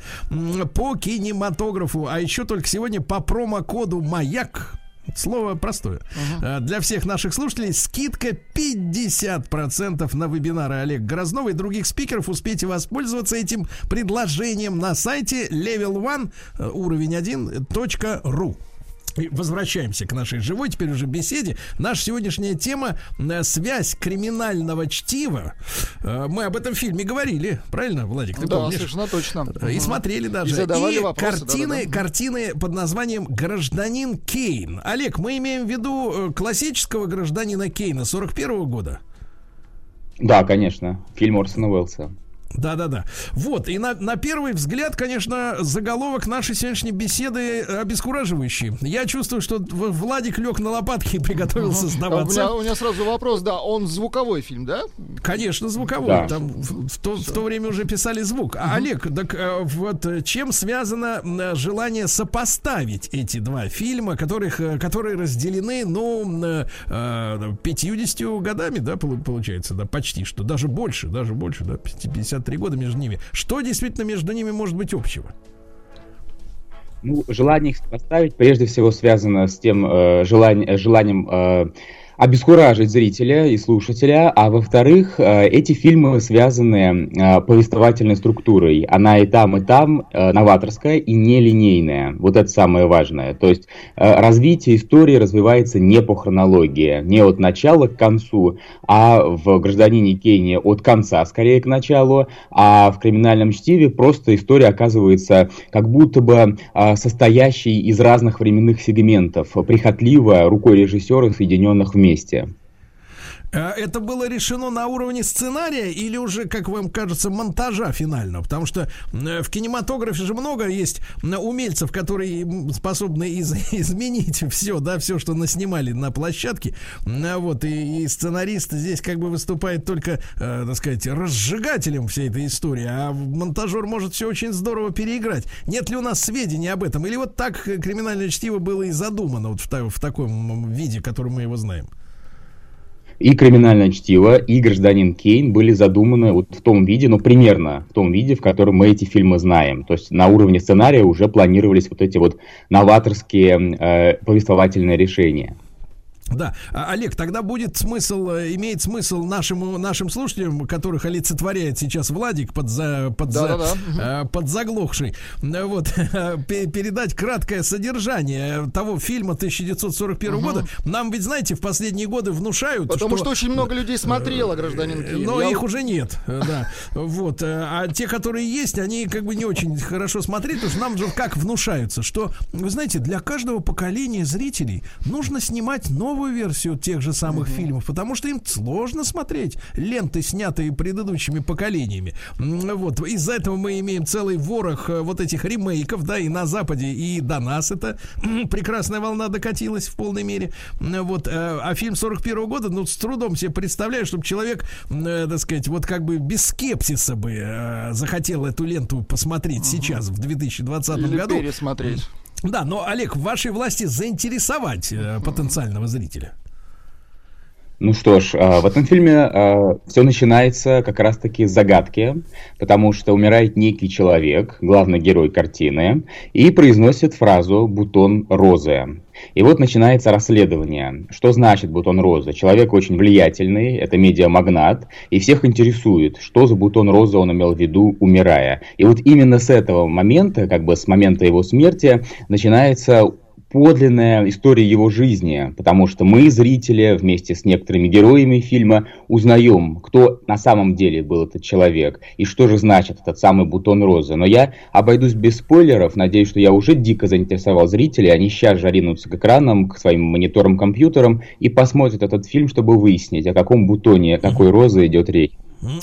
по кинематографу. А еще только сегодня по промокоду «Маяк» Слово простое. Uh-huh. Для всех наших слушателей скидка 50% на вебинары Олег Грознова и других спикеров. Успейте воспользоваться этим предложением на сайте level1 э, уровень1.ru возвращаемся к нашей живой теперь уже беседе. Наша сегодняшняя тема э, связь криминального чтива. Э, Мы об этом фильме говорили, правильно, Владик? Ты да, помнишь? совершенно точно. И Мгм. смотрели даже. И задавали вопросы. картины, да-да-да. картины под названием «Гражданин Кейн». Олег, мы имеем в виду э, классического гражданина Кейна 41 года? Да, конечно. Фильм Орсона Уэллса. Да-да-да. Вот, и на, на первый взгляд, конечно, заголовок нашей сегодняшней беседы обескураживающий. Я чувствую, что Владик лег на лопатки и приготовился А У сдаваться. меня, у меня сразу вопрос, да, он звуковой фильм, да? Конечно, звуковой. Да. Там в, в то, в то время уже писали звук. А, Олег, так э, вот э, чем связано желание сопоставить эти два фильма, которых, э, которые разделены, ну, э, э, 50 годами, да, полу- получается, да, почти что, даже больше, даже больше, да, 53 года между ними. Что действительно между ними может быть общего? Ну, желание их поставить прежде всего связано с тем э, желань- э, желанием э, обескуражить зрителя и слушателя, а во-вторых, э, эти фильмы связаны э, повествовательной структурой. Она и там, и там э, новаторская и нелинейная. Вот это самое важное. То есть развитие истории развивается не по хронологии, не от начала к концу, а в «Гражданине Кейне» от конца скорее к началу, а в «Криминальном чтиве» просто история оказывается как будто бы состоящей из разных временных сегментов, прихотливо рукой режиссера соединенных вместе. Э, Это было решено на уровне сценария или уже, как вам кажется, монтажа финального? Потому что в кинематографе же много есть умельцев, которые способны из- <laughs> изменить все, да, все, что наснимали на площадке. А Вот, и, и сценарист здесь как бы выступает только, э, так сказать, разжигателем всей этой истории, а монтажер может все очень здорово переиграть. Нет ли у нас сведений об этом? Или вот так э, криминальное чтиво было и задумано вот в, в таком виде, который мы его знаем? И «Криминальное чтиво», и «Гражданин Кейн» были задуманы вот в том виде, ну, примерно в том виде, в котором мы эти фильмы знаем. То есть на уровне сценария уже планировались вот эти вот новаторские э, повествовательные решения. Да, А, Олег, тогда будет смысл, э, имеет смысл нашим, нашим слушателям, которых олицетворяет сейчас Владик под, за, под, за- Да-да-да. э, под заглохший, э, вот, <laughs> пе- передать краткое содержание того фильма 1941 года. Нам ведь, знаете, в последние годы внушают, Потому что, очень много людей смотрело «Гражданин Кейн». но Я их уже нет, да. Вот. А те, которые есть, они как бы не очень хорошо смотреть, потому что нам же как внушаются, что, вы знаете, для каждого поколения зрителей нужно снимать новую версию тех же самых фильмов, потому что им сложно смотреть ленты, снятые предыдущими поколениями. Вот. Из-за этого мы имеем целый ворох э, вот этих ремейков, да, и на Западе, и до нас это прекрасная волна докатилась в полной мере. Вот. э, А фильм 41 года, ну, с трудом себе представляю, чтобы человек, э, так сказать, вот как бы без скепсиса бы захотел эту ленту посмотреть сейчас, в 2020 Или году. пересмотреть. Да, но, Олег, в вашей власти заинтересовать э, потенциального зрителя. Ну что ж, э, в этом фильме все начинается как раз-таки с загадки, потому что умирает некий человек, главный герой картины, и произносит фразу «бутон розы». И вот начинается расследование. Что значит бутон розы? Человек очень влиятельный, это медиамагнат, и всех интересует, что за бутон розы он имел в виду, умирая. И вот именно с этого момента, как бы с момента его смерти, начинается подлинная история его жизни, потому что мы, зрители, вместе с некоторыми героями фильма, узнаем, кто на самом деле был этот человек и что же значит этот самый бутон розы. Но я обойдусь без спойлеров, надеюсь, что я уже дико заинтересовал зрителей, они сейчас же ринутся к экранам, к своим мониторам, компьютерам и посмотрят этот фильм, чтобы выяснить, о каком бутоне, какой розы идет речь.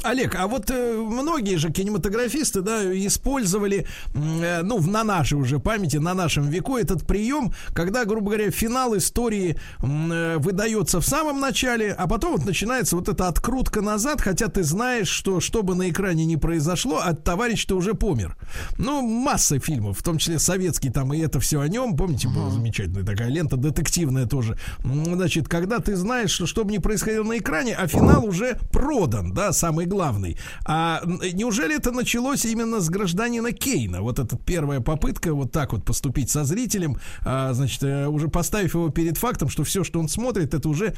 Олег, а вот э, многие же кинематографисты, да, использовали, э, ну, на нашей уже памяти, на нашем веку этот прием, когда, грубо говоря, финал истории э, выдается в самом начале, а потом вот начинается вот эта открутка назад, хотя ты знаешь, что что бы на экране не произошло, а товарищ ты уже помер. Ну, масса фильмов, в том числе советский, там и это все о нем, помните, была замечательная такая лента, детективная тоже. Значит, когда ты знаешь, что что бы ни происходило на экране, а финал уже продан, да, самый главный. А неужели это началось именно с гражданина Кейна? Вот эта первая попытка вот так вот поступить со зрителем, а, значит, э, уже поставив его перед фактом, что все, что он смотрит, это уже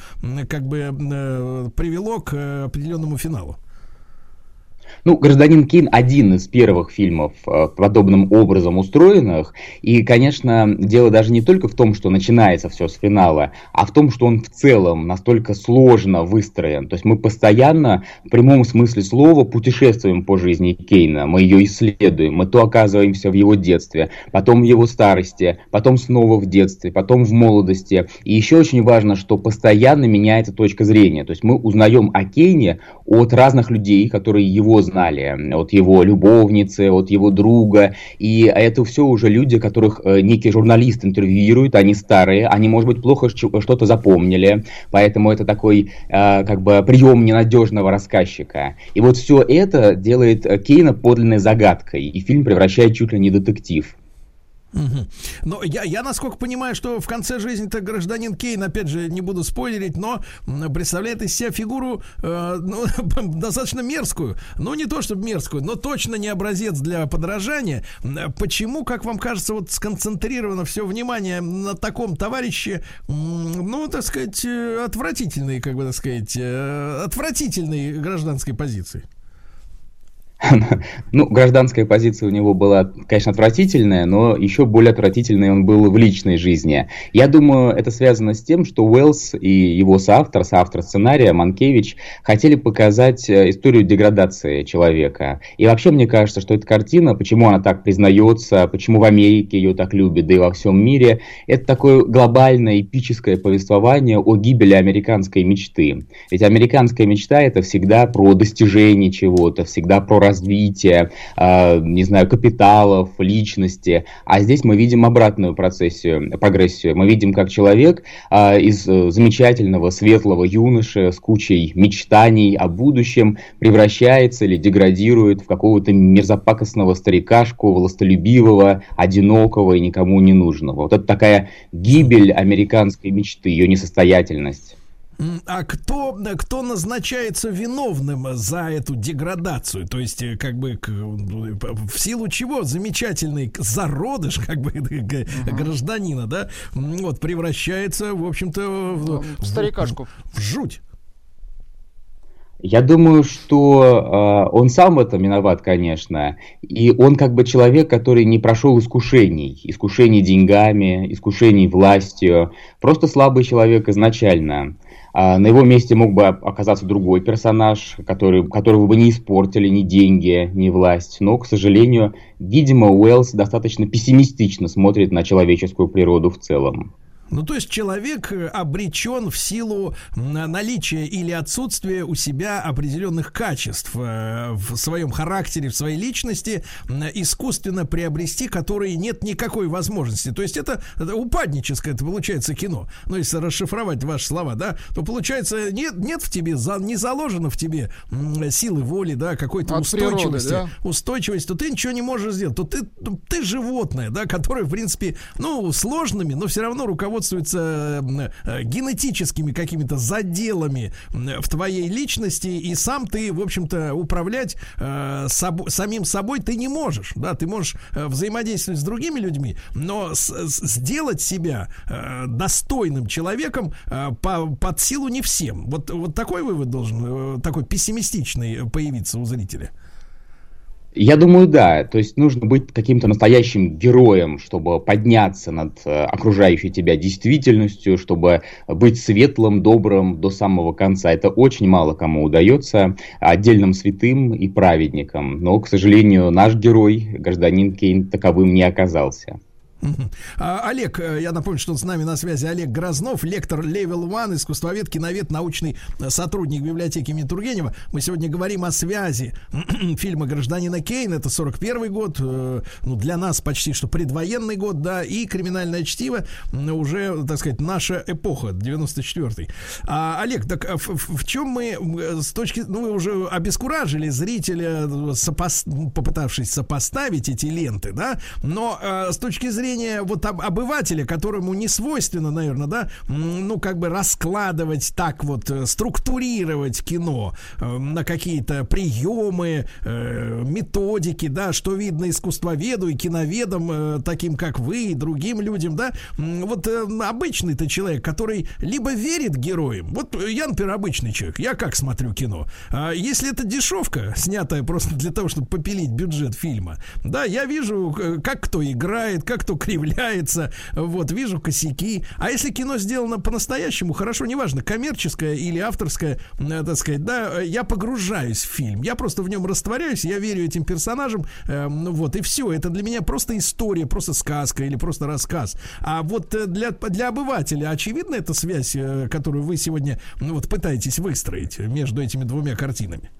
как бы э, привело к э, определенному финалу. Ну, «Гражданин Кейн» один из первых фильмов, э, подобным образом устроенных. И, конечно, дело даже не только в том, что начинается все с финала, а в том, что он в целом настолько сложно выстроен. То есть мы постоянно, в прямом смысле слова, путешествуем по жизни Кейна. Мы ее исследуем. Мы то оказываемся в его детстве, потом в его старости, потом снова в детстве, потом в молодости. И еще очень важно, что постоянно меняется точка зрения. То есть мы узнаем о Кейне от разных людей, которые его знали, от его любовницы, от его друга, и это все уже люди, которых э, некий журналист интервьюирует, они старые, они, может быть, плохо что-то запомнили, поэтому это такой, э, как бы, прием ненадежного рассказчика. И вот все это делает э, Кейна подлинной загадкой, и фильм превращает чуть ли не детектив. Мгм. Но я, я, насколько понимаю, что в конце жизни-то гражданин Кейн, опять же, не буду спойлерить, но представляет из себя фигуру э, ну, <laughs> достаточно мерзкую. Ну, не то чтобы мерзкую, но точно не образец для подражания. М, Почему, как вам кажется, вот сконцентрировано все внимание на таком товарище, ну, так сказать, э, отвратительной, как бы так сказать, э, отвратительной гражданской позиции? Ну, гражданская позиция у него была, конечно, отвратительная, но еще более отвратительной он был в личной жизни. Я думаю, это связано с тем, что Уэллс и его соавтор, соавтор сценария Манкевич хотели показать э, историю деградации человека. И вообще мне кажется, что эта картина, почему она так признается, почему в Америке ее так любят, да и во всем мире, это такое глобальное эпическое повествование о гибели американской мечты. Ведь американская мечта это всегда про достижение чего-то, всегда про развитие, э, не знаю, капиталов, личности. А здесь мы видим обратную процессию, прогрессию. Мы видим, как человек э, из э, замечательного светлого юноши с кучей мечтаний о будущем превращается или деградирует в какого-то мерзопакостного старикашку, властолюбивого, одинокого и никому не нужного. Вот это такая гибель американской мечты, ее несостоятельность. А кто, кто назначается виновным за эту деградацию? То есть, э, как бы, в силу чего замечательный зародыш, как бы, г- гражданина, да, вот, превращается, в общем-то, в, в- Старикашку. в жуть. Я думаю, что э, он сам в этом виноват, конечно. И он как бы человек, который не прошел искушений. Искушений деньгами, искушений властью. Просто слабый человек изначально. А на его месте мог бы оказаться другой персонаж, который, которого бы не испортили ни деньги, ни власть. Но, к сожалению, видимо, Уэллс достаточно пессимистично смотрит на человеческую природу в целом. Ну, то есть человек э, обречен в силу наличия или отсутствия у себя определенных качеств э, в своем характере, в своей личности, искусственно приобрести, которые нет никакой возможности. То есть это, это упадническое, это получается кино. Ну, если расшифровать ваши слова, да, то получается нет, нет в тебе, за, не заложено в тебе силы воли, да, какой-то От природы, устойчивости, да? устойчивость, то ты ничего не можешь сделать. То ты, ты животное, да, которое, в принципе, ну, сложными, но все равно руководствуется э, генетическими какими-то заделами в твоей личности, и сам ты, в общем-то, управлять э, собо- самим собой ты не можешь. Да, ты можешь э, взаимодействовать с другими людьми, но сделать себя достойным человеком по, под силу не всем. Вот, вот такой вывод должен, такой пессимистичный появиться у зрителя. Я думаю, да. То есть нужно быть каким-то настоящим героем, чтобы подняться над э, окружающей тебя действительностью, чтобы быть светлым, добрым до самого конца. Это очень мало кому удается, отдельным святым и праведникам. Но, к сожалению, наш герой, гражданин Кейн, таковым не оказался. А, Олег, э, я напомню, что с нами на связи Олег Грознов, лектор Level One, искусствовед, киновед, научный э, сотрудник библиотеки имени Тургенева. Мы сегодня говорим о связи <clears throat> фильма «Гражданина Кейн». Это 41 год, э, ну, для нас почти что предвоенный год, да, и «Криминальное чтиво» уже, так сказать, наша эпоха, 94-й. А, Олег, так а в, в- чем мы с точки... Ну, вы уже обескуражили зрителя, сопос- попытавшись сопоставить эти ленты, да, но с точки зрения вот об- обывателя, которому не свойственно, наверное, да, ну, как бы раскладывать так вот, э, структурировать кино э, на какие-то приемы, э, методики, да, что видно искусствоведу и киноведам, э, таким как вы и другим людям, да, вот э, обычный-то человек, который либо верит героям, вот я, например, обычный человек, я как смотрю кино, А если это дешевка, снятая просто для того, чтобы попилить бюджет фильма, да, я вижу, э, как кто играет, как кто кривляется, вот, вижу косяки. А если кино сделано по-настоящему, хорошо, неважно, коммерческое или авторское, э, так сказать, да, э, я погружаюсь в фильм, я просто в нем растворяюсь, я верю этим персонажам, э, вот, и все, это для меня просто история, просто сказка или просто рассказ. А вот э, для, для обывателя очевидна эта связь, которую вы сегодня, ну вот, пытаетесь выстроить между этими двумя картинами?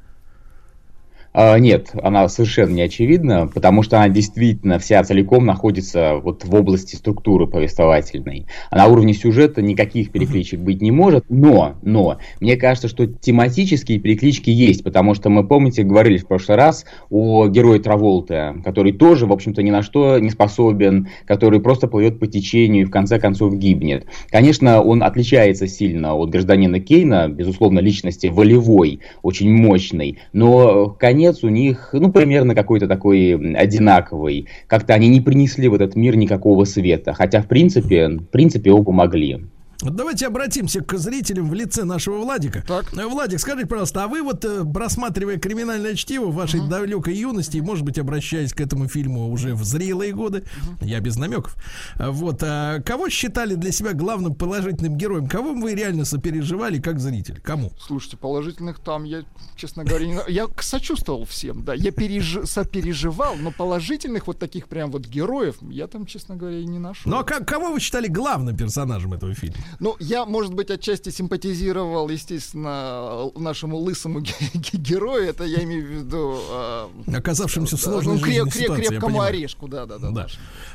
А, Нет, она совершенно не очевидна, потому что она действительно вся целиком находится вот в области структуры повествовательной. А на уровне сюжета никаких перекличек быть не может, но, но, мне кажется, что тематические переклички есть, потому что мы, помните, говорили в прошлый раз о герое Траволта, который тоже, в общем-то, ни на что не способен, который просто плывет по течению и в конце концов гибнет. Конечно, он отличается сильно от гражданина Кейна, безусловно, личности волевой, очень мощной, но конец у них, ну, примерно какой-то такой одинаковый. Как-то они не принесли в этот мир никакого света, хотя, в принципе, в принципе, оба могли. Вот давайте обратимся к зрителям в лице нашего Владика. Э, Владик, скажите, пожалуйста, а вы вот, э, просматривая криминальное чтиво в вашей далекой юности, и, может быть, обращаясь к этому фильму уже в зрелые годы, я без намеков, а вот, а кого считали для себя главным положительным героем? Кого вы реально сопереживали как зритель? Кому? Слушайте, положительных там я, честно говоря, не... я сочувствовал всем, да, я переж... сопереживал, но положительных вот таких прям вот героев я там, честно говоря, и не нашел. Ну а как, кого вы считали главным персонажем этого фильма? Ну, я, может быть, отчасти симпатизировал, естественно, нашему лысому <laughs> ге- ге- герою, это я имею в виду... а, Оказавшимся в да, сложной ну, крепкому орешку, да-да-да.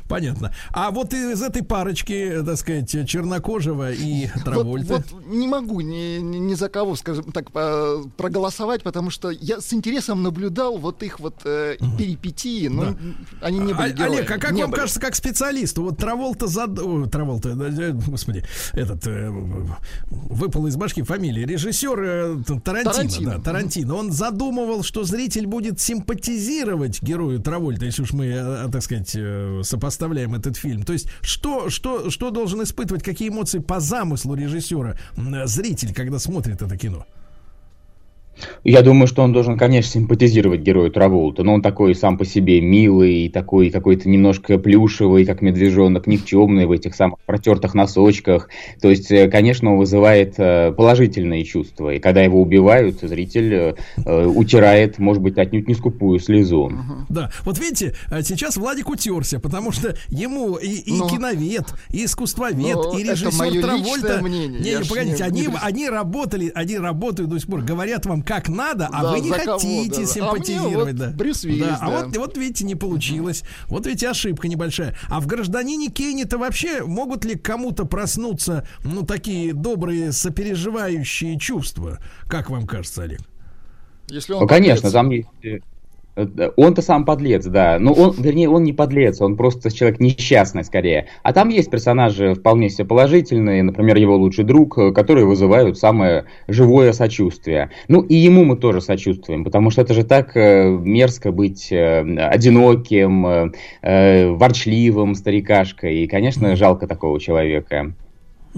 Понятно. А вот из этой парочки, так сказать, Чернокожего и Травольта. Вот, вот не могу ни, ни, за кого, скажем так, проголосовать, потому что я с интересом наблюдал вот их вот э, перипетии, но Да. они не были А- героями. Олег, а как Не вам были. кажется, как специалисту, вот Траволта зад... Ой, Траволта, господи, этот э, выпал из башки фамилии. Режиссер э, Тарантино, Тарантино. да, Тарантино. Он задумывал, что зритель будет симпатизировать герою Травольта, если уж мы, э, так сказать, э, сопоставляем этот фильм. То есть, что, что, что должен испытывать, какие эмоции по замыслу режиссера зритель, когда смотрит это кино? Я думаю, что он должен, конечно, симпатизировать герою Траволта, но он такой сам по себе милый, такой какой-то немножко плюшевый, как медвежонок, никчемный в этих самых протертых носочках. То есть, э, конечно, он вызывает э, положительные чувства. И когда его убивают, зритель э, утирает, может быть, отнюдь не скупую слезу. Да, вот видите, сейчас Владик утерся, потому что ему и, и Ну. киновед, и искусствовед, Ну, и это режиссер Травольта. Не, не, ж погодите, не- они, не они работали, они работают до сих пор, говорят вам как надо, а Да, вы не за кого, хотите да, да. А симпатизировать, да. вот Брюс Уиллис, да. А да. вот, вот видите, не получилось. Вот видите, ошибка небольшая. А в гражданине Кейне-то вообще могут ли кому-то проснуться, ну, такие добрые, сопереживающие чувства? Как вам кажется, Олег? Если он Ну, конечно, там есть... э, Он-то сам подлец, да. Но он, вернее, он не подлец, он просто человек несчастный скорее. А там есть персонажи вполне себе положительные, например, его лучший друг, э, которые вызывают самое живое сочувствие. Ну и ему мы тоже сочувствуем, потому что это же так э, мерзко быть одиноким, ворчливым старикашкой. И, конечно, жалко такого человека.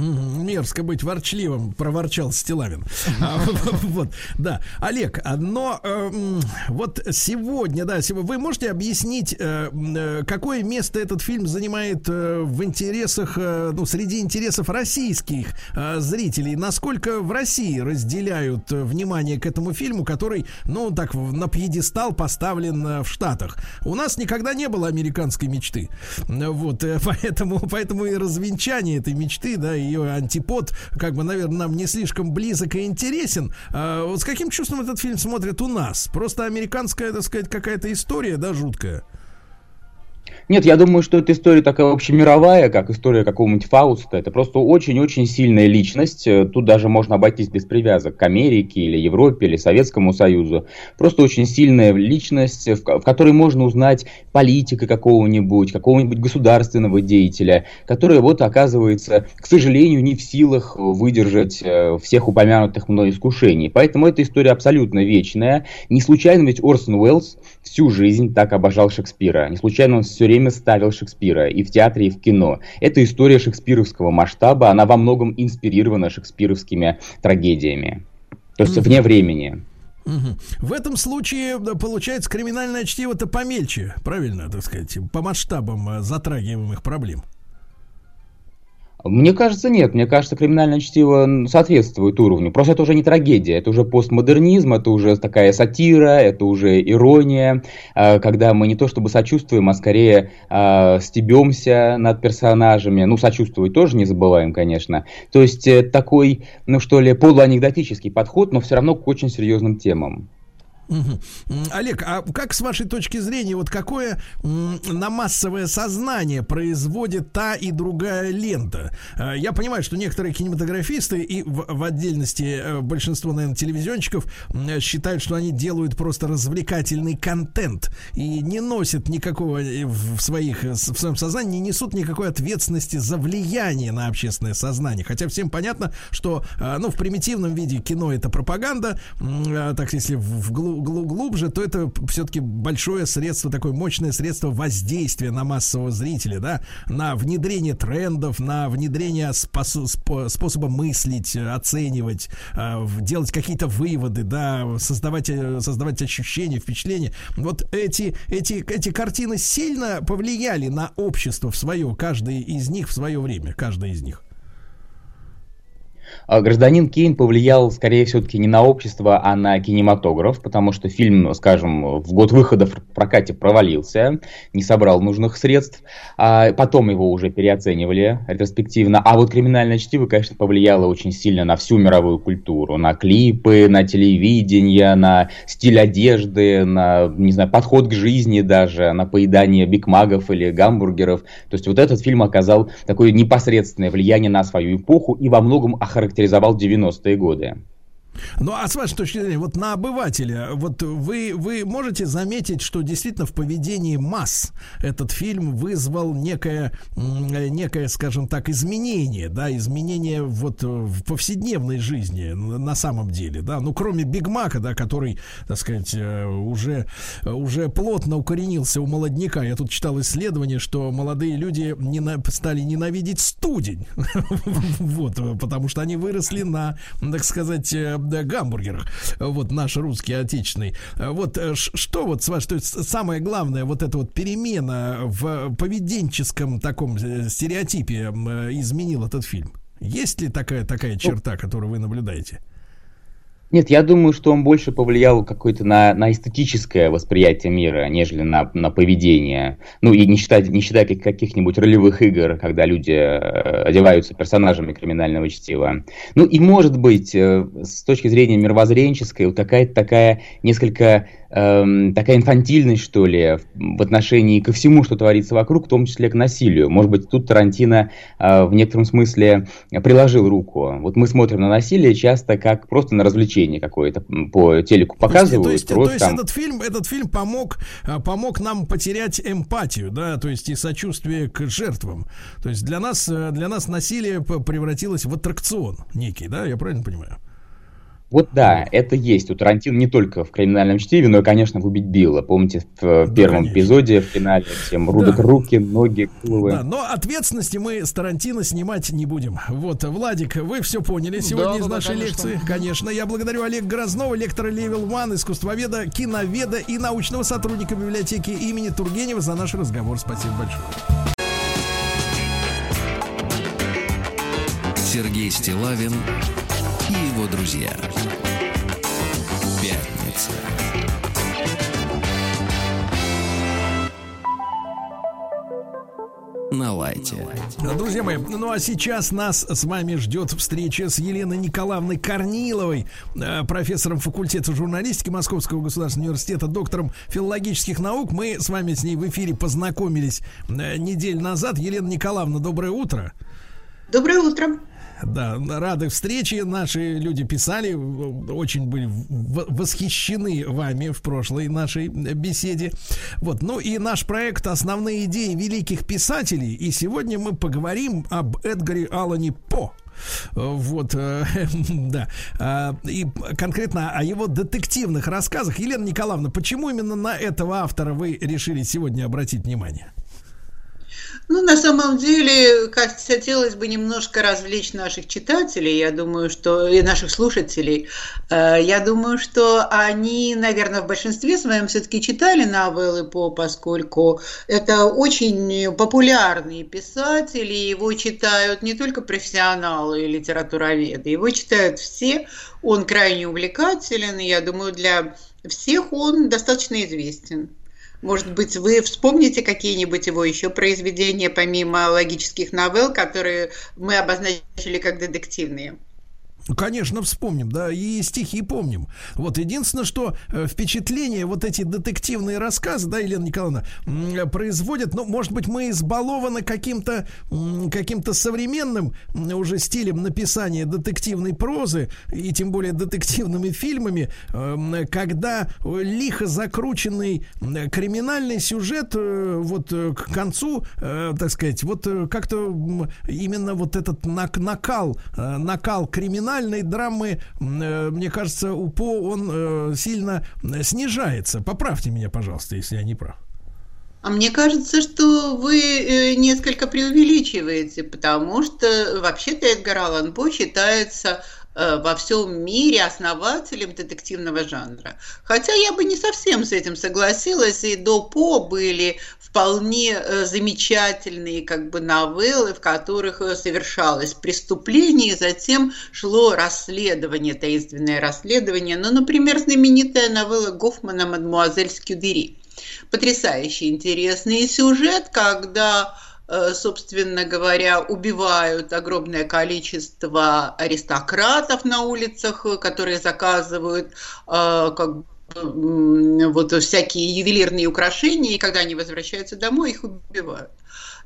Мерзко быть ворчливым, проворчал Стилавин. <laughs> А, Вот, да. Олег, а, но э, м, вот сегодня, да, вы можете объяснить, э, э, какое место этот фильм занимает э, в интересах, ну, среди интересов российских зрителей? Насколько в России разделяют внимание к этому фильму, который, ну, так, на пьедестал поставлен в Штатах? У нас никогда не было американской мечты. Вот, <laughs> поэтому, поэтому и развенчание этой мечты, да, ее антипод, как бы, наверное, нам не слишком близок и интересен. А вот с каким чувством этот фильм смотрят у нас? Просто американская, так сказать, какая-то история, да, жуткая. Нет, я думаю, что эта история такая общемировая, как история какого-нибудь Фауста. Это просто очень-очень сильная личность. Э, Тут даже можно обойтись без привязок к Америке или Европе или Советскому Союзу. Просто очень сильная личность, в, в которой можно узнать политика какого-нибудь, какого-нибудь государственного деятеля, который вот оказывается, к сожалению, не в силах выдержать э, всех упомянутых мной искушений. Поэтому эта история абсолютно вечная. Не случайно ведь Орсон Уэллс всю жизнь так обожал Шекспира. Не случайно он все время ставил Шекспира и в театре, и в кино. Это история шекспировского масштаба, она во многом инспирирована шекспировскими трагедиями. То есть вне времени. В этом случае, получается, криминальное чтиво-то помельче, правильно, так сказать, по масштабам э, затрагиваемых проблем. Мне кажется, нет. Мне кажется, криминальное чтиво соответствует уровню. Просто это уже не трагедия, это уже постмодернизм, это уже такая сатира, это уже ирония, э, когда мы не то чтобы сочувствуем, а скорее э, стебемся над персонажами. Ну, сочувствовать тоже не забываем, конечно. То есть э, такой, ну что ли, полуанекдотический подход, но все равно к очень серьезным темам. М, Олег, а как с вашей точки зрения, вот какое на массовое сознание производит та и другая лента? Э, Я понимаю, что некоторые кинематографисты и в, в отдельности э, большинство, наверное, телевизионщиков считают, что они делают просто развлекательный контент и не носят никакого э, в в своих э, в своем сознании не несут никакой ответственности за влияние на общественное сознание. Хотя всем понятно, что ну в примитивном виде кино это пропаганда, а так если в глу- глу- глубже, то это все-таки большое средство, такое мощное средство воздействия на массового зрителя, да, на внедрение трендов, на внедрение спосо- спо- способа мыслить, оценивать, э, делать какие-то выводы, да, создавать, э, создавать ощущения, впечатления. Вот эти, эти, эти картины сильно повлияли на общество в свое, каждый из них в свое время, каждая из них. А Гражданин Кейн повлиял, скорее все-таки, не на общество, а на кинематограф, потому что фильм, скажем, в год выхода в прокате провалился, не собрал нужных средств, а потом его уже переоценивали ретроспективно. А вот криминальное чтиво, конечно, повлияло очень сильно на всю мировую культуру, на клипы, на телевидение, на стиль одежды, на, не знаю, подход к жизни даже, на поедание бигмагов или гамбургеров. То есть вот этот фильм оказал такое непосредственное влияние на свою эпоху и во многом охарактеризовал 90-е годы. Ну, а с вашей точки зрения, вот на обывателя, вот вы, вы можете заметить, что действительно в поведении масс этот фильм вызвал некое, некое, скажем так, изменение, да, изменение вот в повседневной жизни на самом деле, да, ну, кроме Биг Мака, да, который, так сказать, э, уже, уже плотно укоренился у молодняка. Я тут читал исследование, что молодые люди нена- стали ненавидеть студень, <laughs> вот, потому что они выросли на, так сказать, э, да, гамбургерах, вот наш русский отечественный. Э, Вот э, что вот с вашей, то есть самое главное, вот эта вот перемена в поведенческом таком э, стереотипе изменил этот фильм? Есть ли такая, такая черта, которую вы наблюдаете? Нет, я думаю, что он больше повлиял какое-то на, на эстетическое восприятие мира, нежели на, на поведение. Ну и не считать, не считая как- каких-нибудь ролевых игр, когда люди э, одеваются персонажами криминального чтива. Ну и может быть, э, с точки зрения мировоззренческой, вот какая-то такая несколько эм, такая инфантильность, что ли, в- отношении ко всему, что творится вокруг, в том числе к насилию. Может быть, тут Тарантино э, в некотором смысле приложил руку. Вот мы смотрим на насилие часто как просто на развлечение какое-то по телеку показывают. То есть, то есть там- этот фильм, этот фильм помог, а, помог нам потерять эмпатию, да, то есть и сочувствие к жертвам. То есть для нас, э, для нас насилие превратилось в аттракцион некий, да, я правильно понимаю? Вот да, это есть у Тарантино не только в «Криминальном чтиве», но и, конечно, в «Убить Билла». Помните, в э, первом конечно. эпизоде, в финале, всем рубят Да. руки, ноги, головы. Да, но ответственности мы с Тарантино снимать не будем. Вот, Владик, вы все поняли сегодня Да, из да, да, нашей конечно. лекции. Конечно, я благодарю Олега Грознова, лектора Level One, искусствоведа, киноведа и научного сотрудника библиотеки имени Тургенева за наш разговор. Спасибо большое. Сергей Стилавин его друзья. Пятница. На лайте. Друзья мои, ну а сейчас нас с вами ждет встреча с Еленой Николаевной Корниловой, э, профессором факультета журналистики Московского государственного университета, доктором филологических наук. Мы с вами с ней в эфире познакомились э, неделю назад. Елена Николаевна, доброе утро. Доброе утро. Да, рады встрече. Наши люди писали, очень были восхищены вами в прошлой нашей беседе. Вот, ну и наш проект «Основные идеи великих писателей». И сегодня мы поговорим об Эдгаре Аллане По. Вот, э, <laughs> да. А, И конкретно о его детективных рассказах. Елена Николаевна, почему именно на этого автора вы решили сегодня обратить внимание? Ну, на самом деле, хотелось бы немножко развлечь наших читателей, я думаю, что и наших слушателей. Э, Я думаю, что они, наверное, в большинстве своем все-таки читали новеллы По, поскольку это очень популярный писатель, и его читают не только профессионалы и литературоведы, его читают все. Он крайне увлекателен, и я думаю, для всех он достаточно известен. Может быть, вы вспомните какие-нибудь его еще произведения, помимо логических новелл, которые мы обозначили как детективные? Ну, Конечно, вспомним, да, и стихи помним. Вот единственное, что э, впечатление, вот эти детективные рассказы, да, Елена Николаевна, производят, ну, может быть, мы избалованы каким-то каким-то современным уже стилем написания детективной прозы, и тем более детективными фильмами, эм, когда лихо закрученный криминальный сюжет э, вот э, к концу, так сказать, вот как-то именно вот этот нак- накал, э, накал криминальной драмы, э, мне кажется, у По он э, сильно э, снижается. Поправьте меня, пожалуйста, если я не прав. А мне кажется, что вы несколько преувеличиваете, потому что вообще-то Эдгар Аллан По считается во всем мире основателем детективного жанра. Хотя я бы не совсем с этим согласилась, и до По были вполне э, замечательные как бы новеллы, в которых э, совершалось преступление, и затем шло расследование, таинственное расследование. Ну, например, знаменитая новелла Гофмана «Мадмуазель Скюдери». Потрясающе интересный сюжет, когда э, собственно говоря, убивают огромное количество аристократов на улицах, которые заказывают как вот всякие ювелирные украшения, и когда они возвращаются домой, их убивают.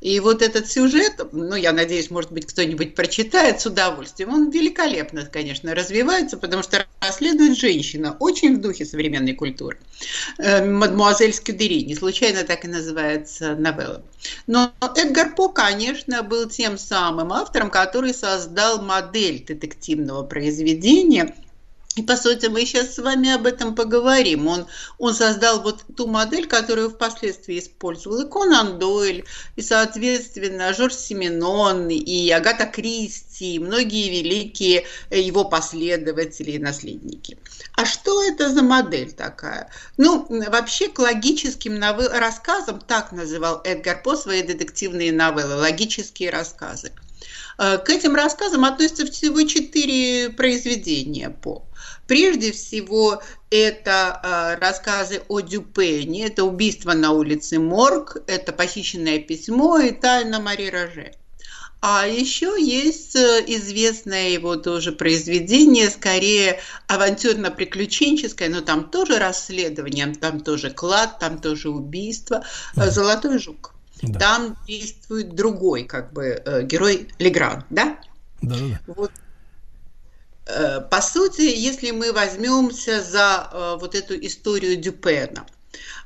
И вот этот сюжет, ну, я надеюсь, может быть, кто-нибудь прочитает с удовольствием, он великолепно, конечно, развивается, потому что расследует женщина, очень в духе современной культуры. Э, Мадмуазель Скюдери, не случайно так и называется новелла. Но Эдгар По, конечно, был тем самым автором, который создал модель детективного произведения, и, по сути, мы сейчас с вами об этом поговорим. Он, он создал вот ту модель, которую впоследствии использовал и Конан Дойль, и, соответственно, Жорж Сименон, и Агата Кристи, и многие великие его последователи и наследники. А что это за модель такая? Ну, вообще, к логическим новелл- рассказам, так называл Эдгар По свои детективные новеллы, логические рассказы. Э, К этим рассказам относятся всего четыре произведения по. Прежде всего, это э, рассказы о Дюпене, это убийство на улице Морг, это похищенное письмо и тайна Мари Роже. А еще есть э, известное его тоже произведение, скорее авантюрно-приключенческое, но там тоже расследование, там тоже клад, там тоже убийство. Э, Золотой жук. Да. Там действует другой, как бы, э, герой Легран, да? Да, да, да. Вот. Э, По сути, если мы возьмемся за э, вот эту историю Дюпена,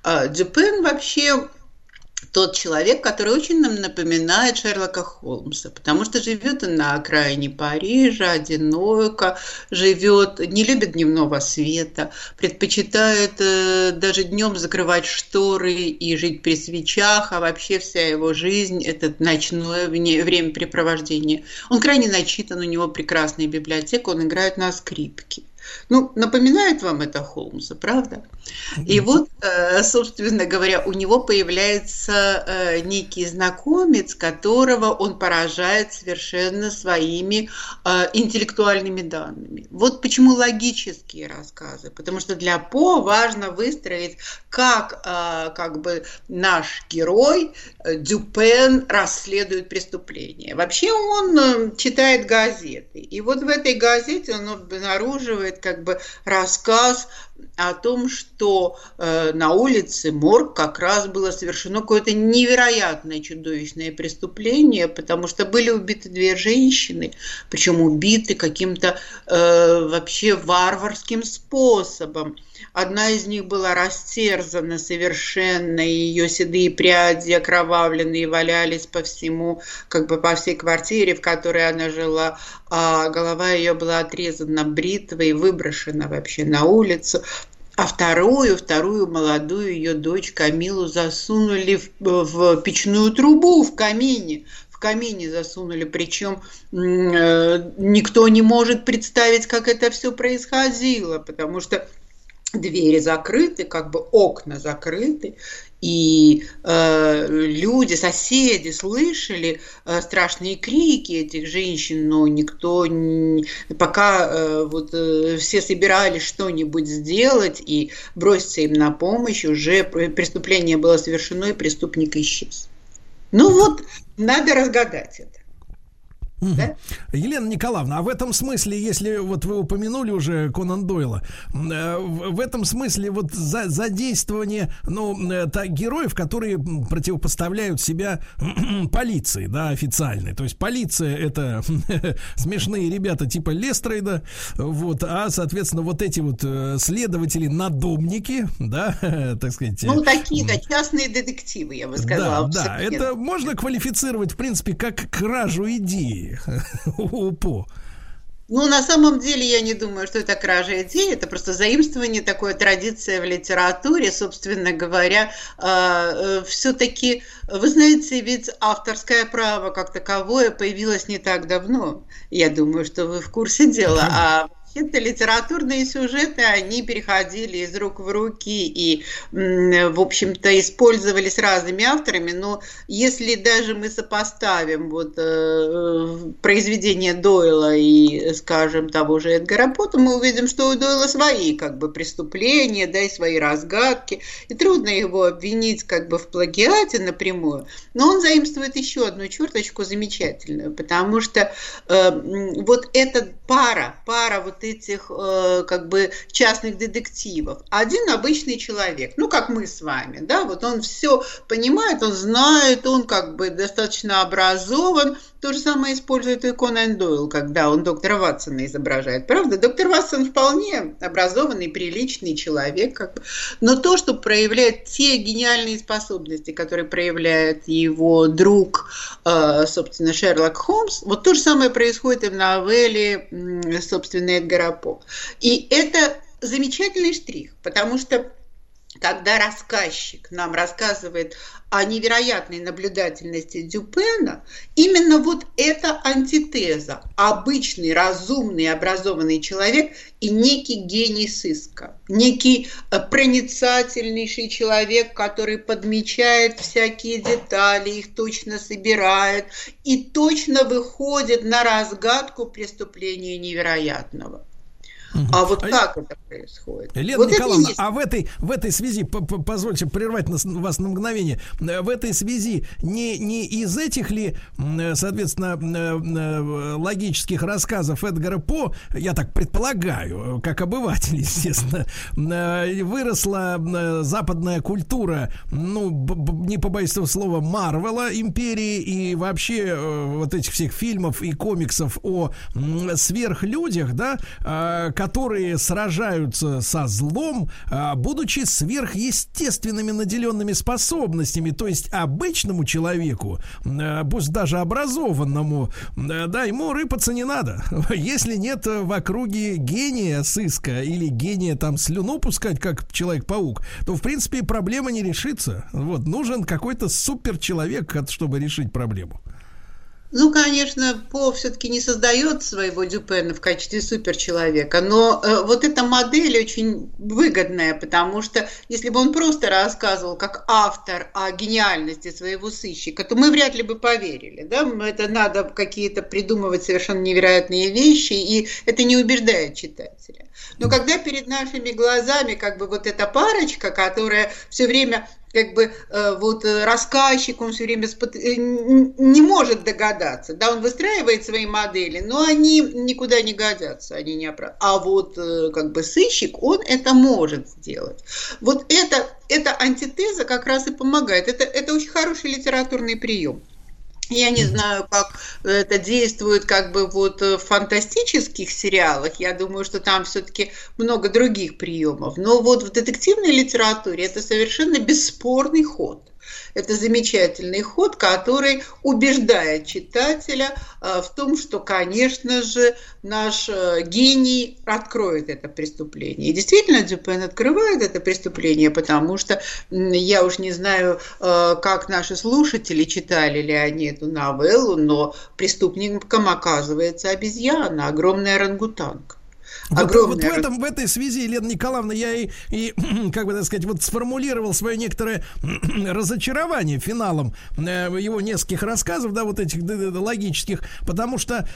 э, Дюпен вообще тот человек, который очень нам напоминает Шерлока Холмса, потому что живет он на окраине Парижа, одиноко, живет, не любит дневного света, предпочитает э, даже днем закрывать шторы и жить при свечах, а вообще вся его жизнь – это ночное времяпрепровождение. Он крайне начитан, у него прекрасная библиотека, он играет на скрипке. Ну, напоминает вам это Холмса, правда? И вот, э, собственно говоря, у него появляется э, некий знакомец, которого он поражает совершенно своими э, интеллектуальными данными. Вот почему логические рассказы. Потому что для По важно выстроить, как, как бы наш герой Дюпен расследует преступление. Вообще он читает газеты. И вот в этой газете он обнаруживает как бы рассказ о том, что э, на улице Морг как раз было совершено какое-то невероятное чудовищное преступление, потому что были убиты две женщины, причем убиты каким-то э, вообще варварским способом. Одна из них была растерзана совершенно, и ее седые пряди окровавленные валялись по всему, как бы по всей квартире, в которой она жила, а голова ее была отрезана бритвой выброшена вообще на улицу. А вторую, вторую молодую ее дочь Камилу засунули в, в печную трубу в камине в камине засунули, причем э, никто не может представить, как это все происходило, потому что двери закрыты, как бы окна закрыты, и э, люди, соседи слышали э, страшные крики этих женщин, но никто не, пока э, вот э, все собирались что-нибудь сделать и броситься им на помощь, уже преступление было совершено и преступник исчез. Ну вот, надо разгадать это. Угу. Да? Елена Николаевна, а в этом смысле, если вот вы упомянули уже Конан Дойла, э, в этом смысле вот за, задействование, ну, э, так, героев, которые противопоставляют себя <clears throat> полиции, да, официальной. То есть полиция это <laughs> смешные ребята типа Лестрейда, вот, а, соответственно, вот эти вот э, следователи-надомники, да, <laughs> так сказать. Ну, такие, да, частные детективы, я бы сказала. Да, да, это можно квалифицировать, в принципе, как кражу идеи УПО? <laughs> Ну, на самом деле, я не думаю, что это кража идей, это просто заимствование, такое традиция в литературе, собственно говоря. Э, Все-таки, вы знаете, ведь авторское право как таковое появилось не так давно. Я думаю, что вы в курсе дела. А Вообще-то литературные сюжеты, они переходили из рук в руки и, в общем-то, использовались разными авторами, но если даже мы сопоставим вот э, произведение Дойла и, скажем, того же Эдгара Пота, мы увидим, что у Дойла свои как бы преступления, да, и свои разгадки, и трудно его обвинить как бы в плагиате напрямую, но он заимствует еще одну черточку замечательную, потому что э, вот эта пара, пара вот этих э, как бы частных детективов. Один обычный человек, ну как мы с вами, да, вот он все понимает, он знает, он как бы достаточно образован, то же самое использует и Конан Дойл, когда он доктора Ватсона изображает. Правда, доктор Ватсон вполне образованный, приличный человек. Как бы. Но то, что проявляет те гениальные способности, которые проявляет его друг, э, собственно, Шерлок Холмс, вот то же самое происходит и в новелле, собственно, Эдгара По. И это замечательный штрих, потому что когда рассказчик нам рассказывает о невероятной наблюдательности Дюпена, именно вот эта антитеза, обычный, разумный, образованный человек и некий гений сыска, некий э, проницательнейший человек, который подмечает всякие детали, их точно собирает и точно выходит на разгадку преступления невероятного. А вот а как это происходит? Лена вот Николаевна, а в этой, в этой связи, позвольте прервать нас, вас на мгновение, э, в этой связи не, не из этих ли, э, соответственно, э, логических рассказов Эдгара По, я так предполагаю, как обыватель, <laughs> естественно, выросла западная культура, ну, не побоюсь этого слова, Марвела, империи и вообще вот этих всех фильмов и комиксов о сверхлюдях, да, а, которые сражаются со злом, а, будучи сверхъестественными наделенными способностями. То есть обычному человеку, а, пусть даже образованному, а, да, ему рыпаться не надо. <laughs> Если нет в округе гения сыска или гения там слюну пускать, как Человек-паук, то, в принципе, проблема не решится. Вот, нужен какой-то суперчеловек, чтобы решить проблему. Ну, конечно, По все-таки не создает своего Дюпена в качестве суперчеловека, но э, вот эта модель очень выгодная, потому что если бы он просто рассказывал как автор о гениальности своего сыщика, то мы вряд ли бы поверили. Да? Это надо какие-то придумывать совершенно невероятные вещи, и это не убеждает читателя. Но когда перед нашими глазами как бы вот эта парочка, которая все время как бы э, вот э, рассказчик, он все время спот... Э, не может догадаться, да, он выстраивает свои модели, но они никуда не годятся, они не оправ... А вот как бы сыщик, он это может сделать. Вот это, эта антитеза как раз и помогает. Это, это очень хороший литературный прием. Я не знаю, как это действует как бы вот в фантастических сериалах. Я думаю, что там все-таки много других приемов. Но вот в детективной литературе это совершенно бесспорный ход. Это замечательный ход, который убеждает читателя э, в том, что, конечно же, наш э, гений откроет это преступление. И действительно, Дюпен открывает это преступление, потому что я уж не знаю, э, как наши слушатели читали ли они эту новеллу, но преступником оказывается обезьяна, огромная орангутанка. Вот, вот в, этом, в этой связи, Елена Николаевна, я и, и, <clears throat> как бы так сказать, вот сформулировал свое некоторое <clears throat> разочарование финалом э, его нескольких рассказов, да, вот этих логических, потому что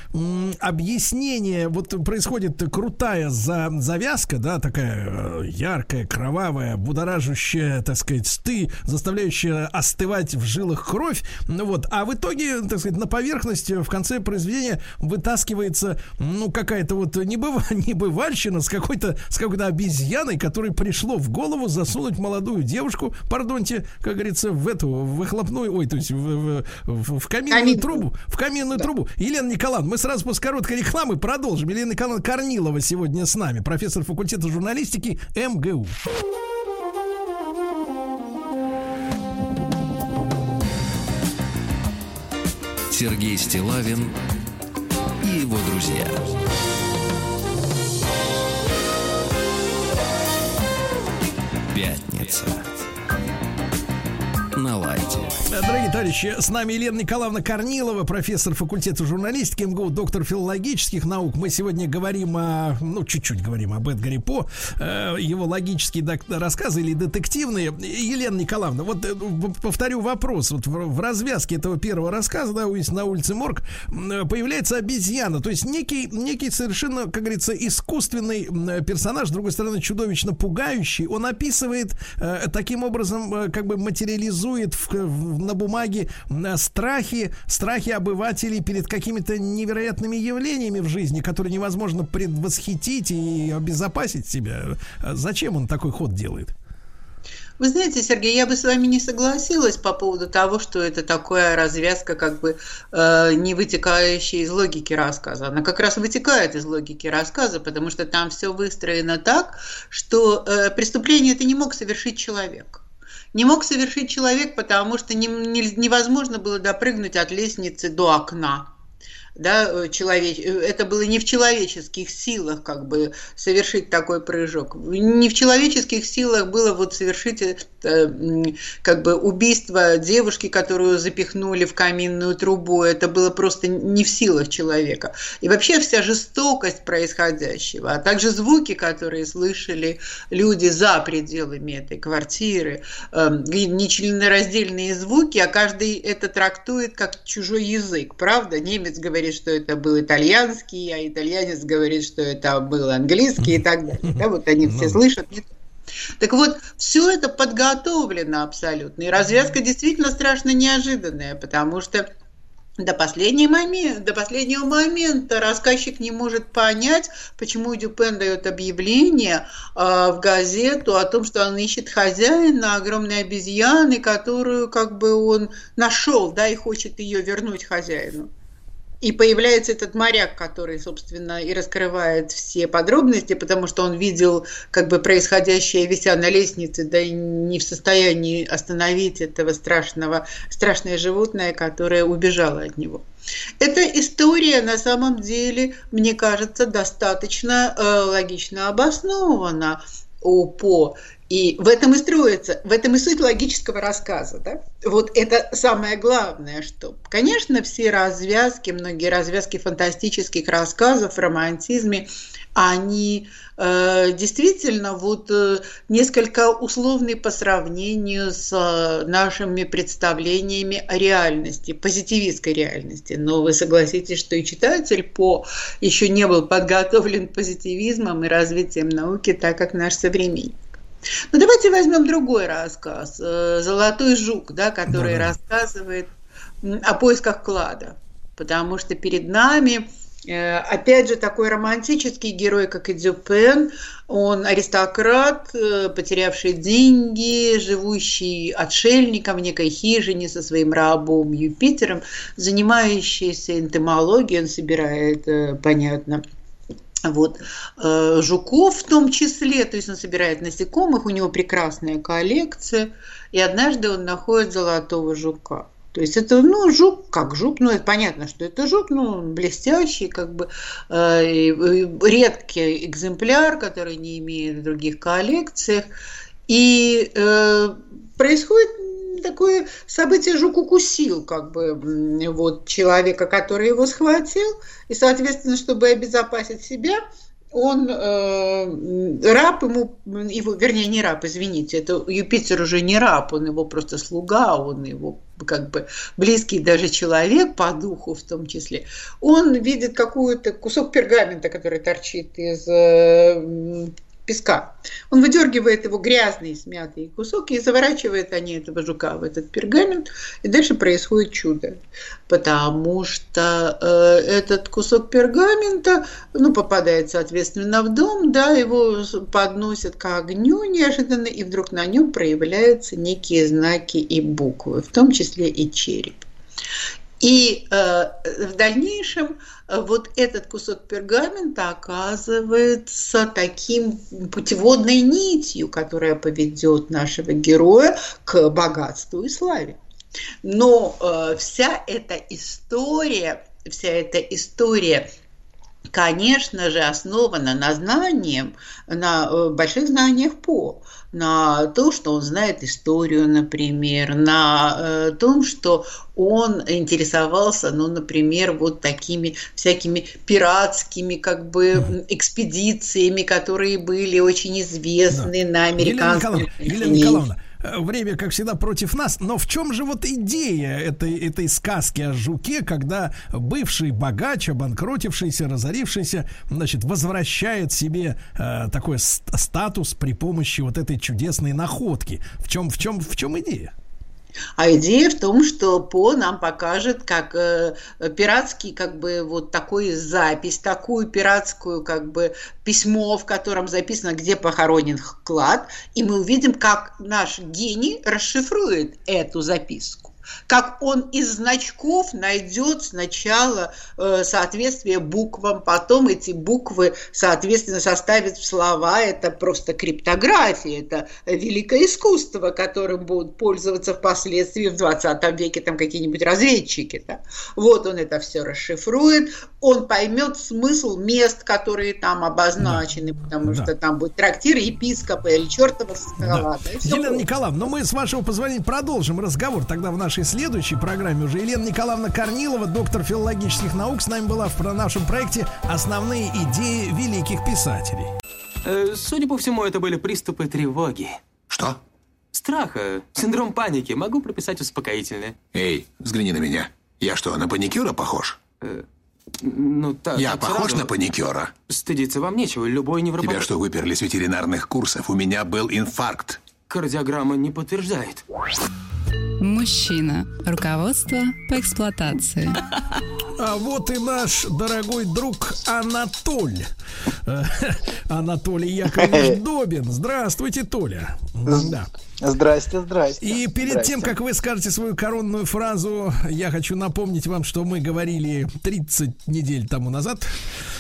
объяснение, вот происходит крутая за, завязка, да, такая э, яркая, кровавая, будоражащая, так сказать, сты, заставляющая остывать в жилах кровь, ну вот, а в итоге, так сказать, на поверхности в конце произведения вытаскивается, ну, какая-то вот небыв... <laughs> небывальщина с какой-то с какой-то обезьяной, которой пришло в голову засунуть молодую девушку, пардонте, как говорится, в эту в выхлопную, ой, то есть в, в, в каминную Камин. трубу, в каминную да. трубу. Елена Николаевна, мы сразу после короткой рекламы продолжим. Елена Николаевна Корнилова сегодня с нами, профессор факультета журналистики МГУ. Сергей Стилавин и его друзья. Пятница. На лайте. Дорогие товарищи, с нами Елена Николаевна Корнилова, профессор факультета журналистики МГУ, доктор филологических наук. Мы сегодня говорим о, ну, чуть-чуть говорим об Эдгаре По, э, его логические рассказы или детективные. Елена Николаевна, вот э, повторю вопрос. Вот в, развязке этого первого рассказа, да, на улице Морг, э, появляется обезьяна, то есть некий, некий совершенно, как говорится, искусственный персонаж, с другой стороны, чудовищно пугающий. Он описывает таким образом, как бы материализует в, в на бумаге страхи, страхи обывателей перед какими-то невероятными явлениями в жизни, которые невозможно предвосхитить и обезопасить себя. Зачем он такой ход делает? Вы знаете, Сергей, я бы с вами не согласилась по поводу того, что это такая развязка, как бы э, не вытекающая из логики рассказа. Она как раз вытекает из логики рассказа, потому что там все выстроено так, что э, преступление это не мог совершить человек не мог совершить человек, потому что не, не, невозможно было допрыгнуть от лестницы до окна да, э, человеч... Э, это было не в человеческих силах как бы совершить такой прыжок. Не в человеческих силах было вот совершить это, как бы убийство девушки, которую запихнули в каминную трубу. Это было просто не в силах человека. И вообще вся жестокость происходящего, а также звуки, которые слышали люди за пределами этой квартиры, эм, нечленораздельные звуки, а каждый это трактует как чужой язык, правда? Немец говорит говорит, что это был итальянский, а итальянец говорит, что это был английский и так далее. Да, вот они все ну. слышат. Так вот, все это подготовлено абсолютно. И развязка действительно страшно неожиданная, потому что до, последнего момента, до последнего момента рассказчик не может понять, почему Дюпен дает объявление э, в газету о том, что он ищет хозяина огромной обезьяны, которую как бы он нашел, да, и хочет ее вернуть хозяину. И появляется этот моряк, который, собственно, и раскрывает все подробности, потому что он видел как бы происходящее, вися на лестнице, да и не в состоянии остановить этого страшного, страшное животное, которое убежало от него. Эта история на самом деле, мне кажется, достаточно э, логично обоснована у По. И в этом и строится, в этом и суть логического рассказа. Да? Вот это самое главное, что, конечно, все развязки, многие развязки фантастических рассказов, романтизме, они э, действительно вот э, несколько условны по сравнению с э, нашими представлениями о реальности, позитивистской реальности. Но вы согласитесь, что и читатель по еще не был подготовлен позитивизмом и развитием науки, так как наш современник. Ну, давайте возьмем другой рассказ. э, «Золотой жук», да, который Да-да. рассказывает м, о поисках клада. Потому что перед нами, э, опять же, такой романтический герой, как и Дюпен. Он аристократ, э, потерявший деньги, живущий отшельником в некой хижине со своим рабом Юпитером, занимающийся энтомологией, он собирает, понятно, вот, э, жуков в том числе, то есть он собирает насекомых, у него прекрасная коллекция, и однажды он находит золотого жука. То есть это, ну, жук, как жук, ну, это понятно, что это жук, ну, блестящий, как бы, э, редкий экземпляр, который не имеет в других коллекциях. И э, происходит такое событие, жук укусил, как бы, вот, человека, который его схватил, и, соответственно, чтобы обезопасить себя, он, э, раб ему, его, вернее, не раб, извините, это Юпитер уже не раб, он его просто слуга, он его как бы близкий даже человек по духу в том числе, он видит какой-то кусок пергамента, который торчит из э, песка. Он выдергивает его грязный, смятый кусок и заворачивает они этого жука в этот пергамент, и дальше происходит чудо. Потому что э, этот кусок пергамента ну, попадает, соответственно, в дом, да, его подносят к огню неожиданно, и вдруг на нем проявляются некие знаки и буквы, в том числе и череп. И э, в дальнейшем вот этот кусок пергамента оказывается таким путеводной нитью, которая поведет нашего героя к богатству и славе. Но э, вся эта история, вся эта история конечно же, основана на знаниях, на э, больших знаниях по, на то, что он знает историю, например, на э, том, что он интересовался, ну, например, вот такими всякими пиратскими как бы экспедициями, которые были очень известны на Елена американском Николаевна, Елена. Николаевна, время, как всегда, против нас, но в чем же вот идея этой, этой сказки о жуке, когда бывший богач, обанкротившийся, разорившийся, значит, возвращает себе э, такой ст- статус при помощи вот этой чудесной находки? В чем, в чем, в чем идея? А идея в том, что По нам покажет, как э, пиратский, как бы вот такую запись, такую пиратскую, как бы письмо, в котором записано, где похоронен клад, и мы увидим, как наш гений расшифрует эту записку. Как он из значков найдет сначала э, соответствие буквам, потом эти буквы, соответственно, составят в слова. Это просто криптография, это великое искусство, которым будут пользоваться впоследствии в 20 веке там какие-нибудь разведчики. да. Вот он это все расшифрует, он поймет смысл мест, которые там обозначены, потому Да. что там будет трактир епископа или чертова скала. да, всё Елена прочее. Николаевна, но мы, с вашего позволения, продолжим разговор тогда в нашей следующей программе уже. Елена Николаевна Корнилова, доктор филологических наук, с нами была в про- нашем проекте «Основные идеи великих писателей». Э, Судя по всему, это были приступы тревоги. Что? Страха, синдром паники. Могу прописать успокоительное. Эй, взгляни на меня. Я что, на паникюра похож? Ну, так. Я похож сразу. на паникюра? Стыдиться вам нечего. Любой невропат... Тебя что, выперли с ветеринарных курсов? У меня был инфаркт. Кардиограмма не подтверждает. Мужчина. Руководство по эксплуатации. А вот и наш дорогой друг Анатоль. Э, Анатолий Яковлевич <laughs> Добин. Здравствуйте, Толя. Да. Здрасте, здрасте. И перед Здрасте. тем, как вы скажете свою коронную фразу, я хочу напомнить вам, что мы говорили 30 недель тому назад.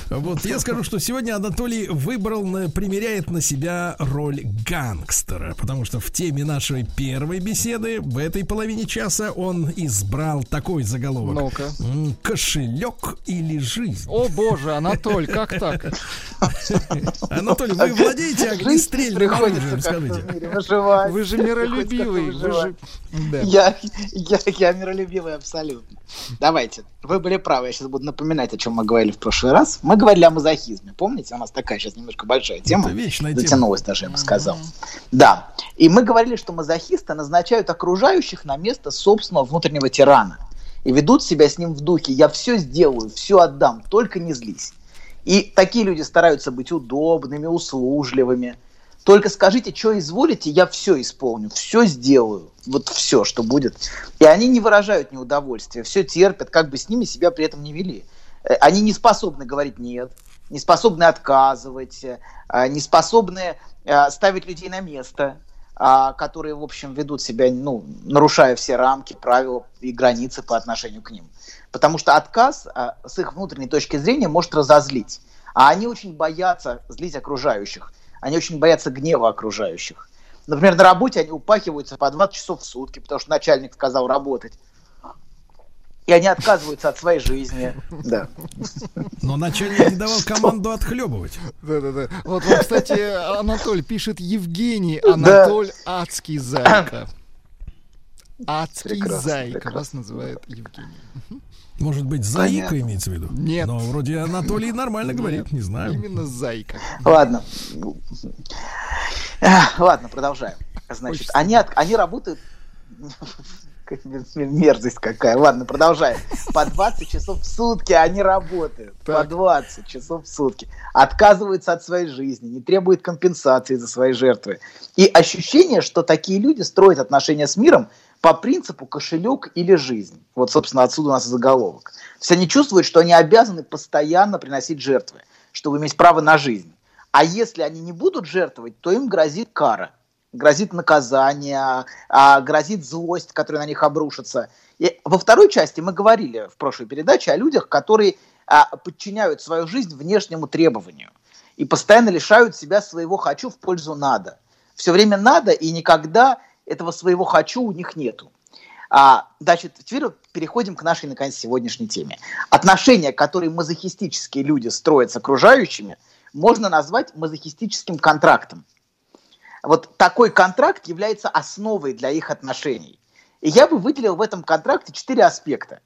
Вот я скажу, что сегодня Анатолий выбрал, примеряет на себя роль гангстера, потому что в теме нашей первой беседы в этой половине часа он избрал такой заголовок. Ну-ка. М, Кошелек или жизнь? О боже, Анатоль, как <laughs> так? Анатолий, вы владеете огнестрельным оружием, скажите? Вы же миролюбивый. Вы же... Да. Я, я, я миролюбивый абсолютно. Давайте, вы были правы, я сейчас буду напоминать, о чем мы говорили в прошлый раз. Мы говорили о мазохизме, помните? У нас такая сейчас немножко большая тема. Это вечная тема. Затянулась даже, я бы сказал. Да. И мы говорили, что мазохисты назначают окружающих на место собственного внутреннего тирана. И ведут себя с ним в духе «я все сделаю, все отдам, только не злись». И такие люди стараются быть удобными, услужливыми. Только скажите, что изволите, я все исполню, все сделаю. Вот все, что будет. И они не выражают неудовольствия, все терпят, как бы с ними себя при этом не вели. Э, Они не способны говорить нет, не способны отказывать, э, не способны э, ставить людей на место, которые, в общем, ведут себя, ну, нарушая все рамки, правила и границы по отношению к ним. Потому что отказ а, с их внутренней точки зрения может разозлить. А они очень боятся злить окружающих. Они очень боятся гнева окружающих. Например, на работе они упахиваются по 20 часов в сутки, потому что начальник сказал работать. И они отказываются от своей жизни. Да. Но начальник не давал команду отхлебывать. Да-да-да. Вот вам, кстати, Анатоль пишет Евгений Анатоль Адский Зайка. <coughs> Адский Прекрасно, Зайка прекрасно. вас называет Евгений. Может быть, Заика Понятно. имеется в виду? Нет. Но вроде Анатолий нормально говорит, не знаю. Именно Зайка. Ладно. Ладно, продолжаем. Значит, они, от- они работают... Мерзость какая. Ладно, продолжаем. По 20 часов в сутки они работают. По Так. 20 часов в сутки. Отказываются от своей жизни, не требуют компенсации за свои жертвы. И ощущение, что такие люди строят отношения с миром по принципу кошелек или жизнь. Вот, собственно, отсюда у нас и заголовок. То есть они чувствуют, что они обязаны постоянно приносить жертвы, чтобы иметь право на жизнь. А если они не будут жертвовать, то им грозит кара, грозит наказание, а, грозит злость, которая на них обрушится. И во второй части мы говорили в прошлой передаче о людях, которые а, подчиняют свою жизнь внешнему требованию и постоянно лишают себя своего «хочу» в пользу «надо». Все время «надо» и никогда этого своего «хочу» у них нету. А, значит, теперь вот переходим к нашей, наконец, сегодняшней теме. Отношения, которые мазохистические люди строят с окружающими, можно назвать мазохистическим контрактом. Вот такой контракт является основой для их отношений. И я бы выделил в этом контракте четыре аспекта.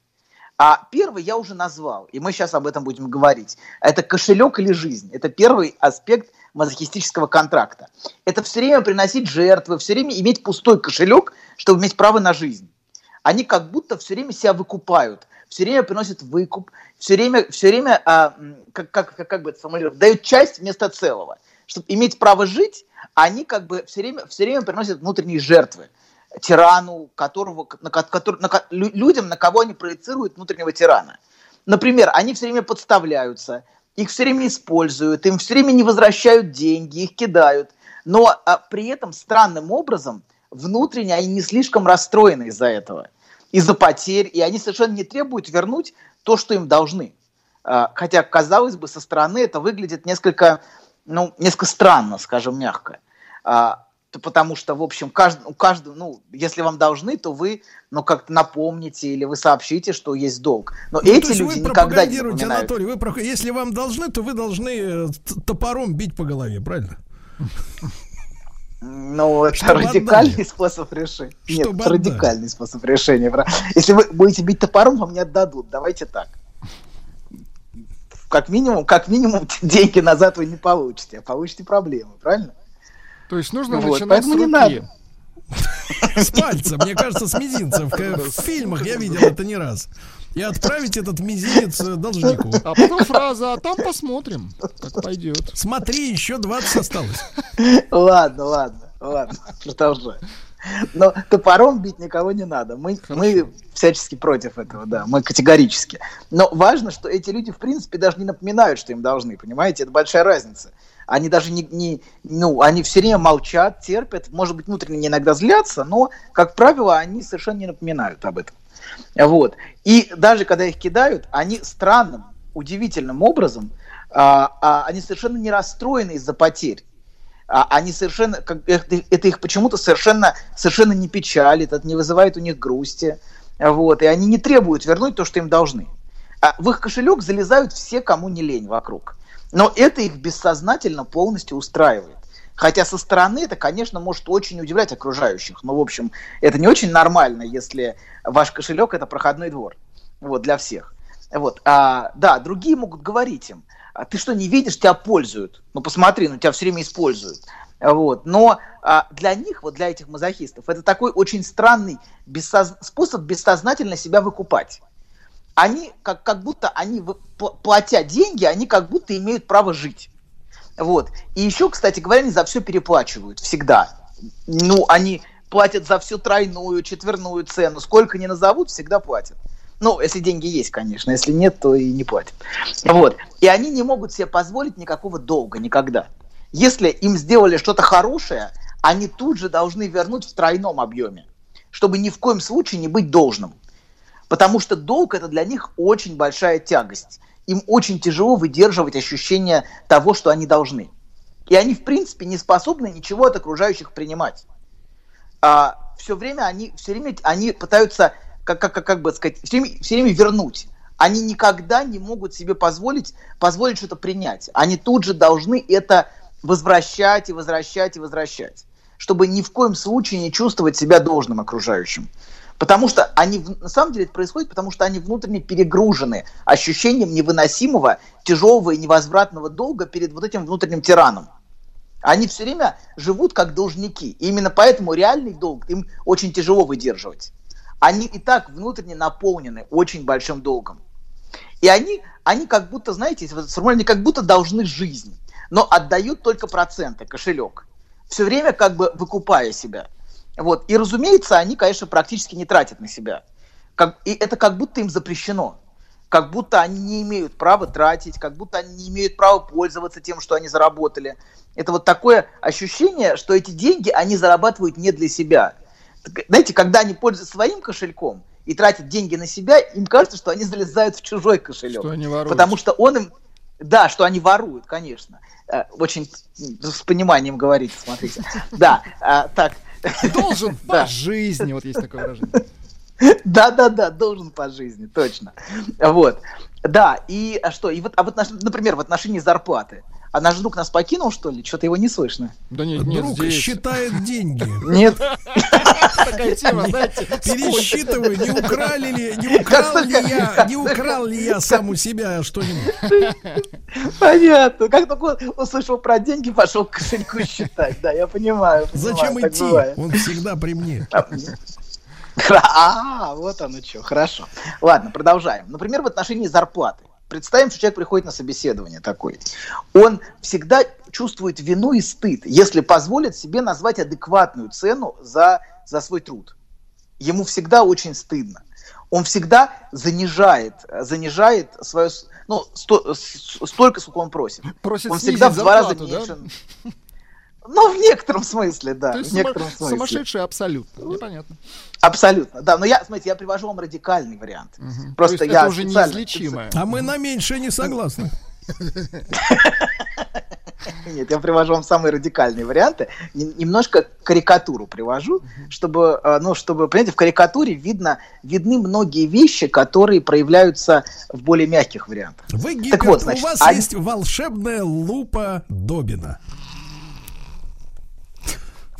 А первый я уже назвал, и мы сейчас об этом будем говорить. Это кошелек или жизнь. Это первый аспект мазохистического контракта. Это все время приносить жертвы, все время иметь пустой кошелек, чтобы иметь право на жизнь. Они как будто все время себя выкупают, все время приносят выкуп, все время, все время а, как, как, как, как бы это сформулировать, дают часть вместо целого. Чтобы иметь право жить, они как бы все время, все время приносят внутренние жертвы тирану, которого, на, ко- который- на людям, на кого они проецируют внутреннего тирана. Например, они все время подставляются, их все время используют, им все время не возвращают деньги, их кидают. Но а, при этом странным образом внутренне они не слишком расстроены из-за этого, из-за потерь, и они совершенно не требуют вернуть то, что им должны. А, Хотя, казалось бы, со стороны это выглядит несколько, ну, несколько странно, скажем мягко. А, то потому что, в общем, каждый, у каждого, ну, если вам должны, то вы, ну, как-то напомните или вы сообщите, что есть долг. Но Ну, эти люди вы никогда не пропагандируете, напоминают. Анатолий, вы про- если вам должны, то вы должны э, топором бить по голове, правильно? Ну, это Чтобы радикальный отдали. способ решения. Нет, Чтобы это отдали. радикальный способ решения. Если вы будете бить топором, вам не отдадут. Давайте так. Как минимум, как минимум, <laughs> деньги назад вы не получите, а получите проблемы, правильно? То есть нужно Вот, начинать поэтому с не руки. надо. <laughs> С пальца, мне кажется, с мизинца. В фильмах я видел это не раз. И отправить этот мизинец э, должнику. А потом фраза, а там посмотрим, как пойдет. Смотри, еще 20 осталось. <laughs> Ладно, ладно, ладно, продолжай. Но топором бить никого не надо. Мы, мы всячески против этого, да, мы категорически. Но важно, что эти люди, в принципе, даже не напоминают, что им должны, понимаете? Это большая разница. Они даже не, не ну, они все время молчат, терпят, может быть, внутренне иногда злятся, но, как правило, они совершенно не напоминают об этом. Вот. И даже когда их кидают, они странным, удивительным образом, а, а, они совершенно не расстроены из-за потерь. А, они совершенно, как, это, это их почему-то совершенно, совершенно не печалит, это не вызывает у них грусти. Вот, и они не требуют вернуть то, что им должны. А в их кошелек залезают все, кому не лень вокруг. Но это их бессознательно полностью устраивает. Хотя со стороны это, конечно, может очень удивлять окружающих. Но, в общем, это не очень нормально, если ваш кошелек это проходной двор. Вот, для всех. Вот. А, да, другие могут говорить им, а ты что, не видишь, тебя пользуют. Ну, посмотри, ну, тебя все время используют. Вот. Но а, для них, вот для этих мазохистов, это такой очень странный бессоз... способ бессознательно себя выкупать они как, как будто они, платя деньги, они как будто имеют право жить. Вот. И еще, кстати говоря, они за все переплачивают всегда. Ну, они платят за всю тройную, четверную цену. Сколько не назовут, всегда платят. Ну, если деньги есть, конечно. Если нет, то и не платят. Вот. И они не могут себе позволить никакого долга никогда. Если им сделали что-то хорошее, они тут же должны вернуть в тройном объеме, чтобы ни в коем случае не быть должным. Потому что долг это для них очень большая тягость. Им очень тяжело выдерживать ощущение того, что они должны. И они, в принципе, не способны ничего от окружающих принимать. А, все время они, все время они пытаются, как, как, как, как бы сказать, все время, все время вернуть. Они никогда не могут себе позволить, позволить что-то принять. Они тут же должны это возвращать и возвращать и возвращать, чтобы ни в коем случае не чувствовать себя должным окружающим. Потому что они, на самом деле это происходит, потому что они внутренне перегружены ощущением невыносимого, тяжелого и невозвратного долга перед вот этим внутренним тираном. Они все время живут как должники. И именно поэтому реальный долг им очень тяжело выдерживать. Они и так внутренне наполнены очень большим долгом. И они, они как будто, знаете, они как будто должны жизнь, но отдают только проценты, кошелек. Все время как бы выкупая себя. Вот. И, разумеется, они, конечно, практически не тратят на себя. Как, и это как будто им запрещено. Как будто они не имеют права тратить, как будто они не имеют права пользоваться тем, что они заработали. Это вот такое ощущение, что эти деньги они зарабатывают не для себя. Знаете, когда они пользуются своим кошельком и тратят деньги на себя, им кажется, что они залезают в чужой кошелек. Что они воруют. Потому что он им... Да, что они воруют, конечно. Э, очень с пониманием говорите, смотрите. <laughs> Да, а, так, Должен <laughs> по жизни, вот есть такое выражение. <laughs> Да-да-да, должен по жизни, точно. Вот. Да, и а что? И вот, а вот, например, в отношении зарплаты. А наш друг нас покинул, что ли? Что-то его не слышно. Да нет, нет Друг здесь. считает деньги. Нет. Такая тема, знаете. Пересчитываю, не украли ли, не украл ли я, не украл ли я сам у себя что-нибудь. Понятно. Как только он услышал про деньги, пошел к кошельку считать. Да, я понимаю. Зачем идти? Он всегда при мне. А, вот оно что, хорошо. Ладно, продолжаем. Например, в отношении зарплаты. Представим, что человек приходит на собеседование такой. Он всегда чувствует вину и стыд, если позволит себе назвать адекватную цену за, за свой труд. Ему всегда очень стыдно. Он всегда занижает, занижает свое, ну, сто, столько, сколько он просит. Просит он всегда в два раза меньше. Да? <laughs> Ну, в некотором смысле, да. То есть в некотором сума- смысле. сумасшедший абсолютно, непонятно. Абсолютно, да. Но я, смотрите, я привожу вам радикальный вариант. Угу. Просто я это уже неизлечимое. А мы на меньшее не согласны. <laughs> Нет, я привожу вам самые радикальные варианты. Немножко карикатуру привожу, чтобы, э, ну, чтобы, понимаете, в карикатуре видно, видны многие вещи, которые проявляются в более мягких вариантах. Вы, Гипер, так вот, значит, у вас они... есть волшебная лупа Добина.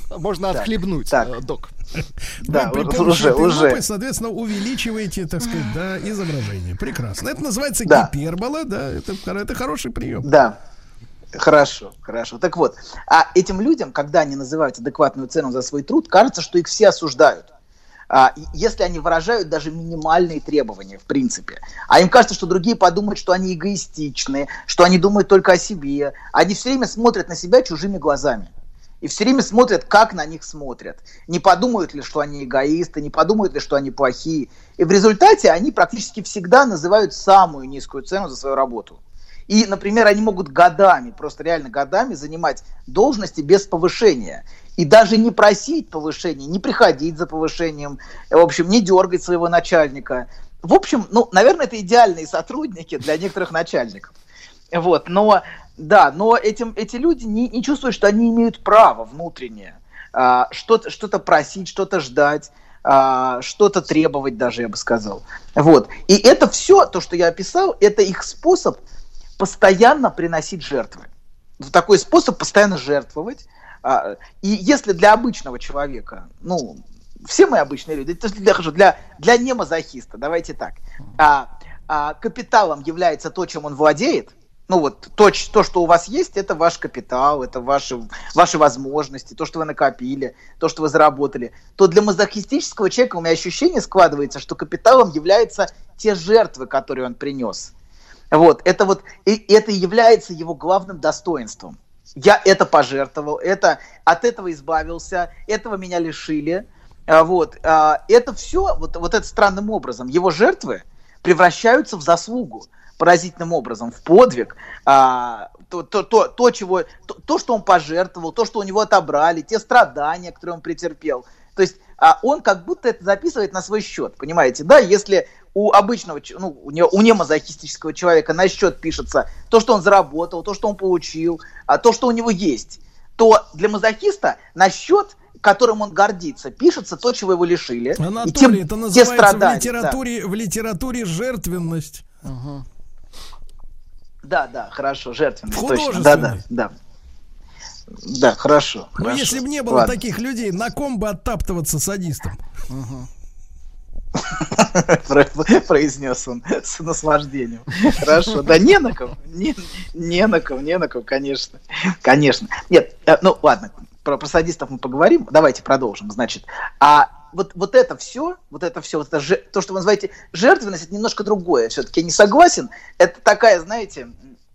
Можно так, отхлебнуть, так. Э, док. <laughs> Да, Вы при уже, уже. Лупы, соответственно, увеличиваете, так сказать, да, изображение. Прекрасно. Это называется да. гипербола, да, это, это хороший прием. Да. Хорошо, хорошо. Так вот, а этим людям, когда они называют адекватную цену за свой труд, кажется, что их все осуждают. А, если они выражают даже минимальные требования, в принципе. А им кажется, что другие подумают, что они эгоистичны, что они думают только о себе. Они все время смотрят на себя чужими глазами. И все время смотрят, как на них смотрят. Не подумают ли, что они эгоисты, не подумают ли, что они плохие. И в результате они практически всегда называют самую низкую цену за свою работу. И, например, они могут годами, просто реально годами занимать должности без повышения. И даже не просить повышения, не приходить за повышением, в общем, не дергать своего начальника. В общем, ну, наверное, это идеальные сотрудники для некоторых начальников. Вот, но, да, но этим, эти люди не, не чувствуют, что они имеют право внутреннее а, что-то, что-то просить, что-то ждать, а, что-то требовать даже, я бы сказал. Вот. И это все, то, что я описал, это их способ постоянно приносить жертвы. Такой способ постоянно жертвовать. А, и если для обычного человека, ну, все мы обычные люди, это для, для, для немазохиста, давайте так, а, а, капиталом является то, чем он владеет, ну вот то, то, что у вас есть, это ваш капитал, это ваши, ваши возможности, то, что вы накопили, то, что вы заработали, то для мазохистического человека у меня ощущение складывается, что капиталом являются те жертвы, которые он принес. Вот, это вот, и это является его главным достоинством. Я это пожертвовал, это, от этого избавился, этого меня лишили. А, вот, а, это все, вот, вот это странным образом, его жертвы превращаются в заслугу поразительным образом в подвиг, а, то, то, то, то, чего, то, то, что он пожертвовал, то, что у него отобрали, те страдания, которые он претерпел. То есть а он как будто это записывает на свой счет, понимаете? Да, если у обычного, ну, у, него, у немазохистического человека на счет пишется то, что он заработал, то, что он получил, а то, что у него есть, то для мазохиста на счет которым он гордится, пишется то, чего его лишили. Анатолий, и тем, это называется в литературе, да. в литературе жертвенность. Угу. Да, да, хорошо, жертвенность. Точно. Да, да, да. Да, хорошо. Ну, если бы не было Ладно. таких людей, на ком бы оттаптываться садистом? <laughs> произнес он с наслаждением. Хорошо, да не на ком, не, не на ком, не на ком, конечно, конечно. Нет, э, ну ладно, про, про садистов мы поговорим, давайте продолжим, значит. А вот, вот это все, вот это все, вот это, то, что вы называете жертвенность, это немножко другое. Все-таки я не согласен. Это такая, знаете,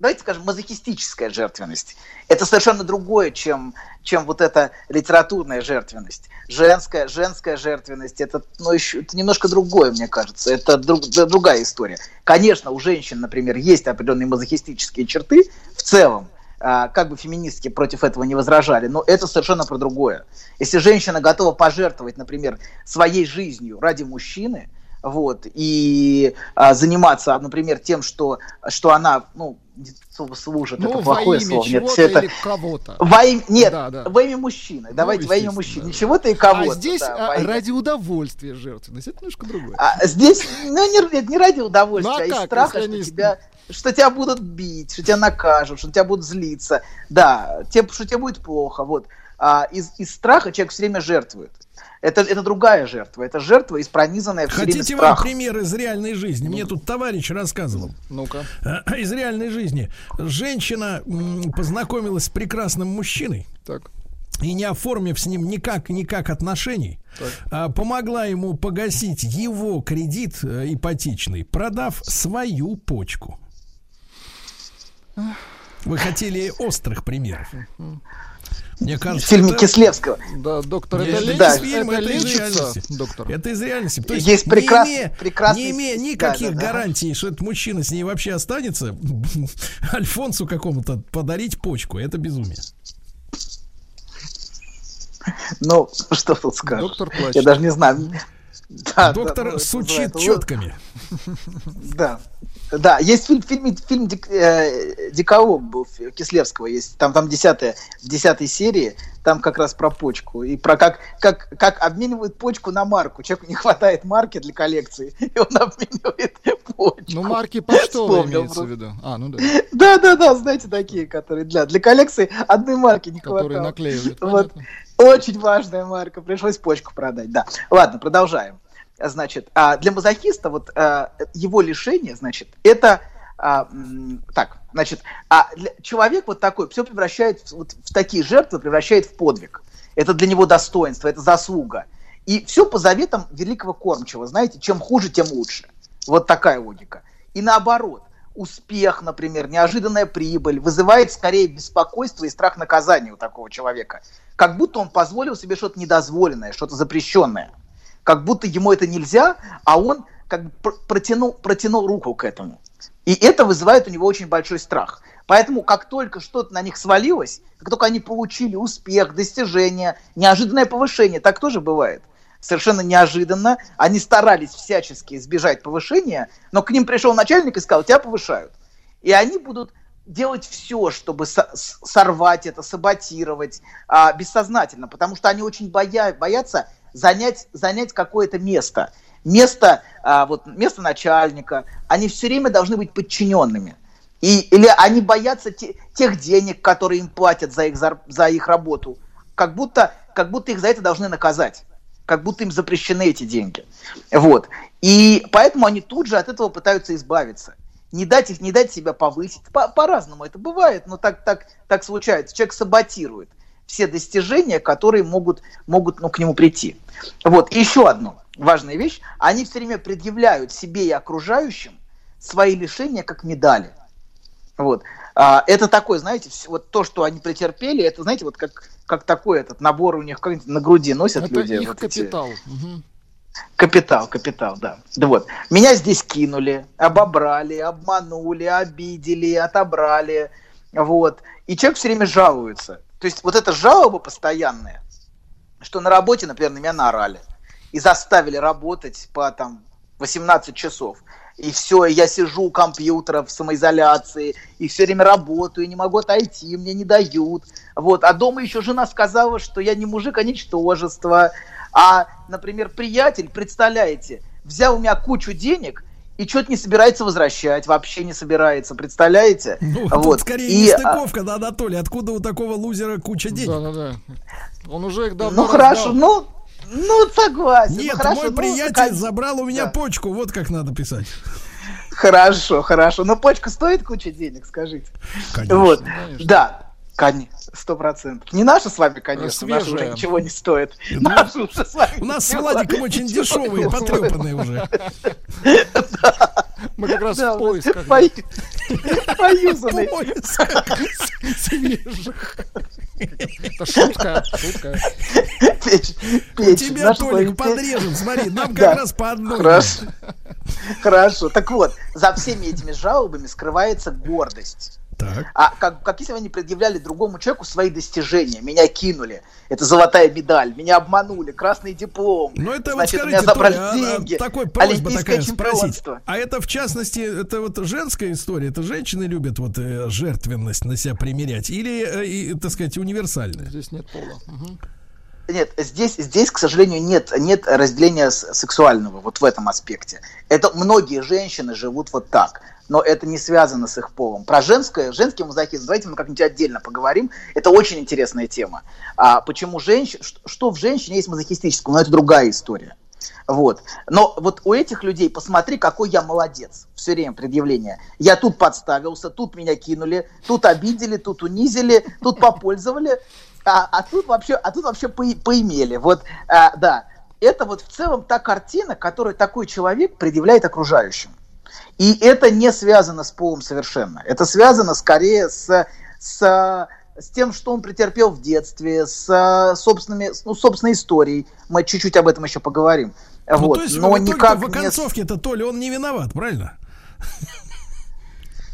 давайте скажем, мазохистическая жертвенность. Это совершенно другое, чем, чем вот эта литературная жертвенность. Женская, женская жертвенность, это, ну, еще, это немножко другое, мне кажется. Это друг, другая история. Конечно, у женщин, например, есть определенные мазохистические черты в целом, как бы феминистки против этого не возражали, но это совершенно про другое. Если женщина готова пожертвовать, например, своей жизнью ради мужчины, вот, и а, заниматься, например, тем, что, что она, ну, слово служит, ну, это плохое слово. Нет, все это кого-то. Во имя, нет, да, да. во имя мужчины. Ну, Давайте во имя мужчины. Да. Ничего-то и кого-то. А здесь да, а, ради удовольствия жертвенность. Это немножко другое. А, здесь, ну, не, не ради удовольствия, ну, а, а из страха, что тебя что тебя будут бить, что тебя накажут, что тебя будут злиться, да, тем, что тебе будет плохо, вот. А из, из страха человек все время жертвует. Это, это другая жертва. Это жертва из пронизанная все Хотите время вам пример из реальной жизни? Мне тут товарищ рассказывал. Ну-ка. Из реальной жизни. Женщина познакомилась с прекрасным мужчиной. Так. И не оформив с ним никак, никак отношений, а, помогла ему погасить его кредит э, ипотечный, продав свою почку. Вы хотели острых примеров. Мне кажется, в фильме это... Кислевского. Да, доктор, это, это, да. фильм, это, это из реальности. Доктор. Это из реальности. То есть, есть прекрас... не, имея, прекрасный... не имея никаких да, да, гарантий, да. что этот мужчина с ней вообще останется, <laughs> Альфонсу какому-то подарить почку, это безумие. Ну, что тут скажешь? Доктор плачет. Я даже не знаю. Да, Доктор да, сучит четками. <laughs> Да. Да, есть фильм, фильм, фильм Дик, э, Диколог был Кислевского, есть там, там десятая, в десятой серии, там как раз про почку и про как, как, как обменивают почку на марку. Человеку не хватает марки для коллекции, <laughs> и он обменивает почку. Ну, марки почтовые имеется в виду. А, ну да. <laughs> Да, да, да, знаете, такие, которые для, для коллекции одной марки не хватает. Которые наклеивают. Вот. Очень важная марка, пришлось почку продать, да. Ладно, продолжаем значит, а для мазохиста вот а, его лишение, значит, это а, так, значит, а человек вот такой все превращает вот, в такие жертвы, превращает в подвиг. Это для него достоинство, это заслуга. И все по заветам великого кормчего, знаете, чем хуже, тем лучше. Вот такая логика. И наоборот, успех, например, неожиданная прибыль вызывает скорее беспокойство и страх наказания у такого человека. Как будто он позволил себе что-то недозволенное, что-то запрещенное. Как будто ему это нельзя, а он как бы пр- протянул, протянул руку к этому. И это вызывает у него очень большой страх. Поэтому, как только что-то на них свалилось, как только они получили успех, достижение, неожиданное повышение, так тоже бывает. Совершенно неожиданно. Они старались всячески избежать повышения, но к ним пришел начальник и сказал, тебя повышают. И они будут делать все, чтобы сорвать это, саботировать а, бессознательно, потому что они очень боя- боятся занять, занять какое-то место. Место, а, вот, место начальника. Они все время должны быть подчиненными. И, или они боятся те- тех денег, которые им платят за их, зар- за их работу. Как будто, как будто их за это должны наказать. Как будто им запрещены эти деньги. Вот. И поэтому они тут же от этого пытаются избавиться. Не дать, их, не дать себя повысить. По- По-разному это бывает, но так, так, так случается. Человек саботирует все достижения, которые могут, могут ну, к нему прийти. Вот. И еще одно важная вещь. Они все время предъявляют себе и окружающим свои лишения как медали. Вот. А, это такой, знаете, вс- вот то, что они претерпели, это, знаете, вот как, как такой этот набор у них на груди носят Это люди. их вот эти- капитал. Мгм. Капитал, капитал, да. Да вот. Меня здесь кинули, обобрали, обманули, обидели, отобрали. Вот. И человек все время жалуется. То есть вот эта жалоба постоянная, что на работе, например, на меня наорали и заставили работать по там 18 часов. И все, я сижу у компьютера в самоизоляции, и все время работаю, не могу отойти, мне не дают. Вот. А дома еще жена сказала, что я не мужик, а ничтожество. А, например, приятель, представляете, взял у меня кучу денег и что-то не собирается возвращать, вообще не собирается, представляете? Ну, вот. тут скорее И, а, нестыковка, да, Анатолий? Откуда у такого лузера куча денег? Да-да-да. Он уже их давно ну хорошо, раздал. ну, ну согласен. Нет, ну, хорошо, мой ну, приятель кон- забрал у меня Да. почку, вот как надо писать. Хорошо, хорошо. Но почка стоит куча денег, скажите. Конечно. Вот, Конечно. да. Конечно, сто процентов. Не наша с вами, конечно, наша уже Свежая. ничего не стоит. Ну, Наша уже с вами У нас с Владиком очень дешевые, потрепанные уже. Мы как раз <laughs> <laughs> в поисках по- Поюзанные. свежих. Это шутка, шутка. Печ- У печ, тебя, Толик, подрежем, смотри, нам <laughs> как раз по одной. Хорошо. Хорошо. Так вот, за всеми этими жалобами скрывается гордость. Так. А как, как если бы они предъявляли другому человеку свои достижения? Меня кинули, это золотая медаль, меня обманули, красный диплом. Ну это Значит, вот у меня скажите, забрали Толя, а- а деньги, такой просьба олимпийское такая спросить. чемпионство. А это в частности, это вот женская история, это женщины любят вот э, жертвенность на себя примерять или, э, и, так сказать, универсальная? Здесь нет пола. Мгм. Нет, здесь, здесь, к сожалению, нет, нет разделения с- сексуального вот в этом аспекте. Это многие женщины живут вот так, но это не связано с их полом. Про женское, женский мазохизм, давайте мы как-нибудь отдельно поговорим. Это очень интересная тема. А почему женщин, что, в женщине есть мазохистического, но это другая история. Вот. Но вот у этих людей, посмотри, какой я молодец. Все время предъявление. Я тут подставился, тут меня кинули, тут обидели, тут унизили, тут попользовали, а, а тут вообще, а тут вообще по- поимели. Вот, а, да. Это вот в целом та картина, которую такой человек предъявляет окружающим. И это не связано с полом совершенно. Это связано скорее с, с, с тем, что он претерпел в детстве, с собственными, ну, собственной историей. Мы чуть-чуть об этом еще поговорим. Ну, вот. то есть Но никак в не с- оконцовке-то, Толя, он не виноват, правильно?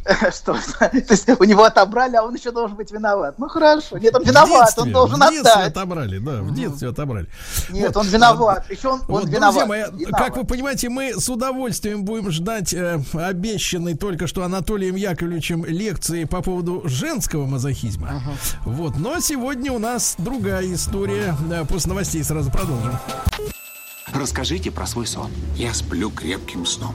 <laughs> Что? То есть у него отобрали, а он еще должен быть виноват. Ну хорошо. Нет, он В виноват, детстве, он должен в детстве отдать. отобрали, да, в детстве отобрали. Нет, Вот. он виноват. Еще он, он Вот, виноват. друзья мои, Виноват. как вы понимаете, мы с удовольствием будем ждать э, обещанной только что Анатолием Яковлевичем лекции по поводу женского мазохизма. Вот, но сегодня у нас другая история. Э, После новостей сразу продолжим. Расскажите про свой сон. Я сплю крепким сном.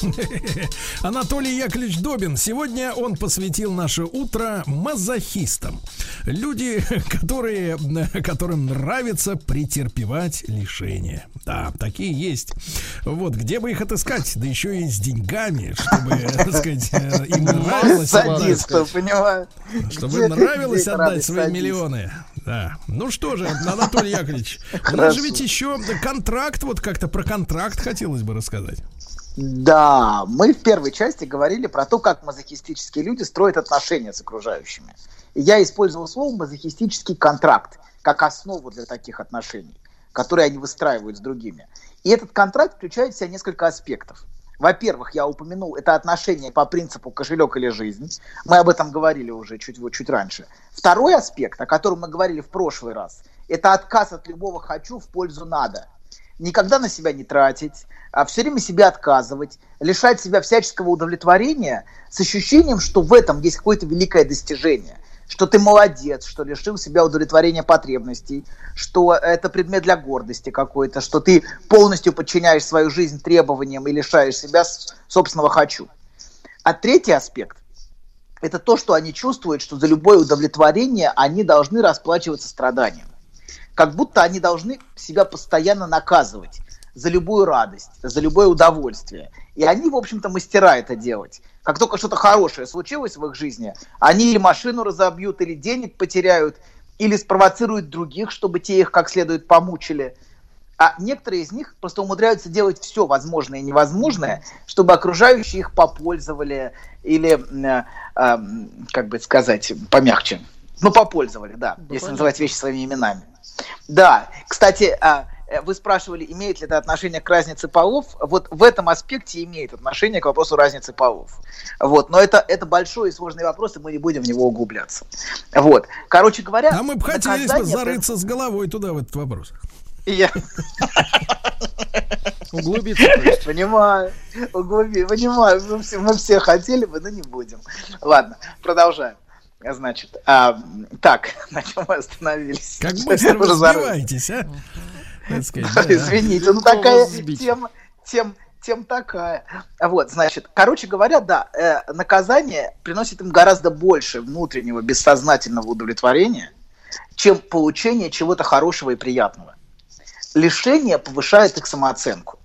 <laughs> Анатолий Яковлевич Добин. Сегодня он посвятил наше утро мазохистам. Люди, <laughs> которые, <laughs> которым нравится претерпевать лишения. Да, такие есть. Вот, где бы их отыскать? Да еще и с деньгами, чтобы, так сказать, э, им нравилось отдать. Садистов, понимаю. Чтобы нравилось отдать свои миллионы. Да. Ну что же, Анатолий Яковлевич, у нас же ведь еще контракт, вот как-то про контракт хотелось бы рассказать. Да, мы в первой части говорили про то, как мазохистические люди строят отношения с окружающими. Я использовал слово мазохистический контракт как основу для таких отношений, которые они выстраивают с другими. И этот контракт включает в себя несколько аспектов. Во-первых, я упомянул, это отношения по принципу кошелек или жизнь. Мы об этом говорили уже чуть, вот чуть раньше. Второй аспект, о котором мы говорили в прошлый раз, это отказ от любого «хочу» в пользу «надо» никогда на себя не тратить, а все время себя отказывать, лишать себя всяческого удовлетворения с ощущением, что в этом есть какое-то великое достижение, что ты молодец, что лишил себя удовлетворения потребностей, что это предмет для гордости какой-то, что ты полностью подчиняешь свою жизнь требованиям и лишаешь себя собственного «хочу». А третий аспект – это то, что они чувствуют, что за любое удовлетворение они должны расплачиваться страданием как будто они должны себя постоянно наказывать за любую радость, за любое удовольствие. И они, в общем-то, мастера это делать. Как только что-то хорошее случилось в их жизни, они или машину разобьют, или денег потеряют, или спровоцируют других, чтобы те их как следует помучили. А некоторые из них просто умудряются делать все возможное и невозможное, чтобы окружающие их попользовали или, э, э, как бы сказать, помягче. Ну, попользовали, да, если понятно. называть вещи своими именами. Да, кстати, а, э, вы спрашивали, имеет ли это отношение к разнице полов. Вот в этом аспекте имеет отношение к вопросу разницы полов. Вот, но это, это большой и сложный вопрос, и мы не будем в него углубляться. Вот, короче говоря... А мы бы наказание- зарыться с головой туда, в этот вопрос. Я... Углубиться. Понимаю, углуби, понимаю, мы все, мы все хотели бы, но не будем. Ладно, продолжаем. Значит, а, так, <laughs> на чем мы остановились? Как быстро вы сбиваетесь, а? Сказать, Да. Извините, ну Легко такая тема, тем, тем такая. Вот, значит, короче говоря, да, э, наказание приносит им гораздо больше внутреннего бессознательного удовлетворения, чем получение чего-то хорошего и приятного. Лишение повышает их самооценку.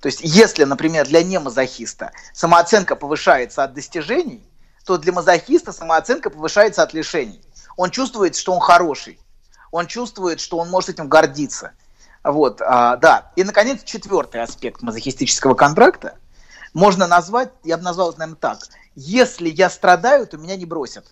То есть, если, например, для немазохиста самооценка повышается от достижений, то для мазохиста самооценка повышается от лишений. Он чувствует, что он хороший. Он чувствует, что он может этим гордиться. Вот, а, да. И, наконец, четвертый аспект мазохистического контракта можно назвать, я бы назвал это, наверное, так. Если я страдаю, то меня не бросят.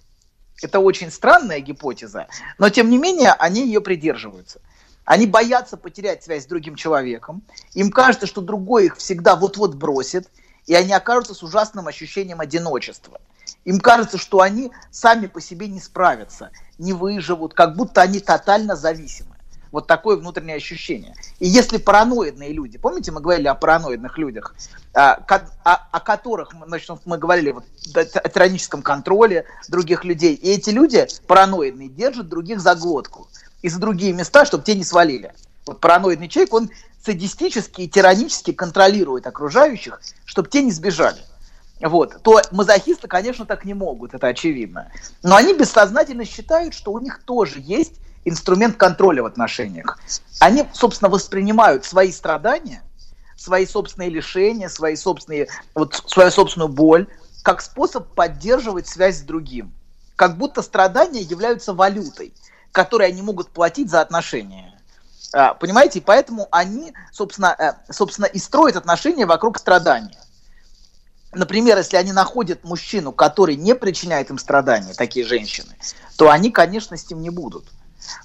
Это очень странная гипотеза, но, тем не менее, они ее придерживаются. Они боятся потерять связь с другим человеком. Им кажется, что другой их всегда вот-вот бросит, и они окажутся с ужасным ощущением одиночества. Им кажется, что они сами по себе не справятся, не выживут, как будто они тотально зависимы. Вот такое внутреннее ощущение. И если параноидные люди, помните, мы говорили о параноидных людях, а, ко- о, о которых значит, мы говорили вот, о о тираническом контроле других людей, и эти люди параноидные держат других за глотку и за другие места, чтобы те не свалили. Вот параноидный человек, он садистически и тиранически контролирует окружающих, чтобы те не сбежали. Вот. То мазохисты, конечно, так не могут, это очевидно. Но они бессознательно считают, что у них тоже есть инструмент контроля в отношениях. Они, собственно, воспринимают свои страдания, свои собственные лишения, свои собственные, вот, свою собственную боль, как способ поддерживать связь с другим. Как будто страдания являются валютой, которой они могут платить за отношения. А, Понимаете, поэтому они, собственно, э, собственно, и строят отношения вокруг страдания. Например, если они находят мужчину, который не причиняет им страдания, такие женщины, то они, конечно, с ним не будут.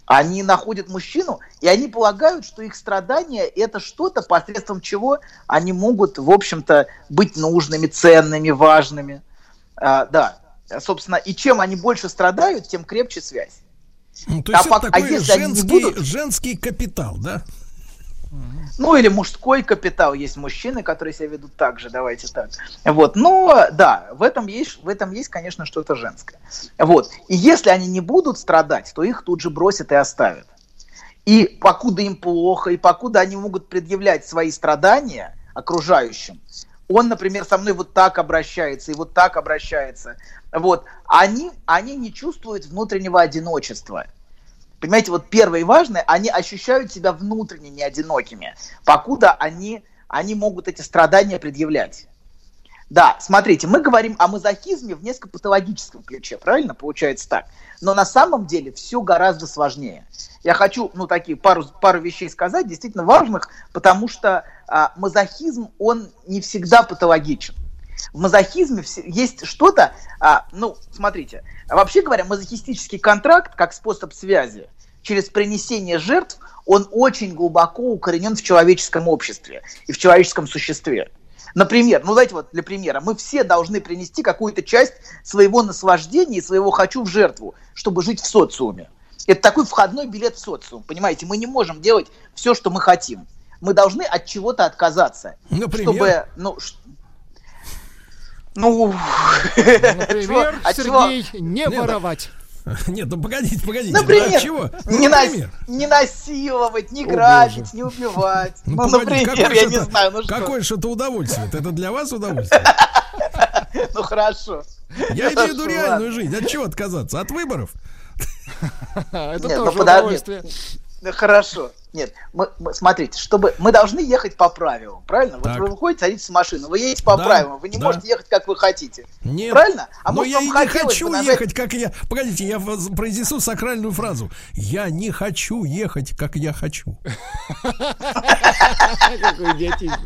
Они находят мужчину, и они полагают, что их страдания это что-то, посредством чего они могут, в общем-то, быть нужными, ценными, важными. А, да, собственно, и чем они больше страдают, тем крепче связь. Ну, То есть А это пок- а такой если они не женский, будут? женский капитал, да? Ну, или мужской капитал. Есть мужчины, которые себя ведут так же, давайте так. Вот. Но, да, в этом есть, в этом есть, конечно, что-то женское. Вот. И если они не будут страдать, то их тут же бросят и оставят. И покуда им плохо, и покуда они могут предъявлять свои страдания окружающим, он, например, со мной вот так обращается и вот так обращается. Вот. Они, они не чувствуют внутреннего одиночества. Понимаете, вот первое и важное, они ощущают себя внутренне не одинокими, покуда они, они могут эти страдания предъявлять. Да, смотрите, мы говорим о мазохизме в несколько патологическом ключе, правильно? Получается так. Но на самом деле все гораздо сложнее. Я хочу, ну, такие пару, пару вещей сказать, действительно важных, потому что а, мазохизм, он не всегда патологичен. В мазохизме есть что-то, а, ну, смотрите, вообще говоря, мазохистический контракт как способ связи через принесение жертв, он очень глубоко укоренен в человеческом обществе и в человеческом существе. Например, ну давайте вот для примера, мы все должны принести какую-то часть своего наслаждения и своего «хочу» в жертву, чтобы жить в социуме. Это такой входной билет в социум, понимаете? Мы не можем делать все, что мы хотим. Мы должны от чего-то отказаться. Например? Чтобы, ну, ну, Например, <laughs> Сергей, не воровать. <laughs> Нет, ну погодите, погодите. Например, да, чего? Не, например? на, не насиловать, не грабить, не убивать. Ну, ну погодите, например, я не знаю, ну Какое же это удовольствие? Это для вас удовольствие? <laughs> Ну хорошо. Я имею в виду реальную жизнь. От чего отказаться? От выборов? <laughs> Это тоже удовольствие. Хорошо. Нет, мы, мы, смотрите, чтобы мы должны ехать по правилам, правильно? Так. Вот вы выходите, садитесь в машину, вы едете по Да, правилам, вы не да. можете ехать, как вы хотите. Нет. Правильно? А Но может, я и не хочу бы нажать- ехать, как я. Погодите, я воз- произнесу сакральную фразу. Я не хочу ехать, как я хочу. Какой идиотизм. <laughs>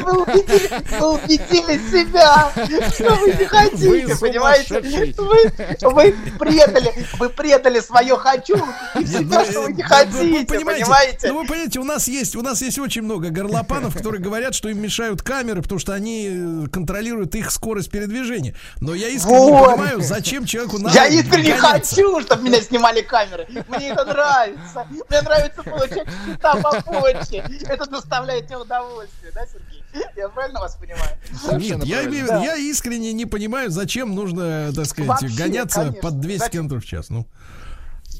Вы убедили, себя, что вы не хотите, понимаете? предали, вы предали свое хочу и себя, что вы не хотите, понимаете? Ну, вы понимаете, у нас есть, у нас есть очень много горлопанов, <laughs> которые говорят, что им мешают камеры, потому что они э, контролируют их скорость передвижения. Но я искренне не Вот. понимаю, зачем человеку надо Я искренне гоняться. хочу, чтобы меня снимали камеры. Мне это нравится. Мне нравится получать счета по почте. Это доставляет мне удовольствие, да, Сергей? Я правильно вас понимаю? Нет, я, имею, виду, я искренне не понимаю, зачем нужно, так сказать, Вообще, гоняться конечно. под 200 Зачем? км в час. Ну,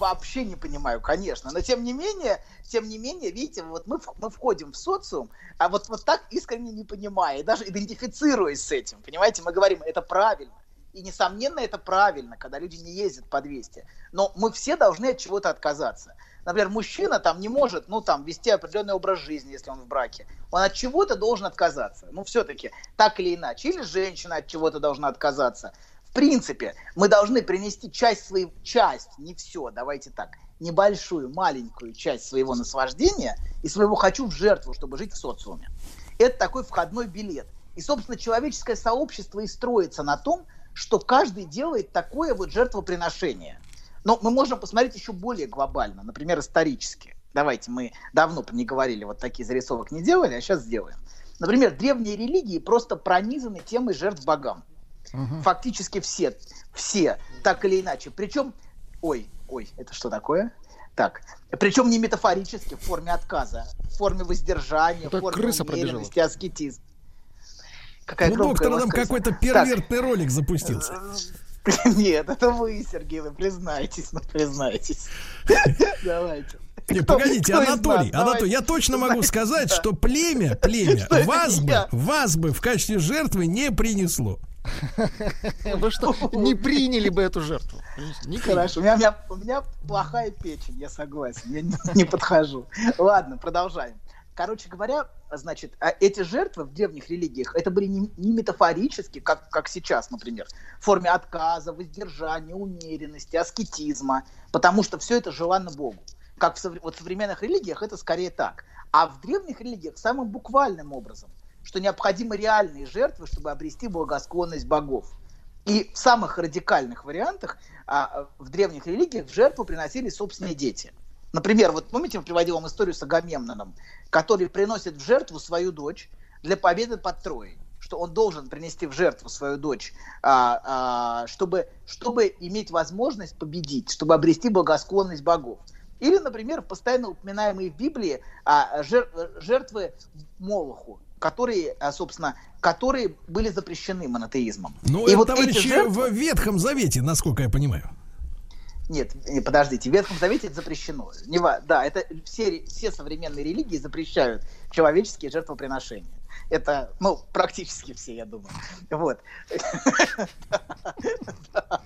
Вообще не понимаю, конечно. Но тем не менее, тем не менее, видите, вот мы, мы входим в социум, а вот, вот так искренне не понимая, и даже идентифицируясь с этим, понимаете, мы говорим, это правильно. И, несомненно, это правильно, когда люди не ездят по 200. Но мы все должны от чего-то отказаться. Например, мужчина там не может, ну, там, вести определенный образ жизни, если он в браке. Он от чего-то должен отказаться. Ну, все-таки, так или иначе. Или женщина от чего-то должна отказаться. В принципе, мы должны принести часть своей, часть, не все, давайте так, небольшую, маленькую часть своего наслаждения и своего хочу в жертву, чтобы жить в социуме. Это такой входной билет. И, собственно, человеческое сообщество и строится на том, что каждый делает такое вот жертвоприношение. Но мы можем посмотреть еще более глобально, например, исторически. Давайте, мы давно не говорили, вот такие зарисовок не делали, а сейчас сделаем. Например, древние религии просто пронизаны темой жертв богам. Фактически все, все, так или иначе. Причем, ой, ой, это что такое? Так, причем не метафорически, в форме отказа, в форме воздержания, Это в форме крыса пробежала. умеренности, аскетизм. Какая у громкая доктора у вас там какой-то Так, первертный ролик запустился. <laughs> Нет, это вы, Сергей, вы признаетесь, ну признаетесь. <laughs> Давайте. Не, Кто- погодите, кто Анатолий, нас? Анатолий, я точно могу Знаете, сказать, да. что племя, <laughs> племя вас бы, вас бы в качестве жертвы не принесло. <laughs> Вы что, не приняли бы эту жертву? Хорошо, у меня, у, меня, у меня плохая печень, я согласен, я не, <laughs> не подхожу. Ладно, продолжаем. Короче говоря, значит, а эти жертвы в древних религиях, это были не, не метафорические, как, как сейчас, например, в форме отказа, воздержания, умеренности, аскетизма, потому что все это желанно Богу. Как в, вот в современных религиях это скорее так. А в древних религиях самым буквальным образом, что необходимы реальные жертвы, чтобы обрести благосклонность богов. И в самых радикальных вариантах а, в древних религиях в жертву приносили собственные дети. Например, вот помните, я приводил вам историю с Агамемноном, который приносит в жертву свою дочь для победы под Троей, что он должен принести в жертву свою дочь, а, а, чтобы, чтобы иметь возможность победить, чтобы обрести благосклонность богов. Или, например, постоянно упоминаемые в Библии а, жер- жертвы Молоху, которые, а, собственно, которые были запрещены монотеизмом. Ну, И это, вот товарищи, жертвы- в Ветхом Завете, насколько я понимаю. Нет, не, подождите, в Ветхом Завете это запрещено. Не да, это все, все современные религии запрещают человеческие жертвоприношения. Это, ну, практически все, я думаю. Вот.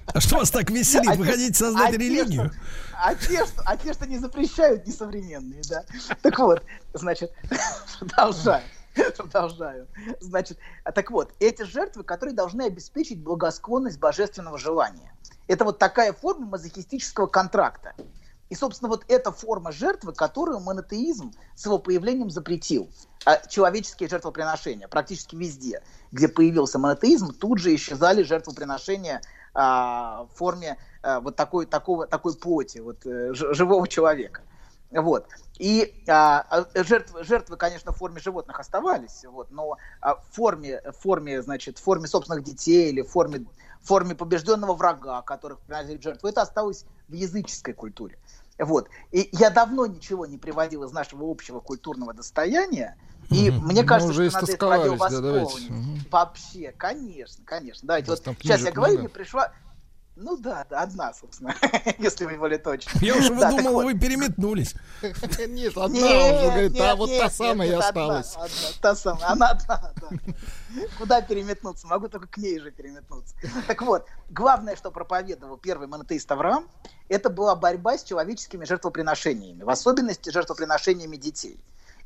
А что вас так веселит? Вы те- хотите создать религию? А те, что, а те, что не запрещают, несовременные, да. Так вот, значит, <laughs> продолжаю. <laughs> Продолжаю. Значит, а так вот, эти жертвы, которые должны обеспечить благосклонность божественного желания. Это вот такая форма мазохистического контракта. И, собственно, вот эта форма жертвы, которую монотеизм с его появлением запретил. А человеческие жертвоприношения практически везде, где появился монотеизм, тут же исчезали жертвоприношения а, в форме а, вот такой, такого, такой плоти, вот, э, живого человека. Вот. И а, а, жертвы, жертвы, конечно, в форме животных оставались, вот, но а, в форме, в форме, значит, в форме собственных детей или в форме, в форме побежденного врага, которых приносили в жертву, это осталось в языческой культуре. Вот. И я давно ничего не приводил из нашего общего культурного достояния, и Мгм. мне Мы кажется, уже что надо это да, давайте. Мгм. Вообще, конечно, конечно. Давайте, вот сейчас я говорю, много. мне пришла... Ну да, одна, собственно, <laughs> если вы более точно. Я уже <laughs> Да, думал, вот. вы переметнулись. <laughs> Нет, одна, Нет, он же говорит, нет, а вот та самая одна, осталась. одна, та самая, она одна, да. Куда переметнуться? Могу только к ней же переметнуться. Так вот, главное, что проповедовал первый монотеист Авраам, это была борьба с человеческими жертвоприношениями, в особенности жертвоприношениями детей.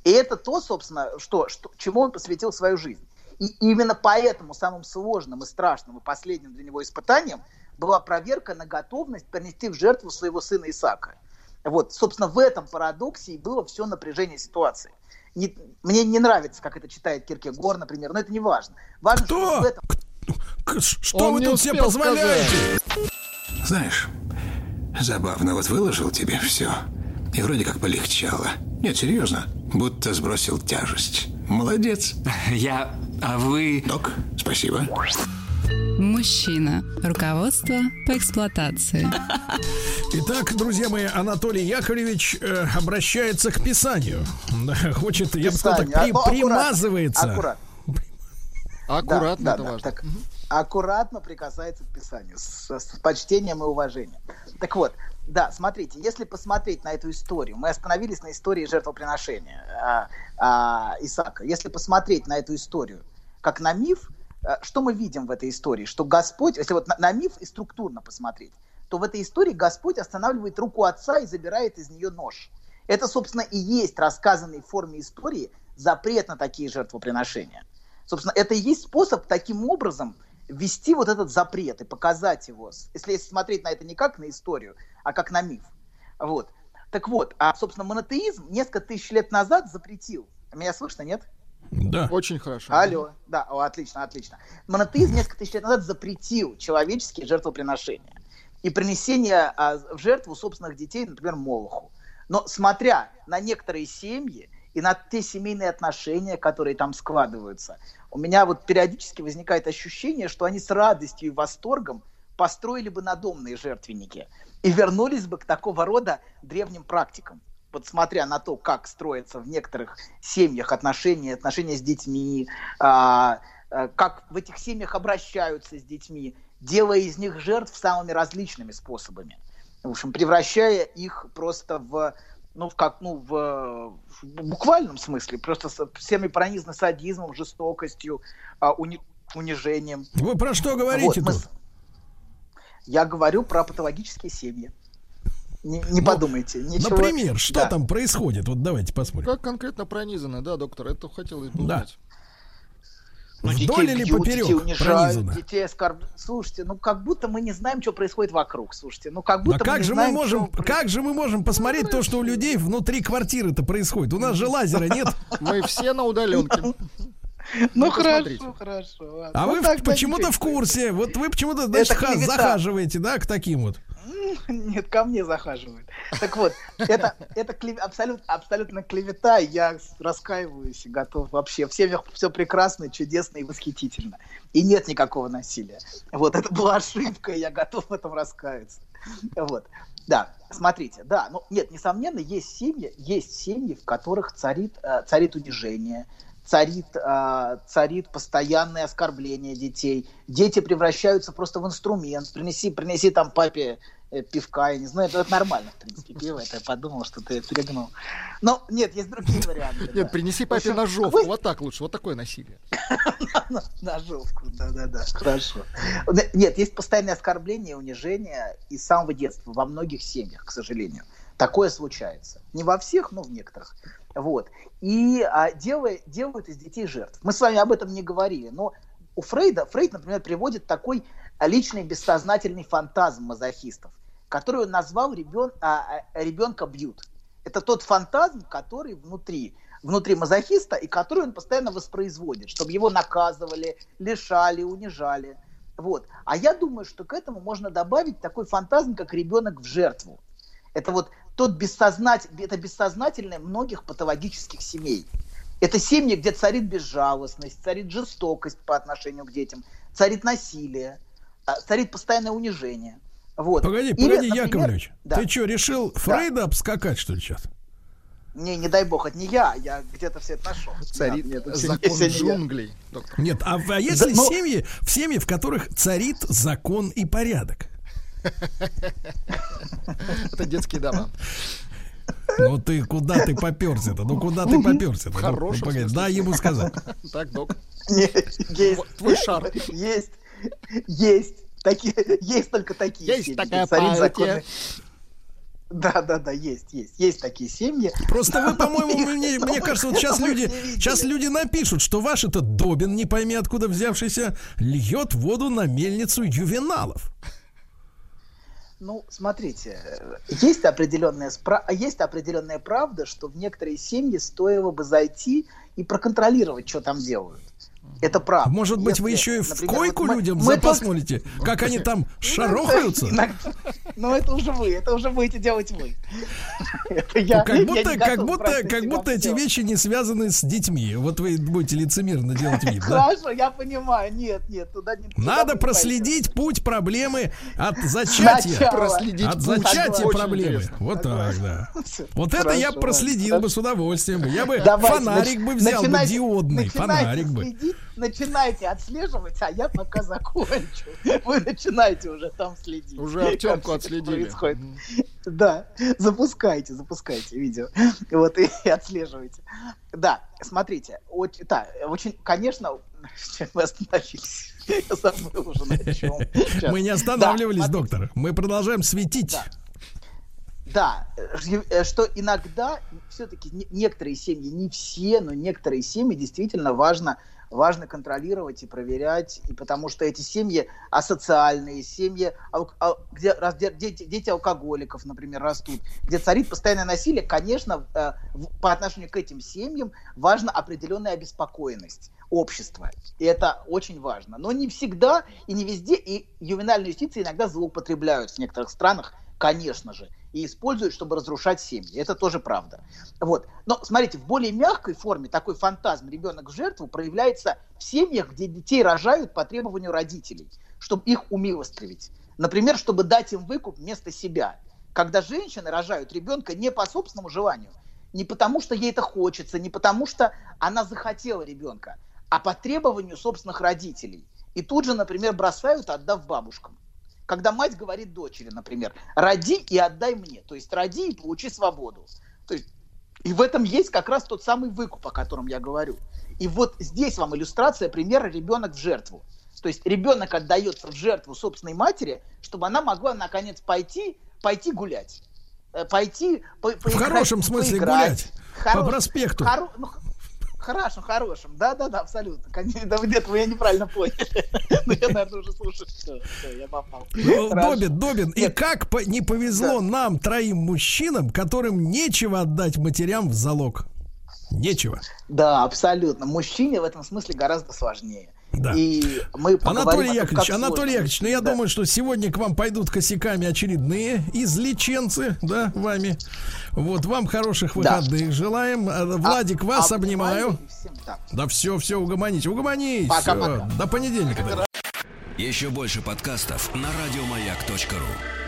И это то, собственно, что, что, чему он посвятил свою жизнь. И именно поэтому самым сложным и страшным и последним для него испытанием была проверка на готовность принести в жертву своего сына Исаака. Вот, собственно, в этом парадоксе и было все напряжение ситуации. Не- мне не нравится, как это читает Киркегор, например, но это не важно. Важно, что в этом... Что Он вы тут себе позволяете? Знаешь, забавно, вот выложил тебе все. И вроде как полегчало. Нет, серьезно, будто сбросил тяжесть. Молодец. <laughs> Я... А вы... Док, спасибо. Мужчина. Руководство по эксплуатации. Итак, друзья мои, Анатолий Яковлевич э, обращается к Писанию. Да, Хочет, я бы сказал, так, при- А, ну, аккуратно, примазывается. Аккуратно. Аккуратно, Да, это да, важно. так, аккуратно прикасается к Писанию, с, с почтением и уважением. Так вот, да, смотрите, если посмотреть на эту историю, мы остановились на истории жертвоприношения а, а, Исаака. Если посмотреть на эту историю как на миф, что мы видим в этой истории? Что Господь, если вот на, на миф и структурно посмотреть, то в этой истории Господь останавливает руку отца и забирает из нее нож. Это, собственно, и есть рассказанный в форме истории запрет на такие жертвоприношения. Собственно, это и есть способ таким образом ввести вот этот запрет и показать его, если смотреть на это не как на историю, а как на миф. Вот. Так вот, а, собственно, монотеизм несколько тысяч лет назад запретил. Меня слышно, нет? Да. Очень хорошо. Алло, да, о, отлично, отлично. Монотеизм несколько тысяч лет назад запретил человеческие жертвоприношения и принесение а, в жертву собственных детей, например, Молоху. Но смотря на некоторые семьи и на те семейные отношения, которые там складываются, у меня вот периодически возникает ощущение, что они с радостью и восторгом построили бы надомные жертвенники и вернулись бы к такого рода древним практикам. Вот смотря на то, как строятся в некоторых семьях отношения, отношения с детьми, а, а, как в этих семьях обращаются с детьми, делая из них жертв самыми различными способами. В общем, превращая их просто в, ну, в как, ну, в, в буквальном смысле, просто всеми пронизаны садизмом, жестокостью, а, уни- унижением. Вы про что говорите Вот, мы Я говорю про патологические семьи. Не, не подумайте. Ничего... Например, что Да. там происходит? Вот давайте посмотрим. Как конкретно пронизано, да, доктор? Это хотелось бы Да. узнать. Ну, Вдоль детей или бьют, поперек детей унижают, пронизано? детей оскорбляют. Слушайте, ну как будто мы не знаем, что происходит вокруг. Слушайте, ну как будто мы как не же мы знаем, можем, что- как же мы можем посмотреть то, что у людей внутри квартиры-то происходит? У нас же лазера нет. Мы все на удаленке. <laughs> Ну посмотрите. хорошо, хорошо. А Ну, вы почему-то в курсе. Вот вы почему-то, значит, захаживаете, да, к таким вот. <laughs> Нет, ко мне захаживают. Так вот, это, это клев- абсолют, абсолютно клевета, я раскаиваюсь и готов вообще. В семьях все прекрасно, чудесно и восхитительно. И нет никакого насилия. Вот, это была ошибка, и я готов в этом раскаяться. Вот. Да, смотрите, да, ну нет, несомненно, есть семьи, есть семьи, в которых царит, э, царит унижение, царит, э, царит постоянное оскорбление детей. Дети превращаются просто в инструмент. Принеси, принеси там папе э, пивка, я не знаю, это, это нормально, в принципе, пиво, это я подумал, что ты перегнул. Но нет, есть другие варианты. да. Нет, принеси В папе ножовку. вы- Вот так лучше. Вот такое насилие. <laughs> Ножовку, да-да-да, хорошо. Нет, есть постоянное оскорбление, унижение из самого детства во многих семьях, к сожалению. Такое случается. Не во всех, но в некоторых. Вот. И а, делая- делают из детей жертв. Мы с вами об этом не говорили, но у Фрейда, Фрейд, например, приводит такой личный бессознательный фантазм мазохистов, который он назвал ребен, а, а, ребенка бьют. Это тот фантазм, который внутри, внутри мазохиста, и который он постоянно воспроизводит, чтобы его наказывали, лишали, унижали. Вот. А я думаю, что к этому можно добавить такой фантазм, как ребенок в жертву. Это вот тот бессознательный, это бессознательное многих патологических семей. Это семьи, где царит безжалостность, царит жестокость по отношению к детям, царит насилие, а, царит постоянное унижение. Вот. Погоди, Или, погоди, например, Яковлевич, да. ты что, решил Фрейда обскакать, что ли, сейчас? Не, не дай бог, это не я, я где-то все это нашел. Царит Да, нет, это всё- закон я. джунглей, доктор. Нет, а, а если Да, ну- семьи, в семьи, в которых царит закон и порядок? <laughs> Это детские дома. Ну ты куда ты поперся-то? Ну куда ты поперся-то? Ну, ну, смысле дай ему сказать. <laughs> Так, док. Есть. Твой шар. Есть. Есть. Такие, есть только такие Есть семьи, такая законы. Да, да, да, есть, есть. Есть такие семьи. Просто вы, по-моему, мне, <laughs> мне кажется, вот сейчас люди, сейчас люди напишут, что ваш этот Добин, не пойми откуда взявшийся, льет воду на мельницу ювеналов. Ну, смотрите, есть определенная, спра- есть определенная правда, что в некоторые семьи стоило бы зайти и проконтролировать, что там делают. Это правда. Может быть, вы Если, еще и в например, койку вот мы- людям мы запосмотрите, <laughs> как они там шарохаются? <laughs> Иногда- Ну, это уже вы, это уже будете делать вы. <laughs> Ну, как будто, как будто, как будто эти вещи не связаны с детьми. Вот вы будете лицемерно делать вид, да? Хорошо, я понимаю. Нет, нет, туда не Надо вы проследить путь проблемы от зачатия. Проследить От зачатия проблемы. Вот так, да. Вот это я проследил бы с удовольствием. бы. Я бы фонарик бы взял бы диодный. Фонарик бы. Начинайте отслеживать, а я пока закончу. Вы начинайте уже там следить. Уже Артемку отследили. происходит. Да, запускайте, запускайте видео. Вот и, и <laughs> отслеживайте. Да, смотрите, очень, да, очень, конечно, чем мы остановились. Я забыл уже на чем. Сейчас. Мы не Да, останавливались, смотрите. доктор. Мы продолжаем светить. Да. Да, э, что иногда все-таки некоторые семьи, не все, но некоторые семьи действительно важно, важно контролировать и проверять, и потому что эти семьи асоциальные, семьи, где, где дети, дети алкоголиков, например, растут, где царит постоянное насилие, конечно, э, по отношению к этим семьям важна определенная обеспокоенность общества. И это очень важно. Но не всегда и не везде, и ювенальную юстицию иногда злоупотребляют в некоторых странах, конечно же, и используют, чтобы разрушать семьи. Это тоже правда. Вот. Но смотрите, в более мягкой форме такой фантазм ребенок в жертву проявляется в семьях, где детей рожают по требованию родителей, чтобы их умилостивить. Например, чтобы дать им выкуп вместо себя. Когда женщины рожают ребенка не по собственному желанию, не потому что ей это хочется, не потому что она захотела ребенка, а по требованию собственных родителей. И тут же, например, бросают, отдав бабушкам. Когда мать говорит дочери, например, роди и отдай мне. То есть роди и получи свободу. То есть, и в этом есть как раз тот самый выкуп, о котором я говорю. И вот здесь вам иллюстрация примера ребенок в жертву. То есть ребенок отдается в жертву собственной матери, чтобы она могла наконец пойти, пойти гулять. Э, Пойти по- В поиграть, хорошем смысле поиграть. гулять. По Хоро- проспекту. хоро- ну, Хорошим, хорошим. Да, да, да, абсолютно. Конечно, Да, нет, вы меня неправильно поняли. <laughs> Ну, я, наверное, уже слушаю. Все, все, я попал. Ну, Хорошо. Добин, Добин, и как не повезло нам, троим мужчинам, которым нечего отдать матерям в залог? Нечего. Да, абсолютно. Мужчине в этом смысле гораздо сложнее. Да. И мы Анатолий том, Яковлевич, Анатолий. Яковлевич, ну я Да. думаю, что сегодня к вам пойдут косяками очередные излеченцы, да, вами. Вот, вам хороших Да. выходных желаем. А, Владик, вас а обнимаю. внимание всем так. Да все, все, угомонись, угомонись. Пока-пока. Всё, До понедельника. Еще больше подкастов на радиомаяк.ру.